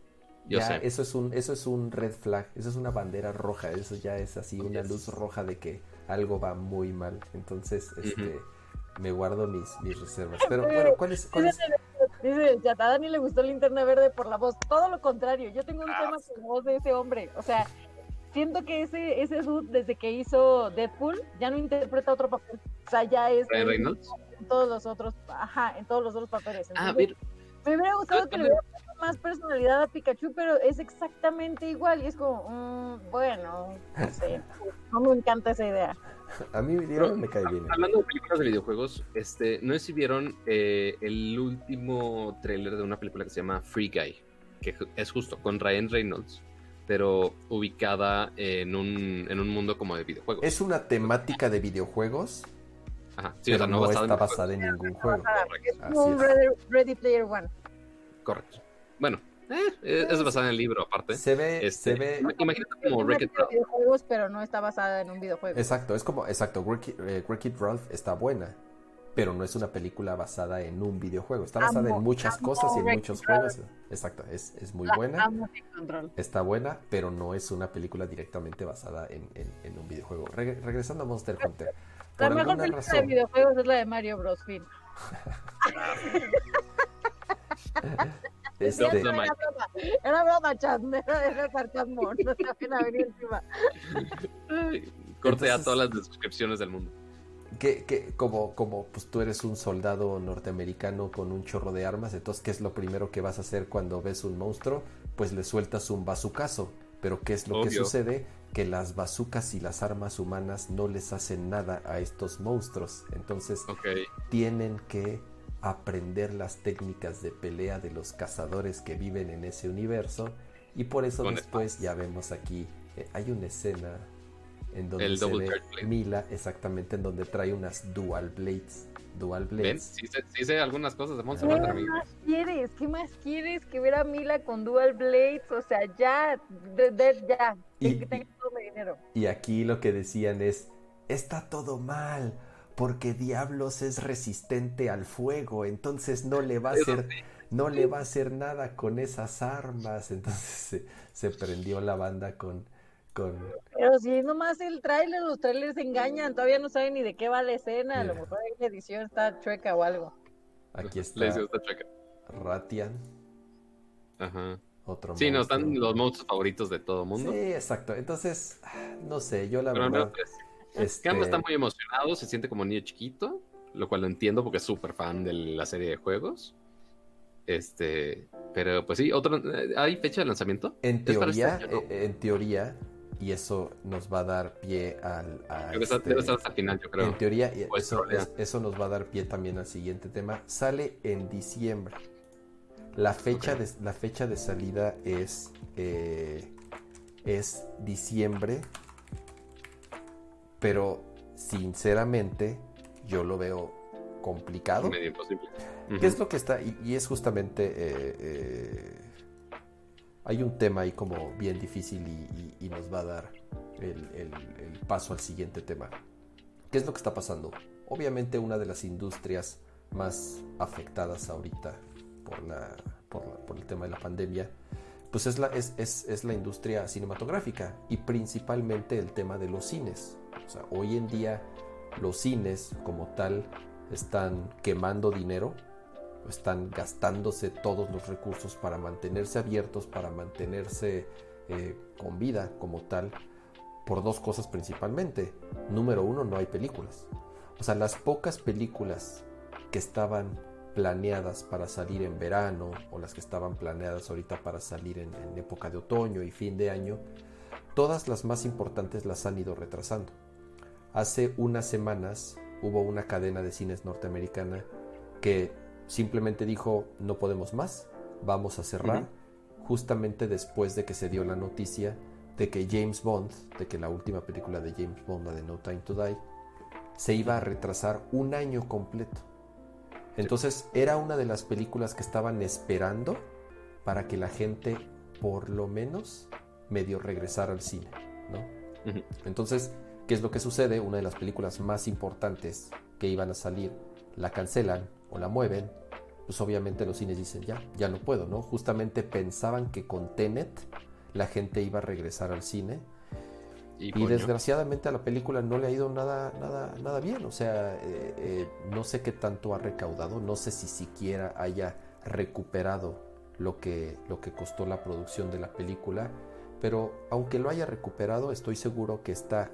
C: yo
B: ya,
C: sé.
B: eso es un, eso es un red flag, eso es una bandera roja, eso ya es así, una
C: Yes.
B: luz roja de que algo va muy mal. Entonces, este, me guardo mis, mis reservas. Pero bueno, ¿cuál es, cuál es?
A: Dice el chat, a Dani le gustó linterna verde por la voz. Todo lo contrario, yo tengo un
C: Ah.
A: tema con la voz de ese hombre. O sea, siento que ese, ese dude, desde que hizo Deadpool, ya no interpreta otro papel. O sea, ya es
C: Ryan Reynolds?
A: en todos los otros, ajá, en todos los otros papeles.
C: Ah, a
A: Entonces,
C: ver,
A: Me hubiera gustado
C: Ah,
A: que le hubiera puesto más personalidad a Pikachu, pero es exactamente igual. Y es como, mm, bueno, no sé. No me encanta esa idea.
B: A mí me cae bien.
C: hablando de películas de videojuegos, este, no sé si vieron eh, el último tráiler de una película que se llama Free Guy, que ju- es justo con Ryan Reynolds, pero ubicada en un, en un mundo como de videojuegos.
B: Es una temática de videojuegos,
C: Ajá, sí, o sea,
B: no,
C: basada
B: está basada en ningún juego.
A: Es un. Ready, Ready Player One.
C: Correcto. Bueno, eh, es basada en el libro aparte.
B: Se ve,
C: Este,
B: se ve,
C: ima- Imagínate como Wreck-It Ralph.
A: videojuegos, pero no está basada en un videojuego.
B: exacto, es como, exacto, Wreck-It eh, Wreck-It Ralph está buena, pero no es una película basada en un videojuego, está basada
A: Amo-
B: en muchas cosas y en muchos juegos. Exacto, es, es muy
A: La
B: buena. Está buena, pero no es una película directamente basada en, en- en un videojuego. Reg- regresando a Monster Hunter.
A: La mejor película de videojuegos es la de Mario Bros. Fin.
B: este,
A: Era broma, era broma, chat, era, era sarcasmo, no se van a venir encima.
C: Cortea
B: Entonces-
C: todas las descripciones del mundo.
B: Que, que como, como pues tú eres un soldado norteamericano con un chorro de armas, entonces ¿qué es lo primero que vas a hacer cuando ves un monstruo? Pues le sueltas un bazucazo. Pero ¿qué es lo que sucede? Que las bazucas y las armas humanas no les hacen nada a estos monstruos. Entonces tienen que aprender las técnicas de pelea de los cazadores que viven en ese universo. Y por eso después ya vemos aquí, eh, hay una escena en donde
C: El
B: se
C: Double
B: ve. Mila, exactamente, en donde trae unas dual blades. Dual
C: ¿Ven?
B: blades.
C: Sí sé, sí sé algunas cosas de Monster
A: ¿Qué más quieres? ¿Qué más quieres que ver a Mila con Dual Blades? O sea, ya, de, de- ya,
B: Y-
A: que tenga todo mi dinero.
B: Y aquí lo que decían es, está todo mal, porque Diablos es resistente al fuego, entonces no le va a hacer, no le va a hacer nada con esas armas. Entonces se, prendió la banda con, con...
A: Pero si es nomás el tráiler, los trailers engañan, todavía no saben ni de qué va la escena, a lo mejor la edición está chueca o algo.
B: Aquí está. Ratian.
C: Ajá. sí, no, están los monstruos favoritos de todo el mundo.
B: Sí, exacto. Entonces, no sé, yo la verdad.
C: este... está muy emocionado, se siente como niño chiquito, lo cual lo entiendo porque es súper fan de la serie de juegos. Este, pero pues sí, otro, ¿hay fecha de lanzamiento?
B: En este teoría, eh, en teoría, y eso nos va a dar pie al...
C: debe, estar, hasta el final, yo creo.
B: En teoría, eso, eso, nos va a dar pie también al siguiente tema. Sale en diciembre. La fecha, de, la fecha de salida es, eh, es diciembre, pero sinceramente yo lo veo complicado.
C: Medio imposible.
B: ¿Qué es lo que está? Y, es justamente... Eh, eh, hay un tema ahí como bien difícil y, nos va a dar el, paso al siguiente tema. ¿Qué es lo que está pasando? Obviamente una de las industrias más afectadas ahorita por, por, el tema de la pandemia, pues es la, es, la industria cinematográfica y principalmente el tema de los cines. O sea, hoy en día los cines como tal están quemando dinero, están gastándose todos los recursos para mantenerse abiertos, para mantenerse eh, con vida como tal, por dos cosas principalmente. Número uno, no hay películas. O sea, las pocas películas que estaban planeadas para salir en verano o las que estaban planeadas ahorita para salir en, época de otoño y fin de año, todas las más importantes las han ido retrasando. Hace unas semanas hubo una cadena de cines norteamericana que simplemente dijo no podemos más, vamos a cerrar, justamente después de que se dio la noticia de que James Bond, de que la última película de James Bond, la de No Time to Die, se iba a retrasar un año completo. Entonces era una de las películas que estaban esperando para que la gente por lo menos medio regresara al cine, ¿no? Entonces, ¿qué es lo que sucede? Una de las películas más importantes que iban a salir la cancelan o la mueven, pues obviamente los cines dicen ya, ya no puedo, ¿no? Justamente pensaban que con Tenet la gente iba a regresar al cine y, desgraciadamente a la película no le ha ido nada, nada, nada bien. O sea, eh, eh, no sé qué tanto ha recaudado, no sé si siquiera haya recuperado lo que, lo que costó la producción de la película. Pero aunque lo haya recuperado, estoy seguro que está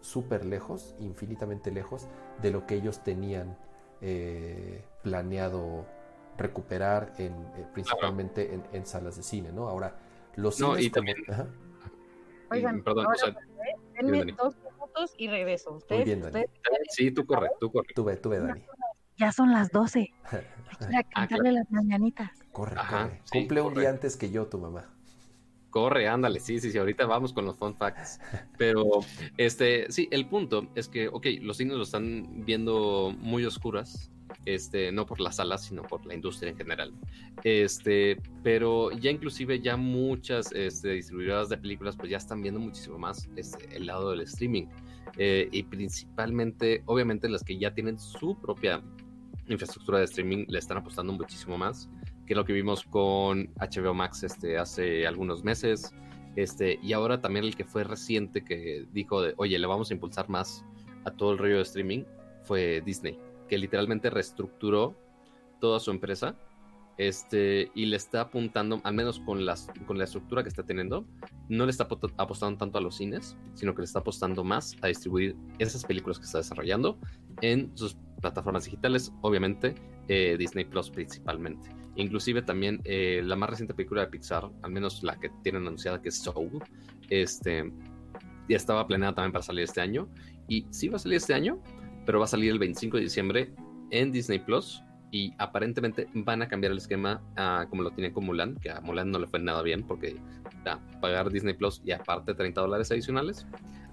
B: súper lejos, infinitamente lejos, de lo que ellos tenían eh, planeado recuperar en, principalmente en, salas de cine, ¿no? Ahora, los
C: no, y también...
A: Oigan, perdón, o sea, denme dos minutos y regreso. ¿Ustedes, Muy bien, Dani.
C: Sí, tú corre, tú corre.
B: Tú ve, tú ve, Dani.
A: Ya son las 12. Quiero ah, cantarle las mañanitas.
B: Corre, corre. Cumple un día antes que yo, tu mamá.
C: Corre, ándale, sí, sí, sí, ahorita vamos con los fun facts. Pero, este, sí, el punto es que, ok, los signos lo están viendo muy oscuras, este, no por las salas, sino por la industria en general. Este, pero ya inclusive ya muchas este, distribuidoras de películas pues ya están viendo muchísimo más este, el lado del streaming. Eh, y principalmente, obviamente las que ya tienen su propia infraestructura de streaming le están apostando muchísimo más que lo que vimos con HBO Max este, hace algunos meses. Este, y ahora también el que fue reciente que dijo de, oye, le vamos a impulsar más a todo el rollo de streaming fue Disney que literalmente reestructuró toda su empresa este, y le está apuntando, al menos con, las, con la estructura que está teniendo, no le está apostando tanto a los cines, sino que le está apostando más a distribuir esas películas que está desarrollando en sus plataformas digitales, obviamente eh, Disney Plus principalmente. Inclusive también eh, la más reciente película de Pixar, al menos la que tienen anunciada que es Soul, este, ya estaba planeada también para salir este año y sí va a salir este año, pero va a salir el 25 de diciembre en Disney Plus y aparentemente van a cambiar el esquema como lo tienen con Mulan, que a Mulan no le fue nada bien porque pagar Disney Plus y aparte 30 dólares adicionales.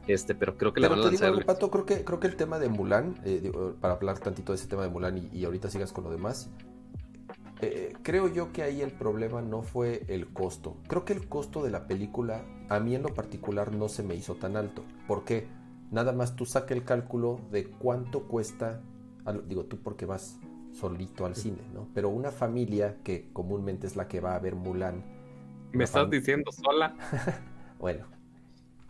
C: Este, pero creo que
B: le van a lanzar. Pato, creo que, creo que el tema de Mulan, eh, para hablar tantito de ese tema de Mulan y, ahorita sigas con lo demás, eh, creo yo que ahí el problema no fue el costo. Creo que el costo de la película, a mí en lo particular, no se me hizo tan alto. ¿Por qué? nada más tú saca el cálculo de cuánto cuesta, digo tú porque vas solito al cine, ¿no? Pero una familia que comúnmente es la que va a ver Mulan.
C: ¿Me estás diciendo sola?
B: bueno,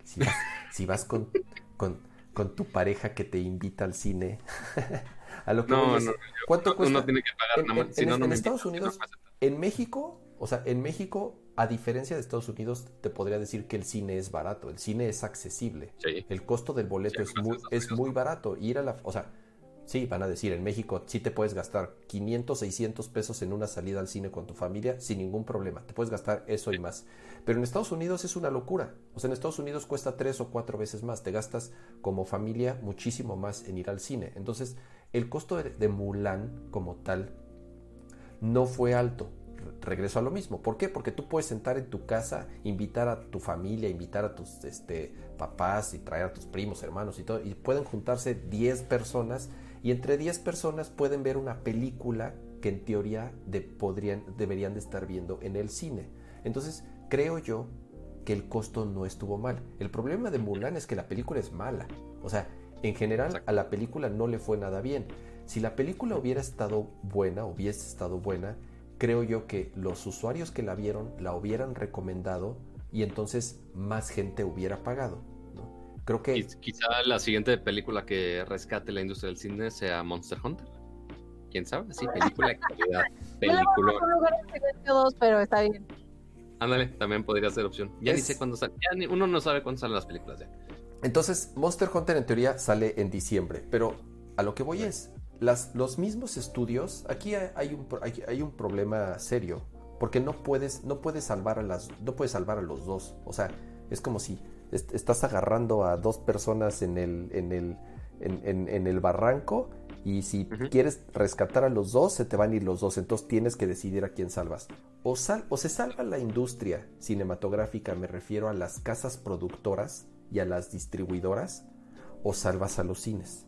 B: si vas, con, con, tu pareja que te invita al cine, a lo que
C: no, no,
B: ¿cuánto cuesta?
C: tiene que pagar,
B: en, en Estados Unidos, en México, o sea, en México, a diferencia de Estados Unidos, te podría decir que el cine es barato, el cine es accesible. El costo del boleto es muy, es muy barato. Ir a la, o sea, Sí, van a decir, en México sí te puedes gastar 500, 600 pesos en una salida al cine con tu familia sin ningún problema. Te puedes gastar eso y más. Pero en Estados Unidos es una locura. O sea, en Estados Unidos cuesta tres o cuatro veces más. Te gastas como familia muchísimo más en ir al cine. Entonces, el costo de, Mulan como tal no fue alto. Regreso a lo mismo. ¿Por qué? Porque tú puedes sentar en tu casa, invitar a tu familia, invitar a tus este, papás y traer a tus primos, hermanos y todo. Y pueden juntarse 10 personas y entre 10 personas pueden ver una película que en teoría deberían de estar viendo en el cine. Entonces, creo yo que el costo no estuvo mal. El problema de Mulan es que la película es mala. O sea, en general a la película no le fue nada bien. Si la película hubiera estado buena, hubiese estado buena, creo yo que los usuarios que la vieron la hubieran recomendado y entonces más gente hubiera pagado. Creo que.
C: Quizá la siguiente película que rescate la industria del cine sea Monster Hunter. ¿Quién sabe? Sí, película de calidad. película.
A: pero está bien.
C: Ándale, también podría ser opción. Ya ni sé cuándo sale. uno no sabe cuándo salen las películas ya.
B: Entonces, Monster Hunter en teoría sale en diciembre, pero a lo que voy es, las, los mismos estudios, aquí hay un, hay, un problema serio, porque no puedes, no puedes salvar a las, no puedes salvar a los dos. O sea, es como si estás agarrando a dos personas en el, en el, en, el barranco y si quieres rescatar a los dos, se te van a ir los dos, entonces tienes que decidir a quién salvas. O, sal, o se salva la industria cinematográfica, me refiero a las casas productoras y a las distribuidoras, o salvas a los cines.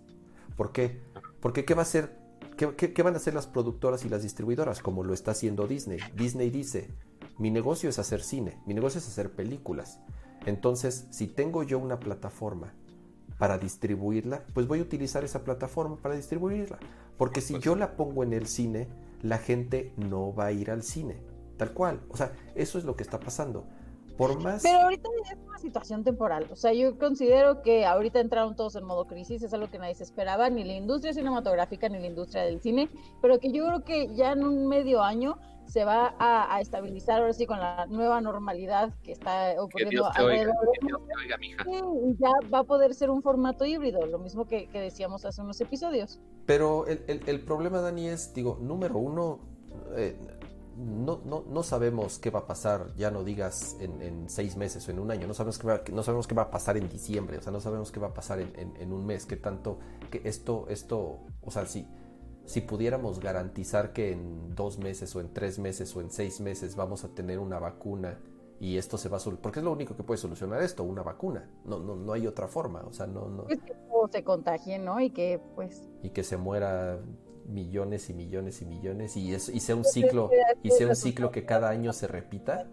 B: ¿Por qué? Porque ¿qué va a hacer? ¿Qué, qué van a hacer las productoras y las distribuidoras? Como lo está haciendo Disney. Disney dice, mi negocio es hacer cine, mi negocio es hacer películas. Entonces, si tengo yo una plataforma para distribuirla, pues voy a utilizar esa plataforma para distribuirla. Porque si yo la pongo en el cine, la gente no va a ir al cine. Tal cual. O sea, eso es lo que está pasando. Por más...
A: Pero ahorita es una situación temporal. O sea, yo considero que ahorita entraron todos en modo crisis, es algo que nadie se esperaba, ni la industria cinematográfica ni la industria del cine, pero que yo creo que ya en un medio año se va a, estabilizar ahora sí con la nueva normalidad que está ocurriendo alrededor. y ya va a poder ser un formato híbrido, lo mismo que, decíamos hace unos episodios.
B: Pero el, problema, Dani, es, digo, número uno, eh, no, no, no, sabemos qué va a pasar, ya no digas en, seis meses o en un año, no sabemos, qué va, no sabemos qué va a pasar en diciembre, o sea, no sabemos qué va a pasar en, en un mes, qué tanto, que esto, esto, o sea, sí si pudiéramos garantizar que en dos meses o en tres meses o en seis meses vamos a tener una vacuna y esto se va a solucionar, porque es lo único que puede solucionar esto, una vacuna, no, no, no hay otra forma, o sea, no, no.
A: Es que se contagie, ¿no? Y que pues...
B: Y que se muera millones y millones y millones y, es, y sea un ciclo y sea un ciclo que cada año se repita.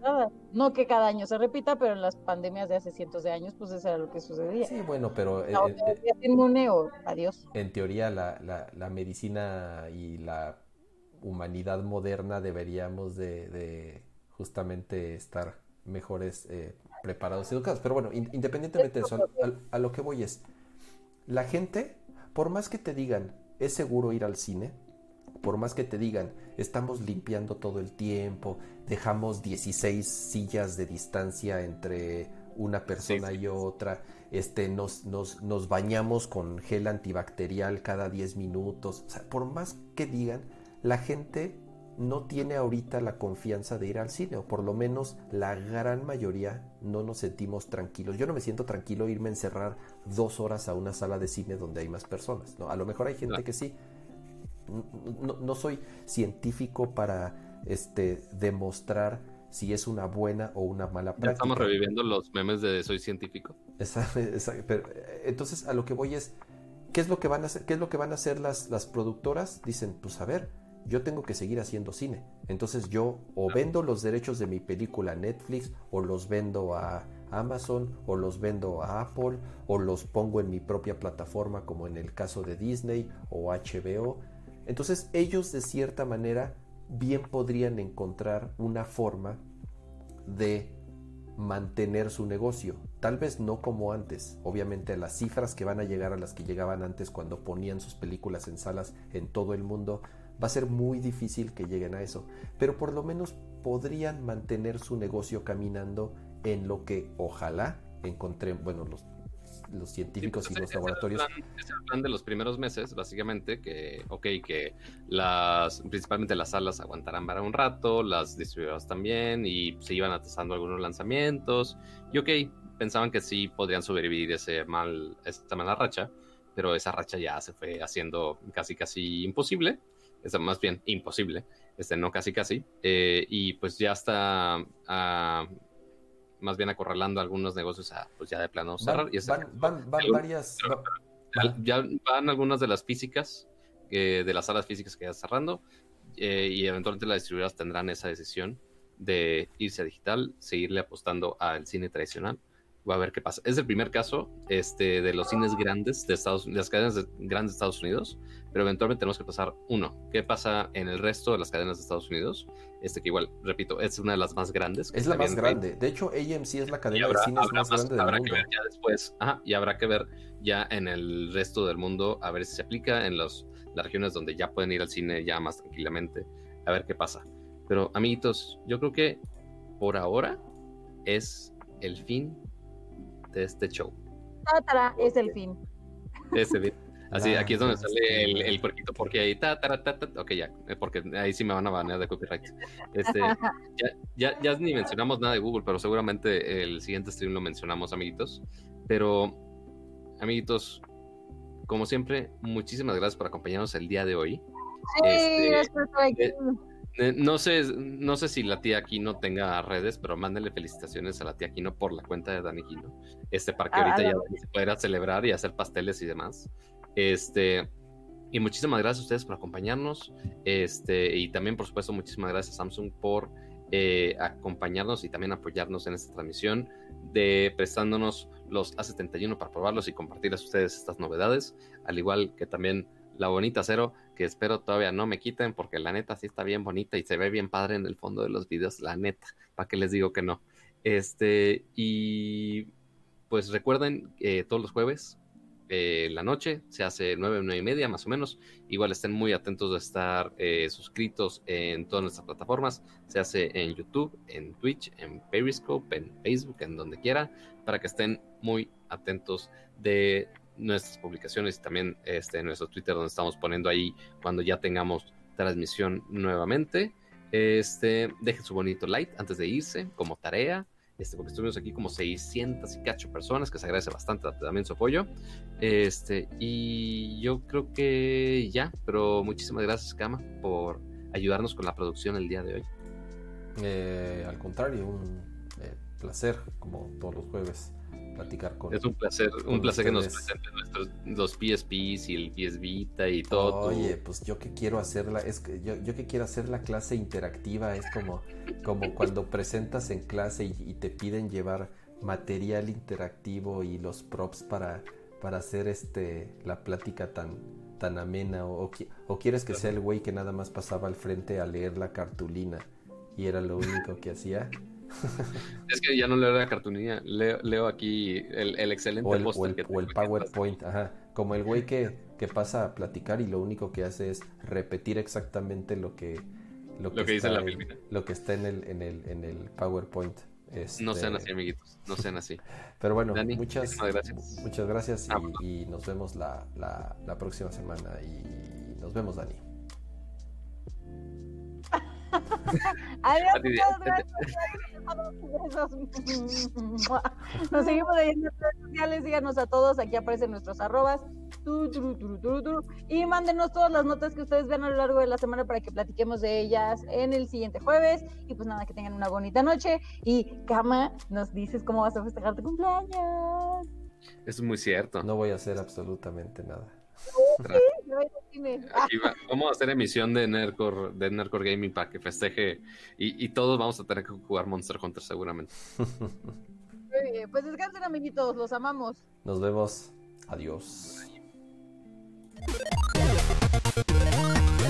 A: No que cada año se repita, pero en las pandemias de hace cientos de años, pues eso era lo que sucedía.
B: Sí, bueno, pero...
A: Eh, eh, inmune o adiós.
B: En teoría la, la, la, medicina y la humanidad moderna deberíamos de, justamente estar mejores eh, preparados y educados. Pero bueno, independientemente de eso, a lo que voy es, la gente, por más que te digan, ¿Es seguro ir al cine? Por más que te digan, estamos limpiando todo el tiempo, dejamos 16 sillas de distancia entre una persona y otra, este, nos, nos, nos, bañamos con gel antibacterial cada 10 minutos. O sea, por más que digan, la gente no tiene ahorita la confianza de ir al cine, o por lo menos la gran mayoría no nos sentimos tranquilos. Yo no me siento tranquilo irme a encerrar dos horas a una sala de cine donde hay más personas. ¿no? A lo mejor hay gente que sí. No, soy científico para este, demostrar si es una buena o una mala práctica.
C: estamos reviviendo los memes de soy científico.
B: pero, entonces a lo que voy es, ¿qué es lo que van a hacer, qué es lo que van a hacer las, las productoras? Dicen, pues a ver, yo tengo que seguir haciendo cine. Entonces yo o vendo los derechos de mi película a Netflix o los vendo a, Amazon o los vendo a Apple o los pongo en mi propia plataforma como en el caso de Disney o HBO. Entonces ellos de cierta manera bien podrían encontrar una forma de mantener su negocio. Tal vez no como antes. Obviamente las cifras que van a llegar a las que llegaban antes cuando ponían sus películas en salas en todo el mundo, va a ser muy difícil que lleguen a eso. Pero por lo menos podrían mantener su negocio caminando en lo que ojalá encontré, bueno, los los científicos y pues, los laboratorios.
C: Es el, plan, de los primeros meses, básicamente, que, ok, que las, principalmente las salas aguantarán para un rato, las distribuidoras también, y se iban atasando algunos lanzamientos, y ok, pensaban que sí podrían sobrevivir ese mal, esta mala racha, pero esa racha ya se fue haciendo casi, casi imposible, es más bien imposible, este, no casi, casi, eh, y pues ya está... Ah, más bien acorralando algunos negocios a pues ya de plano cerrar.
B: Van, y van, varias.
C: ya van algunas de las físicas, de las salas físicas que ya cerrando, eh, y eventualmente las distribuidoras tendrán esa decisión de irse a digital, seguirle apostando al cine tradicional va a ver qué pasa. Es el primer caso este, de los cines grandes de Estados de las cadenas grandes de Estados Unidos, pero eventualmente tenemos que pasar uno. ¿Qué pasa en el resto de las cadenas de Estados Unidos? Este que igual, repito, es una de las más grandes.
B: Es la más grande. De hecho, AMC es la cadena de cines más, grande del mundo.
C: Que ver ya después, y habrá que ver ya en el resto del mundo a ver si se aplica en los, las regiones donde ya pueden ir al cine ya más tranquilamente, a ver qué pasa. Pero amiguitos, yo creo que por ahora es el fin de este show.
A: es el fin.
C: Ese Así, aquí es donde sale el, el puerquito, porque ahí, ta, ta, ta, ok, ya, eh, porque ahí sí me van a banear de copyright. Este, ya, ya, ya, ni mencionamos nada de Google, pero seguramente el siguiente stream lo mencionamos, amiguitos. Pero, amiguitos, como siempre, muchísimas gracias por acompañarnos el día de hoy.
A: Sí, este,
C: eh, no sé, no sé si la tía Aquino tenga redes, pero mándale felicitaciones a la tía Aquino por la cuenta de Dani Aquino. Este, para que ah, ahorita ya se pueda celebrar y hacer pasteles y demás. Este, y muchísimas gracias a ustedes por acompañarnos. Este, y también, por supuesto, muchísimas gracias a Samsung por eh, acompañarnos y también apoyarnos en esta transmisión, de prestándonos los A71 para probarlos y compartirles a ustedes estas novedades, al igual que también la bonita cero, que espero todavía no me quiten, porque la neta sí está bien bonita y se ve bien padre en el fondo de los videos, la neta, para que les digo que no. Este, y pues recuerden, eh, todos los jueves, eh, la noche, se hace nueve, nueve y media más o menos. Igual estén muy atentos de estar eh, suscritos en todas nuestras plataformas. Se hace en YouTube, en Twitch, en Periscope, en Facebook, en donde quiera, para que estén muy atentos de nuestras publicaciones y también este, en nuestro Twitter donde estamos poniendo ahí cuando ya tengamos transmisión nuevamente. Este, dejen su bonito like antes de irse como tarea. Este, porque estuvimos aquí como 600 y cacho personas, que se agradece bastante también su apoyo. Este, y yo creo que ya, pero muchísimas gracias, Kama, por ayudarnos con la producción el día de hoy.
B: Eh, al contrario, un eh, placer, como todos los jueves platicar con
C: Es un placer, un placer que nos presenten nuestros los PSPs y el PS Vita y todo.
B: Oye, pues yo que quiero hacerla, es que yo, yo que quiero hacer la clase interactiva, es como, como cuando presentas en clase y, te piden llevar material interactivo y los props para, para hacer este la plática tan, tan amena o, o, quieres que sea el güey que nada más pasaba al frente a leer la cartulina y era lo único que hacía
C: es que ya no leo la cartulina, leo, aquí el, excelente
B: o el, o el, PowerPoint, ajá. Como el güey que, que, pasa a platicar y lo único que hace es repetir exactamente lo que,
C: lo que, dice la
B: Lo que está en el, en el, en el PowerPoint.
C: No sean así, amiguitos. No sean así.
B: Pero bueno, muchas gracias. Muchas gracias y, ah, y nos vemos la, la, la próxima semana. Y nos vemos, Dani.
A: Adiós, muchas gracias. Nos seguimos leyendo en redes sociales. Síganos a todos. Aquí aparecen nuestros arrobas. Y mándenos todas las notas que ustedes vean a lo largo de la semana para que platiquemos de ellas en el siguiente jueves. Y pues nada, que tengan una bonita noche. Y Kama, nos dices cómo vas a festejar tu cumpleaños.
C: Es muy cierto.
B: No voy a hacer absolutamente nada.
C: Vamos a hacer emisión de Nerdcore, de Nerdcore Gaming para que festeje y, y, todos vamos a tener que jugar Monster Hunter seguramente.
A: Muy pues descansen amiguitos, los amamos.
B: Nos vemos. Adiós.
D: Thank